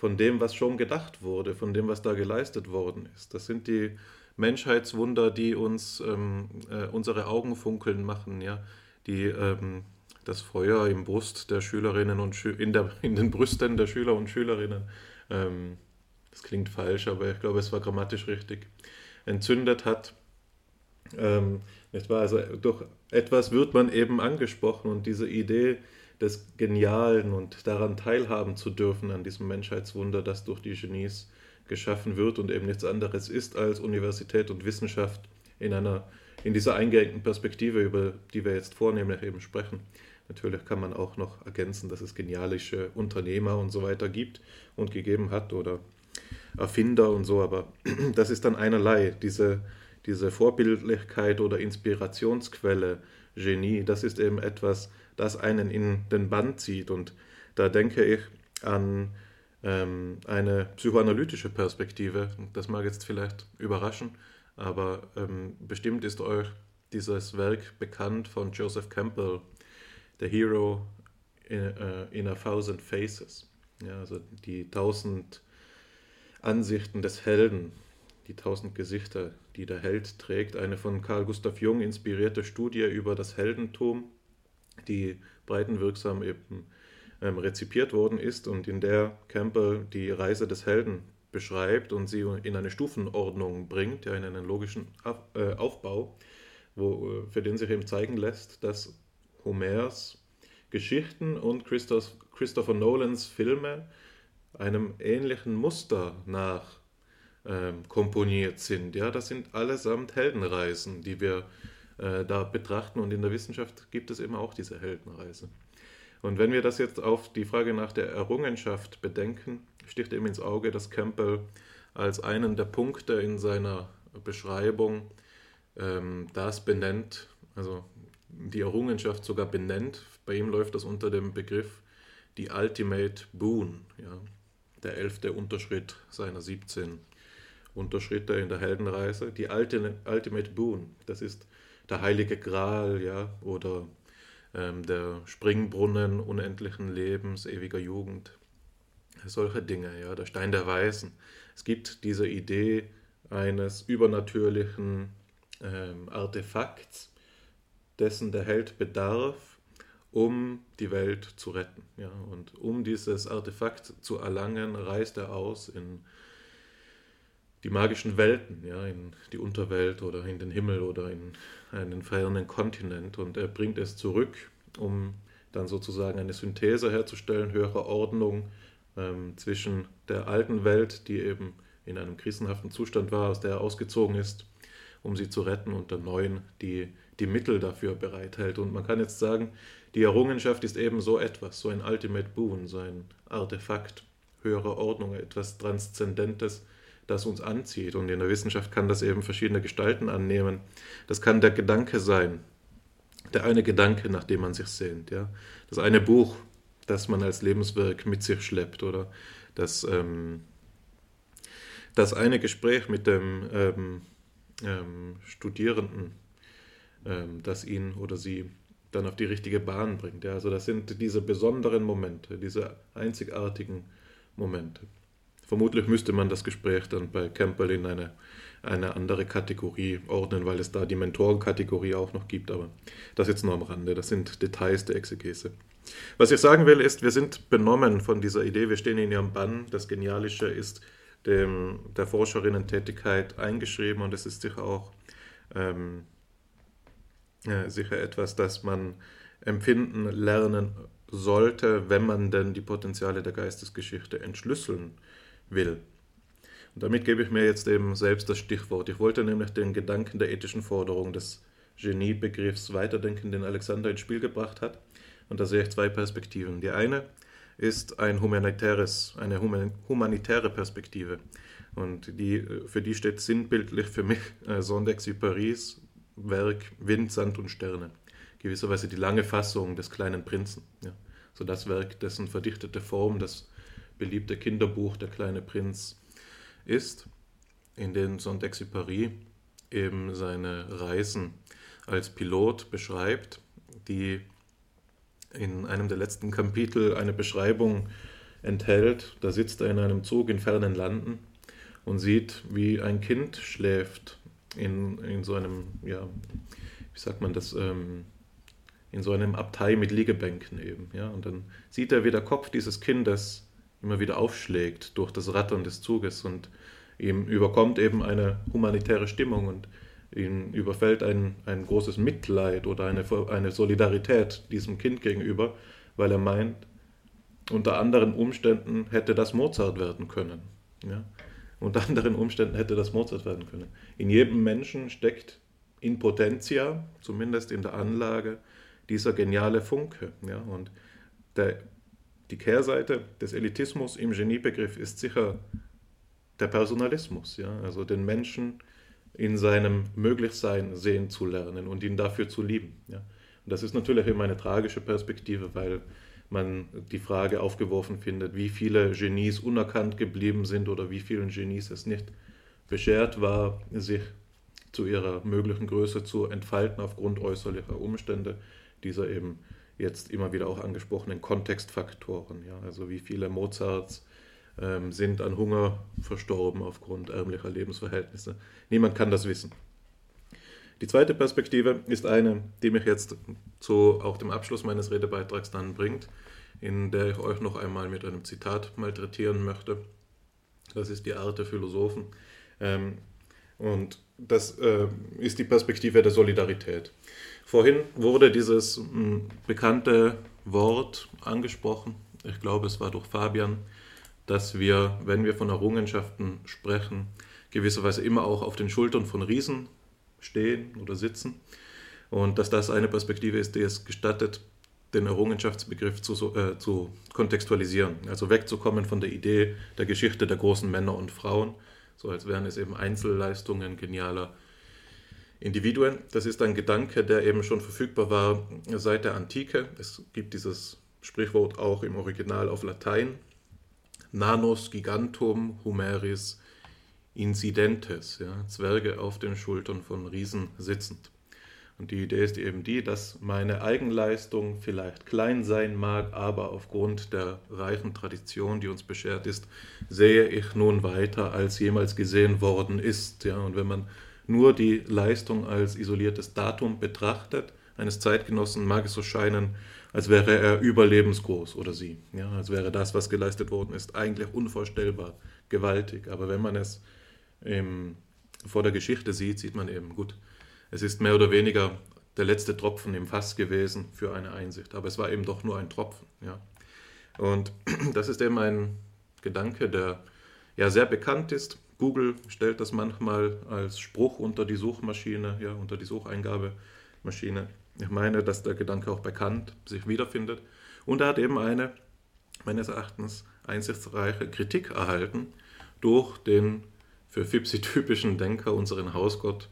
von dem, was schon gedacht wurde, von dem, was da geleistet worden ist. Das sind die Menschheitswunder, die uns ähm, äh, unsere Augen funkeln machen, ja, die ähm, das Feuer im Brust der Schülerinnen und Schü in, der, in den Brüsten der Schüler und Schülerinnen, ähm, das klingt falsch, aber ich glaube, es war grammatisch richtig, entzündet hat. Ähm, war also durch etwas wird man eben angesprochen und diese Idee des Genialen und daran teilhaben zu dürfen an diesem Menschheitswunder, das durch die Genies geschaffen wird und eben nichts anderes ist als Universität und Wissenschaft in einer in dieser eingeengten Perspektive, über die wir jetzt vornehmlich eben sprechen. Natürlich kann man auch noch ergänzen, dass es genialische Unternehmer und so weiter gibt und gegeben hat oder Erfinder und so, aber [CLEARS THROAT] das ist dann einerlei. Diese, diese Vorbildlichkeit oder Inspirationsquelle, Genie, das ist eben etwas, das einen in den Bann zieht. Und da denke ich an ähm, eine psychoanalytische Perspektive. Das mag jetzt vielleicht überraschen, aber ähm, bestimmt ist euch dieses Werk bekannt von Joseph Campbell, The Hero in, uh, in a Thousand Faces. Ja, also die tausend Ansichten des Helden, die tausend Gesichter, die der Held trägt. Eine von Carl Gustav Jung inspirierte Studie über das Heldentum, die breitenwirksam eben ähm, rezipiert worden ist und in der Campbell die Reise des Helden beschreibt und sie in eine Stufenordnung bringt, ja, in einen logischen äh, Aufbau, wo, äh, für den sich eben zeigen lässt, dass Homers Geschichten und Christoph, Christopher Nolans Filme einem ähnlichen Muster nach ähm, komponiert sind. Ja, das sind allesamt Heldenreisen, die wir äh, da betrachten und in der Wissenschaft gibt es eben auch diese Heldenreise. Und wenn wir das jetzt auf die Frage nach der Errungenschaft bedenken, sticht eben ins Auge, dass Campbell als einen der Punkte in seiner Beschreibung ähm, das benennt, also die Errungenschaft sogar benennt. Bei ihm läuft das unter dem Begriff die Ultimate Boon, ja, der elfte Unterschritt seiner 17 Unterschritte in der Heldenreise. Die Ultimate Boon, das ist der heilige Gral, ja, oder ähm, der Springbrunnen unendlichen Lebens, ewiger Jugend. Solche Dinge, ja, der Stein der Weisen. Es gibt diese Idee eines übernatürlichen ähm, Artefakts, dessen der Held bedarf, um die Welt zu retten. Ja, und um dieses Artefakt zu erlangen, reist er aus in die magischen Welten, ja, in die Unterwelt oder in den Himmel oder in einen fernen Kontinent und er bringt es zurück, um dann sozusagen eine Synthese herzustellen, höhere Ordnung ähm, zwischen der alten Welt, die eben in einem krisenhaften Zustand war, aus der er ausgezogen ist, um sie zu retten, und der neuen, die die Mittel dafür bereithält. Und man kann jetzt sagen, die Errungenschaft ist eben so etwas, so ein Ultimate Boon, so ein Artefakt höherer Ordnung, etwas Transzendentes, das uns anzieht. Und in der Wissenschaft kann das eben verschiedene Gestalten annehmen. Das kann der Gedanke sein, der eine Gedanke, nach dem man sich sehnt, ja. Das eine Buch, das man als Lebenswerk mit sich schleppt, oder das, ähm, das eine Gespräch mit dem ähm, ähm, Studierenden, ähm, das ihn oder sie dann auf die richtige Bahn bringt. Ja. Also das sind diese besonderen Momente, diese einzigartigen Momente. Vermutlich müsste man das Gespräch dann bei Campbell in eine, eine andere Kategorie ordnen, weil es da die Mentorenkategorie auch noch gibt, aber das jetzt nur am Rande, das sind Details der Exegese. Was ich sagen will, ist, wir sind benommen von dieser Idee, wir stehen in ihrem Bann, das Genialische ist dem, der Forscherinnen-Tätigkeit eingeschrieben und es ist sicher auch ähm, äh, sicher etwas, das man empfinden, lernen sollte, wenn man denn die Potenziale der Geistesgeschichte entschlüsseln will. Und damit gebe ich mir jetzt eben selbst das Stichwort. Ich wollte nämlich den Gedanken der ethischen Forderung des Geniebegriffs weiterdenken, den Alexander ins Spiel gebracht hat. Und da sehe ich zwei Perspektiven. Die eine ist ein humanitäres, eine humanitäre Perspektive. Und die, für die steht sinnbildlich für mich äh, Saint-Exupéry's Werk Wind, Sand und Sterne. Gewisserweise die lange Fassung des kleinen Prinzen. Ja. So das Werk, dessen verdichtete Form das beliebte Kinderbuch Der kleine Prinz ist, in dem Saint-Exupéry eben seine Reisen als Pilot beschreibt, die in einem der letzten Kapitel eine Beschreibung enthält. Da sitzt er in einem Zug in fernen Landen und sieht, wie ein Kind schläft in, in so einem, ja, wie sagt man das, ähm, in so einem Abtei mit Liegebänken eben. Ja? Und dann sieht er, wie der Kopf dieses Kindes immer wieder aufschlägt durch das Rattern des Zuges und ihm überkommt eben eine humanitäre Stimmung und ihn überfällt ein, ein großes Mitleid oder eine, eine Solidarität diesem Kind gegenüber, weil er meint, unter anderen Umständen hätte das Mozart werden können. Ja? Unter anderen Umständen hätte das Mozart werden können. In jedem Menschen steckt in Potentia, zumindest in der Anlage, dieser geniale Funke. Ja? Und der, die Kehrseite des Elitismus im Geniebegriff ist sicher der Personalismus, ja? also den Menschen in seinem Möglichsein sehen zu lernen und ihn dafür zu lieben. Ja? Und das ist natürlich immer eine tragische Perspektive, weil man die Frage aufgeworfen findet, wie viele Genies unerkannt geblieben sind oder wie vielen Genies es nicht beschert war, sich zu ihrer möglichen Größe zu entfalten aufgrund äußerlicher Umstände, dieser eben jetzt immer wieder auch angesprochenen Kontextfaktoren. Ja, also wie viele Mozarts ähm, sind an Hunger verstorben aufgrund ärmlicher Lebensverhältnisse. Niemand kann das wissen. Die zweite Perspektive ist eine, die mich jetzt zu auch dem Abschluss meines Redebeitrags dann bringt, in der ich euch noch einmal mit einem Zitat malträtieren möchte. Das ist die Art der Philosophen. Ähm, und das äh, ist die Perspektive der Solidarität. Vorhin wurde dieses hm, bekannte Wort angesprochen, ich glaube es war durch Fabian, dass wir, wenn wir von Errungenschaften sprechen, gewisserweise immer auch auf den Schultern von Riesen stehen oder sitzen. Und dass das eine Perspektive ist, die es gestattet, den Errungenschaftsbegriff zu, äh, zu kontextualisieren. Also wegzukommen von der Idee der Geschichte der großen Männer und Frauen, so als wären es eben Einzelleistungen genialer Individuen. Das ist ein Gedanke, der eben schon verfügbar war seit der Antike. Es gibt dieses Sprichwort auch im Original auf Latein. Nanos gigantum humeris incidentes, ja, Zwerge auf den Schultern von Riesen sitzend. Und die Idee ist eben die, dass meine Eigenleistung vielleicht klein sein mag, aber aufgrund der reichen Tradition, die uns beschert ist, sehe ich nun weiter, als jemals gesehen worden ist. Ja, und wenn man nur die Leistung als isoliertes Datum betrachtet, eines Zeitgenossen, mag es so scheinen, als wäre er überlebensgroß oder sie. Ja, als wäre das, was geleistet worden ist, eigentlich unvorstellbar gewaltig. Aber wenn man es im, vor der Geschichte sieht, sieht man eben, gut, es ist mehr oder weniger der letzte Tropfen im Fass gewesen für eine Einsicht. Aber es war eben doch nur ein Tropfen. Ja. Und [CLEARS THROAT] das ist eben ein Gedanke, der ja sehr bekannt ist. Google stellt das manchmal als Spruch unter die Suchmaschine, ja, unter die Sucheingabemaschine. Ich meine, dass der Gedanke auch bekannt sich wiederfindet. Und er hat eben eine, meines Erachtens, einsichtsreiche Kritik erhalten durch den für Fipsi typischen Denker, unseren Hausgott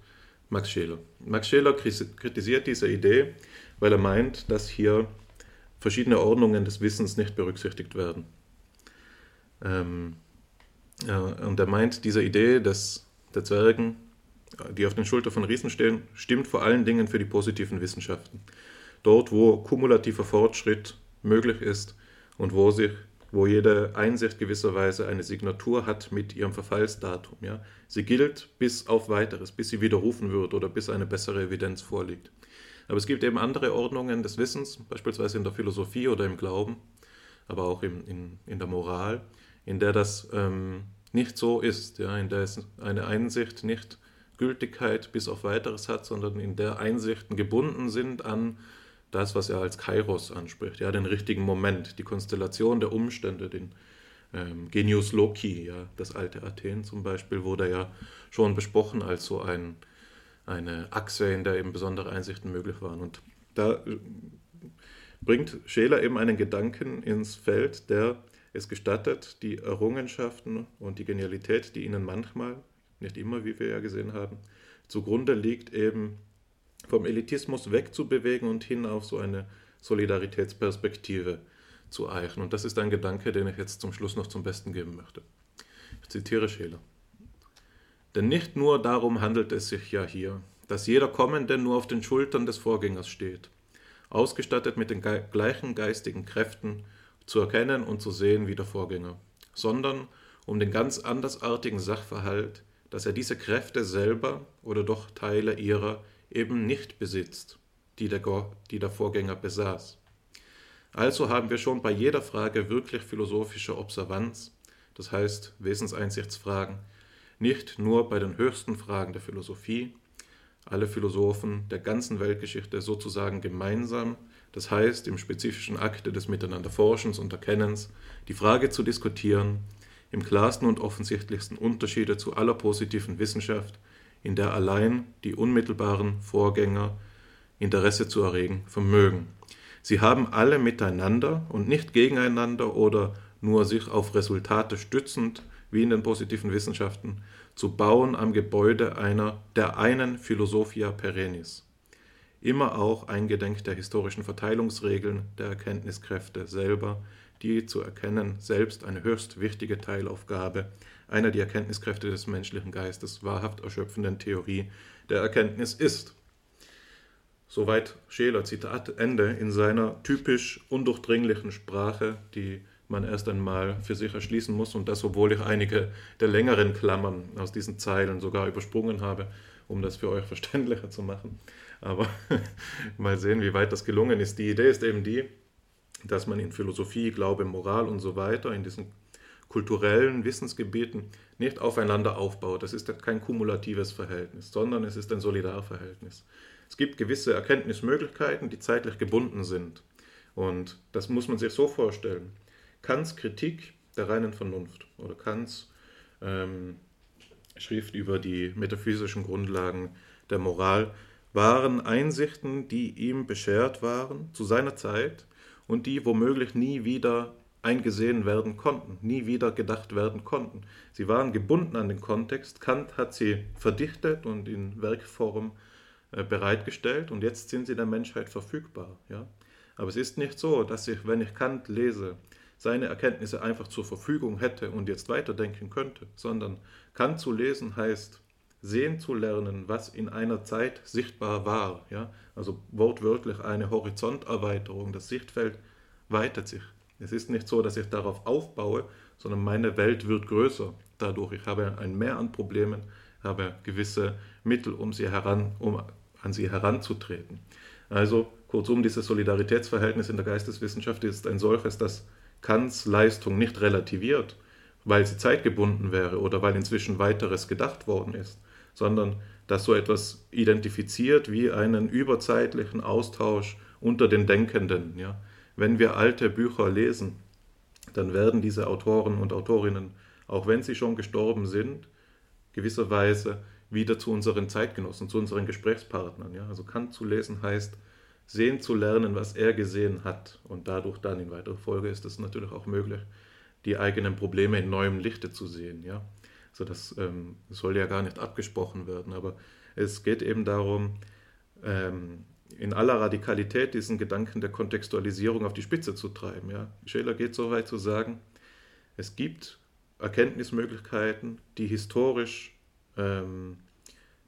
Max Scheler. Max Scheler kritisiert diese Idee, weil er meint, dass hier verschiedene Ordnungen des Wissens nicht berücksichtigt werden. Ähm, ja, und er meint, diese Idee des, der Zwergen, die auf den Schultern von Riesen stehen, stimmt vor allen Dingen für die positiven Wissenschaften. Dort, wo kumulativer Fortschritt möglich ist und wo sich wo jede Einsicht gewisserweise eine Signatur hat mit ihrem Verfallsdatum. Ja? Sie gilt bis auf weiteres, bis sie widerrufen wird oder bis eine bessere Evidenz vorliegt. Aber es gibt eben andere Ordnungen des Wissens, beispielsweise in der Philosophie oder im Glauben, aber auch in, in, in der Moral, in der das ähm, nicht so ist, ja? in der es eine Einsicht nicht Gültigkeit bis auf weiteres hat, sondern in der Einsichten gebunden sind an das, was er als Kairos anspricht, ja, den richtigen Moment, die Konstellation der Umstände, den ähm, Genius Loci, ja, das alte Athen zum Beispiel, wurde ja schon besprochen als so ein, eine Achse, in der eben besondere Einsichten möglich waren. Und da äh, bringt Scheler eben einen Gedanken ins Feld, der es gestattet, die Errungenschaften und die Genialität, die ihnen manchmal, nicht immer, wie wir ja gesehen haben, zugrunde liegt, eben vom Elitismus wegzubewegen und hin auf so eine Solidaritätsperspektive zu eichen. Und das ist ein Gedanke, den ich jetzt zum Schluss noch zum Besten geben möchte. Ich zitiere Scheler. Denn nicht nur darum handelt es sich ja hier, dass jeder Kommende nur auf den Schultern des Vorgängers steht, ausgestattet mit den gleichen geistigen Kräften zu erkennen und zu sehen wie der Vorgänger, sondern um den ganz andersartigen Sachverhalt, dass er diese Kräfte selber oder doch Teile ihrer eben nicht besitzt, die der, die der Vorgänger besaß. Also haben wir schon bei jeder Frage wirklich philosophische Observanz, das heißt Wesenseinsichtsfragen, nicht nur bei den höchsten Fragen der Philosophie, alle Philosophen der ganzen Weltgeschichte sozusagen gemeinsam, das heißt im spezifischen Akte des Miteinanderforschens und Erkennens, die Frage zu diskutieren, im klarsten und offensichtlichsten Unterschiede zu aller positiven Wissenschaft, in der allein die unmittelbaren Vorgänger Interesse zu erregen vermögen. Sie haben alle miteinander und nicht gegeneinander oder nur sich auf Resultate stützend, wie in den positiven Wissenschaften, zu bauen am Gebäude einer der einen Philosophia perennis. Immer auch eingedenk der historischen Verteilungsregeln der Erkenntniskräfte selber, die zu erkennen selbst eine höchst wichtige Teilaufgabe einer die Erkenntniskräfte des menschlichen Geistes wahrhaft erschöpfenden Theorie der Erkenntnis ist. Soweit Scheler, Zitat Ende, in seiner typisch undurchdringlichen Sprache, die man erst einmal für sich erschließen muss und das, obwohl ich einige der längeren Klammern aus diesen Zeilen sogar übersprungen habe, um das für euch verständlicher zu machen. Aber [LAUGHS] mal sehen, wie weit das gelungen ist. Die Idee ist eben die, dass man in Philosophie, Glaube, Moral und so weiter, in diesen kulturellen Wissensgebieten nicht aufeinander aufbaut. Das ist kein kumulatives Verhältnis, sondern es ist ein Solidarverhältnis. Es gibt gewisse Erkenntnismöglichkeiten, die zeitlich gebunden sind. Und das muss man sich so vorstellen. Kants Kritik der reinen Vernunft oder Kants ähm, Schrift über die metaphysischen Grundlagen der Moral waren Einsichten, die ihm beschert waren zu seiner Zeit und die womöglich nie wieder eingesehen werden konnten, nie wieder gedacht werden konnten. Sie waren gebunden an den Kontext. Kant hat sie verdichtet und in Werkform äh, bereitgestellt und jetzt sind sie der Menschheit verfügbar. Ja? Aber es ist nicht so, dass ich, wenn ich Kant lese, seine Erkenntnisse einfach zur Verfügung hätte und jetzt weiterdenken könnte, sondern Kant zu lesen heißt, sehen zu lernen, was in einer Zeit sichtbar war. Ja? Also wortwörtlich eine Horizonterweiterung. Das Sichtfeld weitet sich. Es ist nicht so, dass ich darauf aufbaue, sondern meine Welt wird größer dadurch. Ich habe ein Mehr an Problemen, habe gewisse Mittel, um, sie heran, um an sie heranzutreten. Also kurzum, dieses Solidaritätsverhältnis in der Geisteswissenschaft ist ein solches, das Kants Leistung nicht relativiert, weil sie zeitgebunden wäre oder weil inzwischen weiteres gedacht worden ist, sondern das so etwas identifiziert wie einen überzeitlichen Austausch unter den Denkenden. Ja? Wenn wir alte Bücher lesen, dann werden diese Autoren und Autorinnen, auch wenn sie schon gestorben sind, gewisserweise wieder zu unseren Zeitgenossen, zu unseren Gesprächspartnern. Ja? Also Kant zu lesen heißt, sehen zu lernen, was er gesehen hat. Und dadurch dann in weiterer Folge ist es natürlich auch möglich, die eigenen Probleme in neuem Lichte zu sehen. Ja? Also das ähm, soll ja gar nicht abgesprochen werden, aber es geht eben darum, ähm, in aller Radikalität diesen Gedanken der Kontextualisierung auf die Spitze zu treiben. Ja. Scheler geht so weit zu sagen, es gibt Erkenntnismöglichkeiten, die historisch ähm,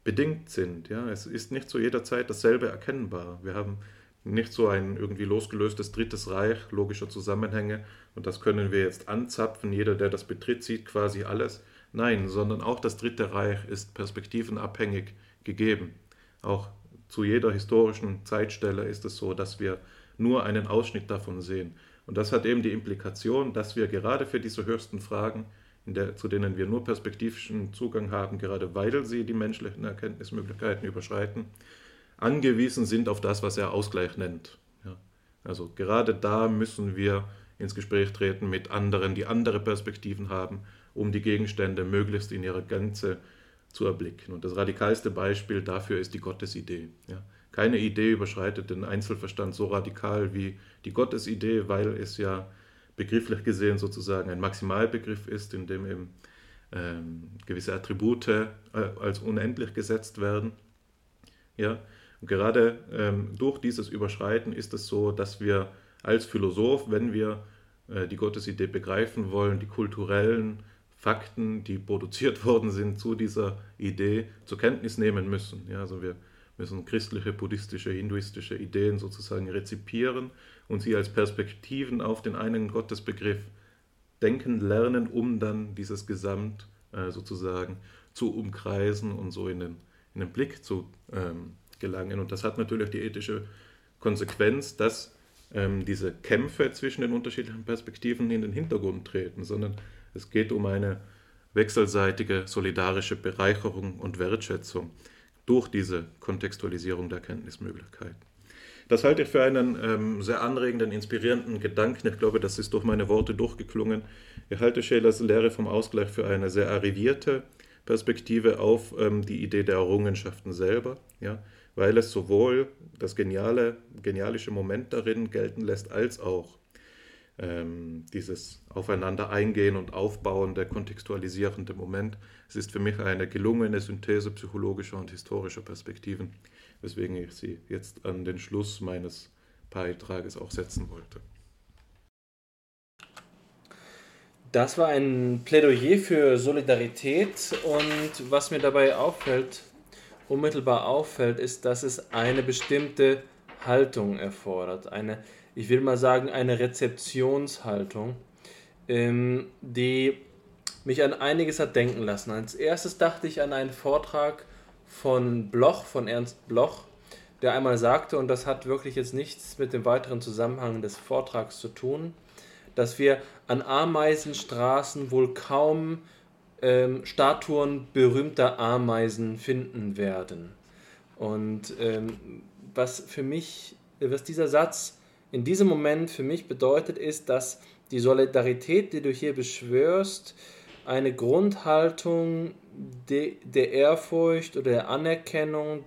bedingt sind. Ja. Es ist nicht zu jeder Zeit dasselbe erkennbar. Wir haben nicht so ein irgendwie losgelöstes drittes Reich logischer Zusammenhänge und das können wir jetzt anzapfen. Jeder, der das betritt, sieht quasi alles. Nein, sondern auch das dritte Reich ist perspektivenabhängig gegeben. Auch zu jeder historischen Zeitstelle ist es so, dass wir nur einen Ausschnitt davon sehen. Und das hat eben die Implikation, dass wir gerade für diese höchsten Fragen, der, zu denen wir nur perspektivischen Zugang haben, gerade weil sie die menschlichen Erkenntnismöglichkeiten überschreiten, angewiesen sind auf das, was er Ausgleich nennt. Ja. Also gerade da müssen wir ins Gespräch treten mit anderen, die andere Perspektiven haben, um die Gegenstände möglichst in ihrer Gänze zu erblicken. Und das radikalste Beispiel dafür ist die Gottesidee. Ja. Keine Idee überschreitet den Einzelverstand so radikal wie die Gottesidee, weil es ja begrifflich gesehen sozusagen ein Maximalbegriff ist, in dem eben ähm, gewisse Attribute äh, als unendlich gesetzt werden. Ja. Und gerade ähm, durch dieses Überschreiten ist es so, dass wir als Philosoph, wenn wir äh, die Gottesidee begreifen wollen, die kulturellen Fakten, die produziert [LAUGHS] worden sind zu dieser Idee, zur Kenntnis nehmen müssen. Ja, also wir müssen christliche, buddhistische, hinduistische Ideen sozusagen rezipieren und sie als Perspektiven auf den einen Gottesbegriff denken lernen, um dann dieses Gesamt äh, sozusagen zu umkreisen und so in den, in den Blick zu ähm, gelangen. Und das hat natürlich die ethische Konsequenz, dass ähm, diese Kämpfe zwischen den unterschiedlichen Perspektiven in den Hintergrund treten, sondern es geht um eine wechselseitige solidarische Bereicherung und Wertschätzung durch diese Kontextualisierung der Erkenntnismöglichkeiten. Das halte ich für einen ähm, sehr anregenden, inspirierenden Gedanken. Ich glaube, das ist durch meine Worte durchgeklungen. Ich halte Schelers Lehre vom Ausgleich für eine sehr arrivierte Perspektive auf ähm, die Idee der Errungenschaften selber, ja, weil es sowohl das geniale, genialische Moment darin gelten lässt, als auch ähm, dieses Aufeinander eingehen und aufbauende, kontextualisierende Moment. Es ist für mich eine gelungene Synthese psychologischer und historischer Perspektiven weswegen ich sie jetzt an den Schluss meines Beitrages auch setzen wollte. Das war ein Plädoyer für Solidarität und was mir dabei auffällt, unmittelbar auffällt, ist, dass es eine bestimmte Haltung erfordert. Eine, ich will mal sagen, eine Rezeptionshaltung, ähm, die mich an einiges hat denken lassen. Als erstes dachte ich an einen Vortrag von Bloch, von Ernst Bloch, der einmal sagte, und das hat wirklich jetzt nichts mit dem weiteren Zusammenhang des Vortrags zu tun, dass wir an Ameisenstraßen wohl kaum ähm, Statuen berühmter Ameisen finden werden. Und ähm, was für mich, was dieser Satz in diesem Moment für mich bedeutet, ist, dass die Solidarität, die du hier beschwörst, eine Grundhaltung de, der Ehrfurcht oder der Anerkennung,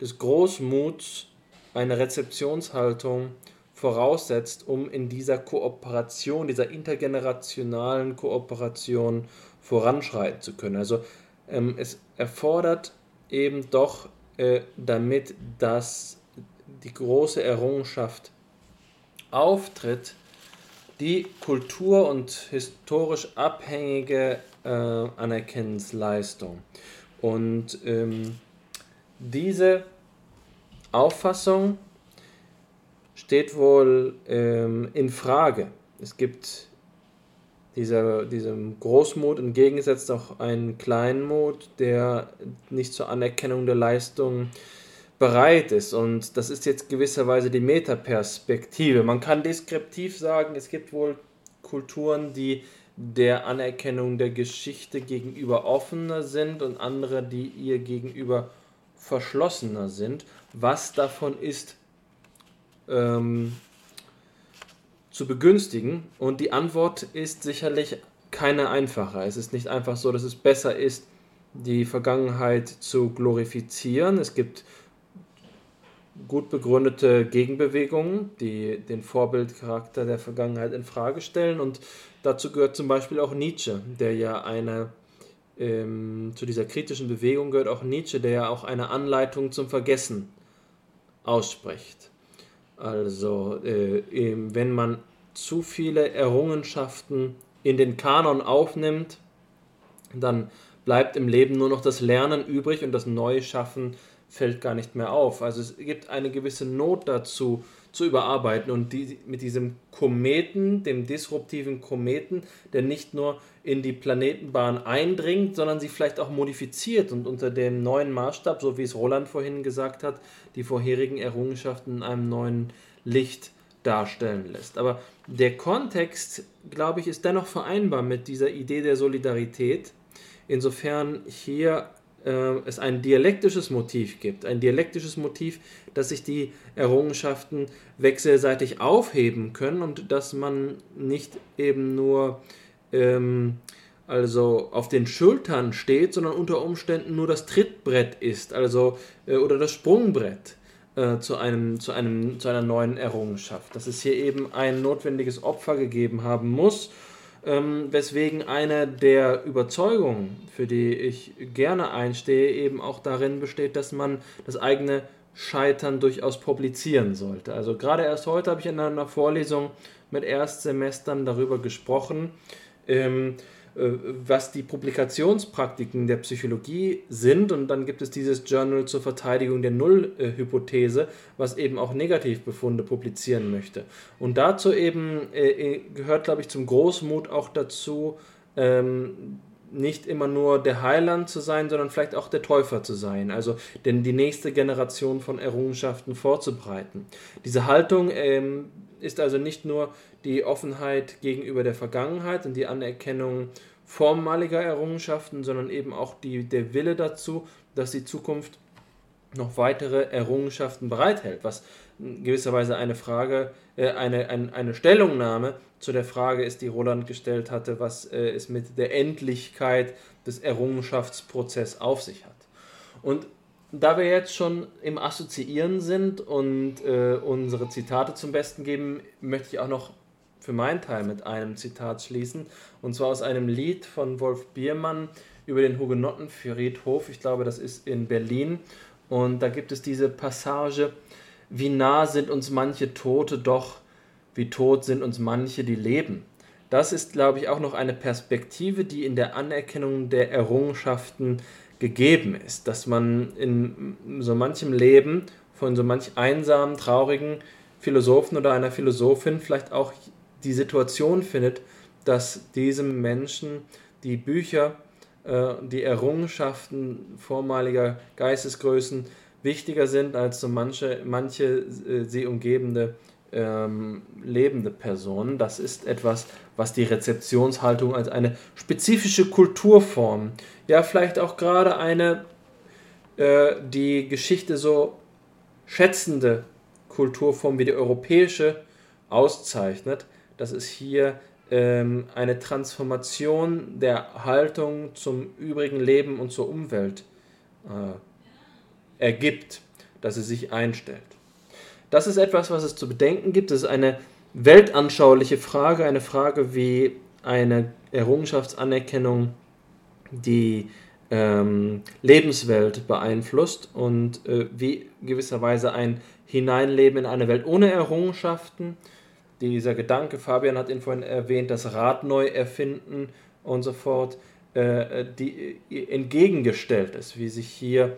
des Großmuts, eine Rezeptionshaltung voraussetzt, um in dieser Kooperation, dieser intergenerationalen Kooperation voranschreiten zu können. Also ähm, es erfordert eben doch, äh, damit dass die große Errungenschaft auftritt, die kultur- und historisch abhängige äh, Anerkennensleistung. Und ähm, diese Auffassung steht wohl ähm, in Frage. Es gibt dieser, diesem Großmut entgegengesetzt auch einen Kleinmut, der nicht zur Anerkennung der Leistung bereit ist. Und das ist jetzt gewisserweise die Metaperspektive. Man kann deskriptiv sagen, es gibt wohl Kulturen, die der Anerkennung der Geschichte gegenüber offener sind und andere, die ihr gegenüber verschlossener sind. Was davon ist ähm, zu begünstigen? Und die Antwort ist sicherlich keine einfache. Es ist nicht einfach so, dass es besser ist, die Vergangenheit zu glorifizieren. Es gibt gut begründete Gegenbewegungen, die den Vorbildcharakter der Vergangenheit in Frage stellen. Und dazu gehört zum Beispiel auch Nietzsche, der ja eine ähm, zu dieser kritischen Bewegung gehört auch Nietzsche, der ja auch eine Anleitung zum Vergessen ausspricht. Also äh, wenn man zu viele Errungenschaften in den Kanon aufnimmt, dann bleibt im Leben nur noch das Lernen übrig und das Neuschaffen fällt gar nicht mehr auf. Also es gibt eine gewisse Not dazu, zu überarbeiten und die, mit diesem Kometen, dem disruptiven Kometen, der nicht nur in die Planetenbahn eindringt, sondern sie vielleicht auch modifiziert und unter dem neuen Maßstab, so wie es Roland vorhin gesagt hat, die vorherigen Errungenschaften in einem neuen Licht darstellen lässt. Aber der Kontext, glaube ich, ist dennoch vereinbar mit dieser Idee der Solidarität. Insofern hier es ein dialektisches Motiv gibt, ein dialektisches Motiv, dass sich die Errungenschaften wechselseitig aufheben können und dass man nicht eben nur ähm, also auf den Schultern steht, sondern unter Umständen nur das Trittbrett ist, also äh, oder das Sprungbrett äh, zu, einem, zu, einem, zu einer neuen Errungenschaft. Dass es hier eben ein notwendiges Opfer gegeben haben muss ähm, weswegen eine der Überzeugungen, für die ich gerne einstehe, eben auch darin besteht, dass man das eigene Scheitern durchaus publizieren sollte. Also gerade erst heute habe ich in einer Vorlesung mit Erstsemestern darüber gesprochen, ähm, äh, was die Publikationspraktiken der Psychologie sind. Und dann gibt es dieses Journal zur Verteidigung der Nullhypothese, was eben auch Negativbefunde publizieren möchte. Und dazu eben äh, äh, gehört, glaube ich, zum Großmut auch dazu, ähm, nicht immer nur der Heiland zu sein, sondern vielleicht auch der Täufer zu sein, also denn die nächste Generation von Errungenschaften vorzubreiten. Diese Haltung ähm, ist also nicht nur die Offenheit gegenüber der Vergangenheit und die Anerkennung vormaliger Errungenschaften, sondern eben auch die, der Wille dazu, dass die Zukunft noch weitere Errungenschaften bereithält, was gewisserweise eine Frage, äh, eine, ein, eine Stellungnahme zu der Frage ist, die Roland gestellt hatte, was äh, es mit der Endlichkeit des Errungenschaftsprozesses auf sich hat. Und da wir jetzt schon im Assoziieren sind und äh, unsere Zitate zum Besten geben, möchte ich auch noch für meinen Teil mit einem Zitat schließen. Und zwar aus einem Lied von Wolf Biermann über den Hugenottenfriedhof. Ich glaube, das ist in Berlin. Und da gibt es diese Passage, wie nah sind uns manche Tote doch, wie tot sind uns manche, die leben. Das ist, glaube ich, auch noch eine Perspektive, die in der Anerkennung der Errungenschaften gegeben ist, dass man in so manchem Leben von so manch einsamen, traurigen Philosophen oder einer Philosophin vielleicht auch die Situation findet, dass diesem Menschen die Bücher, äh, die Errungenschaften vormaliger Geistesgrößen wichtiger sind als so manche, manche äh, sie umgebende ähm, lebende Personen. Das ist etwas, was die Rezeptionshaltung als eine spezifische Kulturform, ja vielleicht auch gerade eine äh, die Geschichte so schätzende Kulturform wie die europäische auszeichnet, dass es hier ähm, eine Transformation der Haltung zum übrigen Leben und zur Umwelt äh, ergibt, dass sie sich einstellt. Das ist etwas, was es zu bedenken gibt. Das ist eine weltanschauliche Frage, eine Frage, wie eine Errungenschaftsanerkennung die ähm, Lebenswelt beeinflusst und äh, wie gewisserweise ein Hineinleben in eine Welt ohne Errungenschaften. Dieser Gedanke, Fabian hat ihn vorhin erwähnt, das Rad neu erfinden und so fort, äh, die äh, entgegengestellt ist, wie sich hier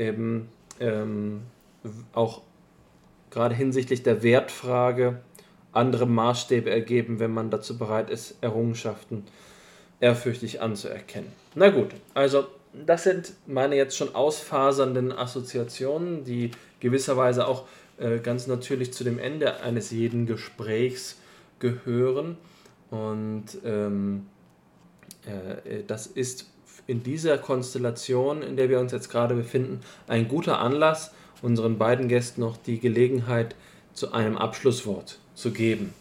eben ähm, auch gerade hinsichtlich der Wertfrage andere Maßstäbe ergeben, wenn man dazu bereit ist, Errungenschaften ehrfürchtig anzuerkennen. Na gut, also das sind meine jetzt schon ausfasernden Assoziationen, die gewisserweise auch äh, ganz natürlich zu dem Ende eines jeden Gesprächs gehören. Und ähm, äh, das ist in dieser Konstellation, in der wir uns jetzt gerade befinden, ein guter Anlass, unseren beiden Gästen noch die Gelegenheit zu einem Abschlusswort zu geben.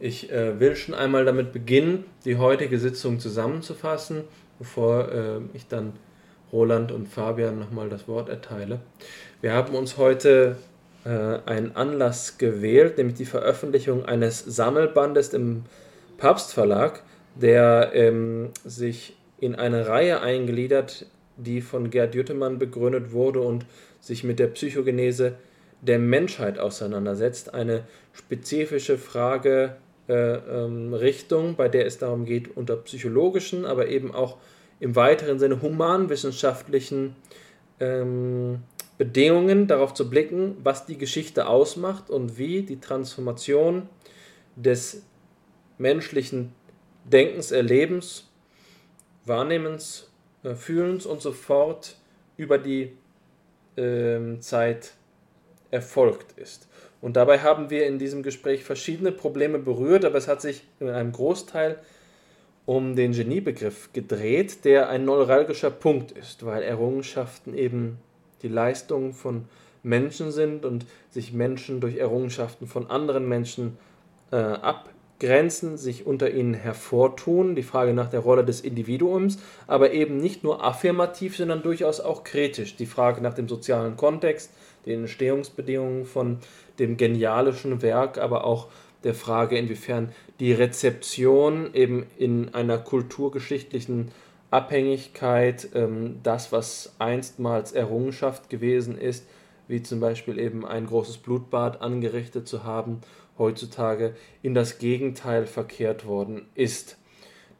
Ich äh, will schon einmal damit beginnen, die heutige Sitzung zusammenzufassen, bevor äh, ich dann Roland und Fabian nochmal das Wort erteile. Wir haben uns heute äh, einen Anlass gewählt, nämlich die Veröffentlichung eines Sammelbandes im Papstverlag, der ähm, sich in eine Reihe eingliedert, die von Gerd Jüttemann begründet wurde und sich mit der Psychogenese der Menschheit auseinandersetzt. Eine spezifische Frage äh, ähm, Richtung, bei der es darum geht, unter psychologischen, aber eben auch im weiteren Sinne humanwissenschaftlichen ähm, Bedingungen darauf zu blicken, was die Geschichte ausmacht und wie die Transformation des menschlichen Denkens, Erlebens, Wahrnehmens, äh, Fühlens und so fort über die ähm, Zeit erfolgt ist. Und dabei haben wir in diesem Gespräch verschiedene Probleme berührt, aber es hat sich in einem Großteil um den Geniebegriff gedreht, der ein neuralgischer Punkt ist, weil Errungenschaften eben die Leistung von Menschen sind und sich Menschen durch Errungenschaften von anderen Menschen äh, abgrenzen, sich unter ihnen hervortun, die Frage nach der Rolle des Individuums, aber eben nicht nur affirmativ, sondern durchaus auch kritisch, die Frage nach dem sozialen Kontext, den Entstehungsbedingungen von dem genialischen Werk, aber auch der Frage, inwiefern die Rezeption eben in einer kulturgeschichtlichen Abhängigkeit, ähm, das, was einstmals Errungenschaft gewesen ist, wie zum Beispiel eben ein großes Blutbad angerichtet zu haben, heutzutage in das Gegenteil verkehrt worden ist.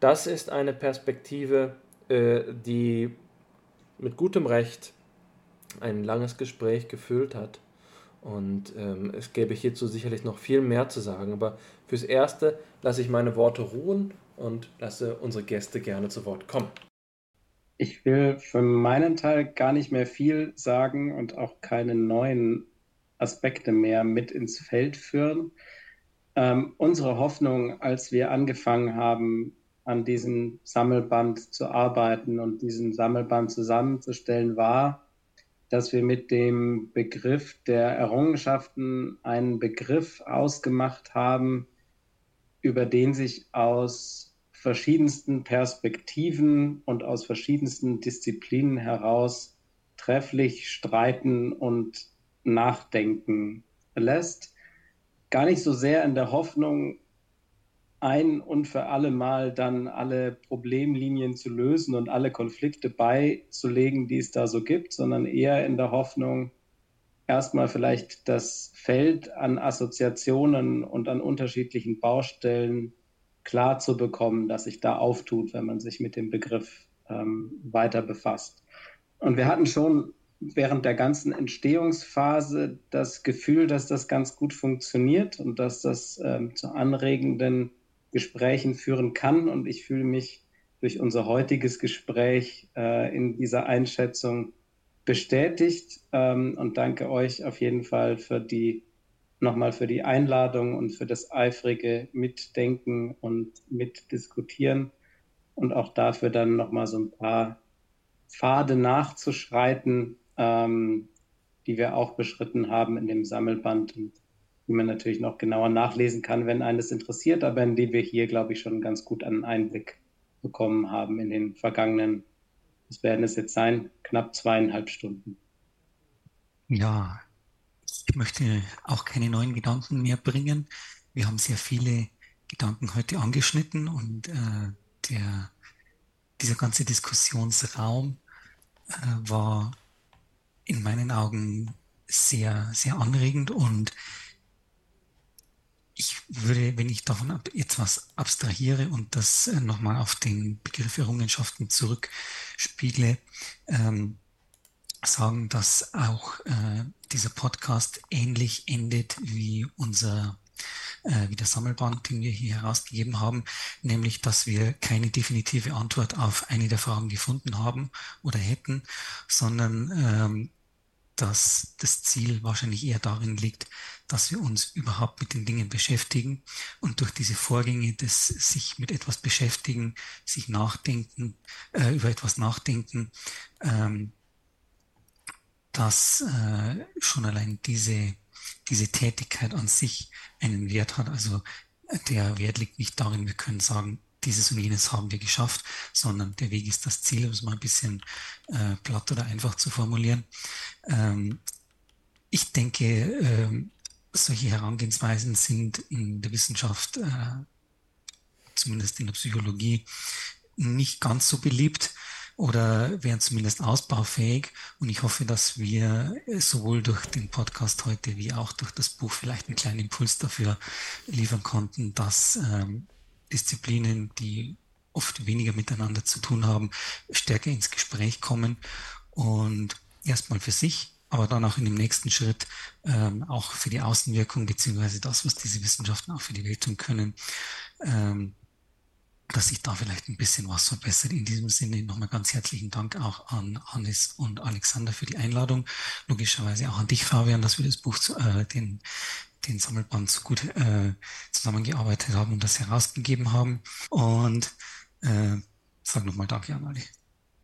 Das ist eine Perspektive, äh, die mit gutem Recht ein langes Gespräch gefüllt hat. Und ähm, es gäbe hierzu sicherlich noch viel mehr zu sagen. Aber fürs Erste lasse ich meine Worte ruhen und lasse unsere Gäste gerne zu Wort kommen. Ich will für meinen Teil gar nicht mehr viel sagen und auch keine neuen Aspekte mehr mit ins Feld führen. Ähm, unsere Hoffnung, als wir angefangen haben, an diesem Sammelband zu arbeiten und diesen Sammelband zusammenzustellen, war, dass wir mit dem Begriff der Errungenschaften einen Begriff ausgemacht haben, über den sich aus verschiedensten Perspektiven und aus verschiedensten Disziplinen heraus trefflich streiten und nachdenken lässt. Gar nicht so sehr in der Hoffnung, ein und für alle Mal dann alle Problemlinien zu lösen und alle Konflikte beizulegen, die es da so gibt, sondern eher in der Hoffnung, erstmal vielleicht das Feld an Assoziationen und an unterschiedlichen Baustellen klar zu bekommen, dass sich da auftut, wenn man sich mit dem Begriff ähm, weiter befasst. Und wir hatten schon während der ganzen Entstehungsphase das Gefühl, dass das ganz gut funktioniert und dass das ähm, zu anregenden Gesprächen führen kann. Und ich fühle mich durch unser heutiges Gespräch äh, in dieser Einschätzung bestätigt ähm, und danke euch auf jeden Fall für die nochmal für die Einladung und für das eifrige Mitdenken und Mitdiskutieren und auch dafür dann nochmal so ein paar Pfade nachzuschreiten, ähm, die wir auch beschritten haben in dem Sammelband die man natürlich noch genauer nachlesen kann, wenn eines interessiert, aber in die wir hier, glaube ich, schon ganz gut einen Einblick bekommen haben in den vergangenen, was werden es jetzt sein, knapp zweieinhalb Stunden. Ja, ich möchte auch keine neuen Gedanken mehr bringen. Wir haben sehr viele Gedanken heute angeschnitten und äh, der, dieser ganze Diskussionsraum äh, war in meinen Augen sehr, sehr anregend und ich würde, wenn ich davon jetzt was abstrahiere und das äh, nochmal auf den Begriff Errungenschaften zurückspiegle, ähm, sagen, dass auch äh, dieser Podcast ähnlich endet wie unser äh, wie der Sammelband, den wir hier herausgegeben haben, nämlich, dass wir keine definitive Antwort auf eine der Fragen gefunden haben oder hätten, sondern ähm, dass das Ziel wahrscheinlich eher darin liegt, dass wir uns überhaupt mit den Dingen beschäftigen und durch diese Vorgänge des sich mit etwas beschäftigen, sich nachdenken, äh, über etwas nachdenken, ähm, dass äh, schon allein diese, diese Tätigkeit an sich einen Wert hat. Also der Wert liegt nicht darin, wir können sagen, dieses und jenes haben wir geschafft, sondern der Weg ist das Ziel, um es mal ein bisschen äh, platt oder einfach zu formulieren. Ähm, ich denke, ähm, solche Herangehensweisen sind in der Wissenschaft, äh, zumindest in der Psychologie, nicht ganz so beliebt oder wären zumindest ausbaufähig. Und ich hoffe, dass wir sowohl durch den Podcast heute wie auch durch das Buch vielleicht einen kleinen Impuls dafür liefern konnten, dass ähm, Disziplinen, die oft weniger miteinander zu tun haben, stärker ins Gespräch kommen und erstmal für sich, aber dann auch in dem nächsten Schritt ähm, auch für die Außenwirkung beziehungsweise das, was diese Wissenschaften auch für die Welt tun können, ähm, dass sich da vielleicht ein bisschen was verbessert. In diesem Sinne nochmal ganz herzlichen Dank auch an Hannes und Alexander für die Einladung. Logischerweise auch an dich, Fabian, dass wir das Buch, zu, äh, den den Sammelband so gut äh, zusammengearbeitet haben und das herausgegeben haben. Und äh, sage nochmal Danke an alle.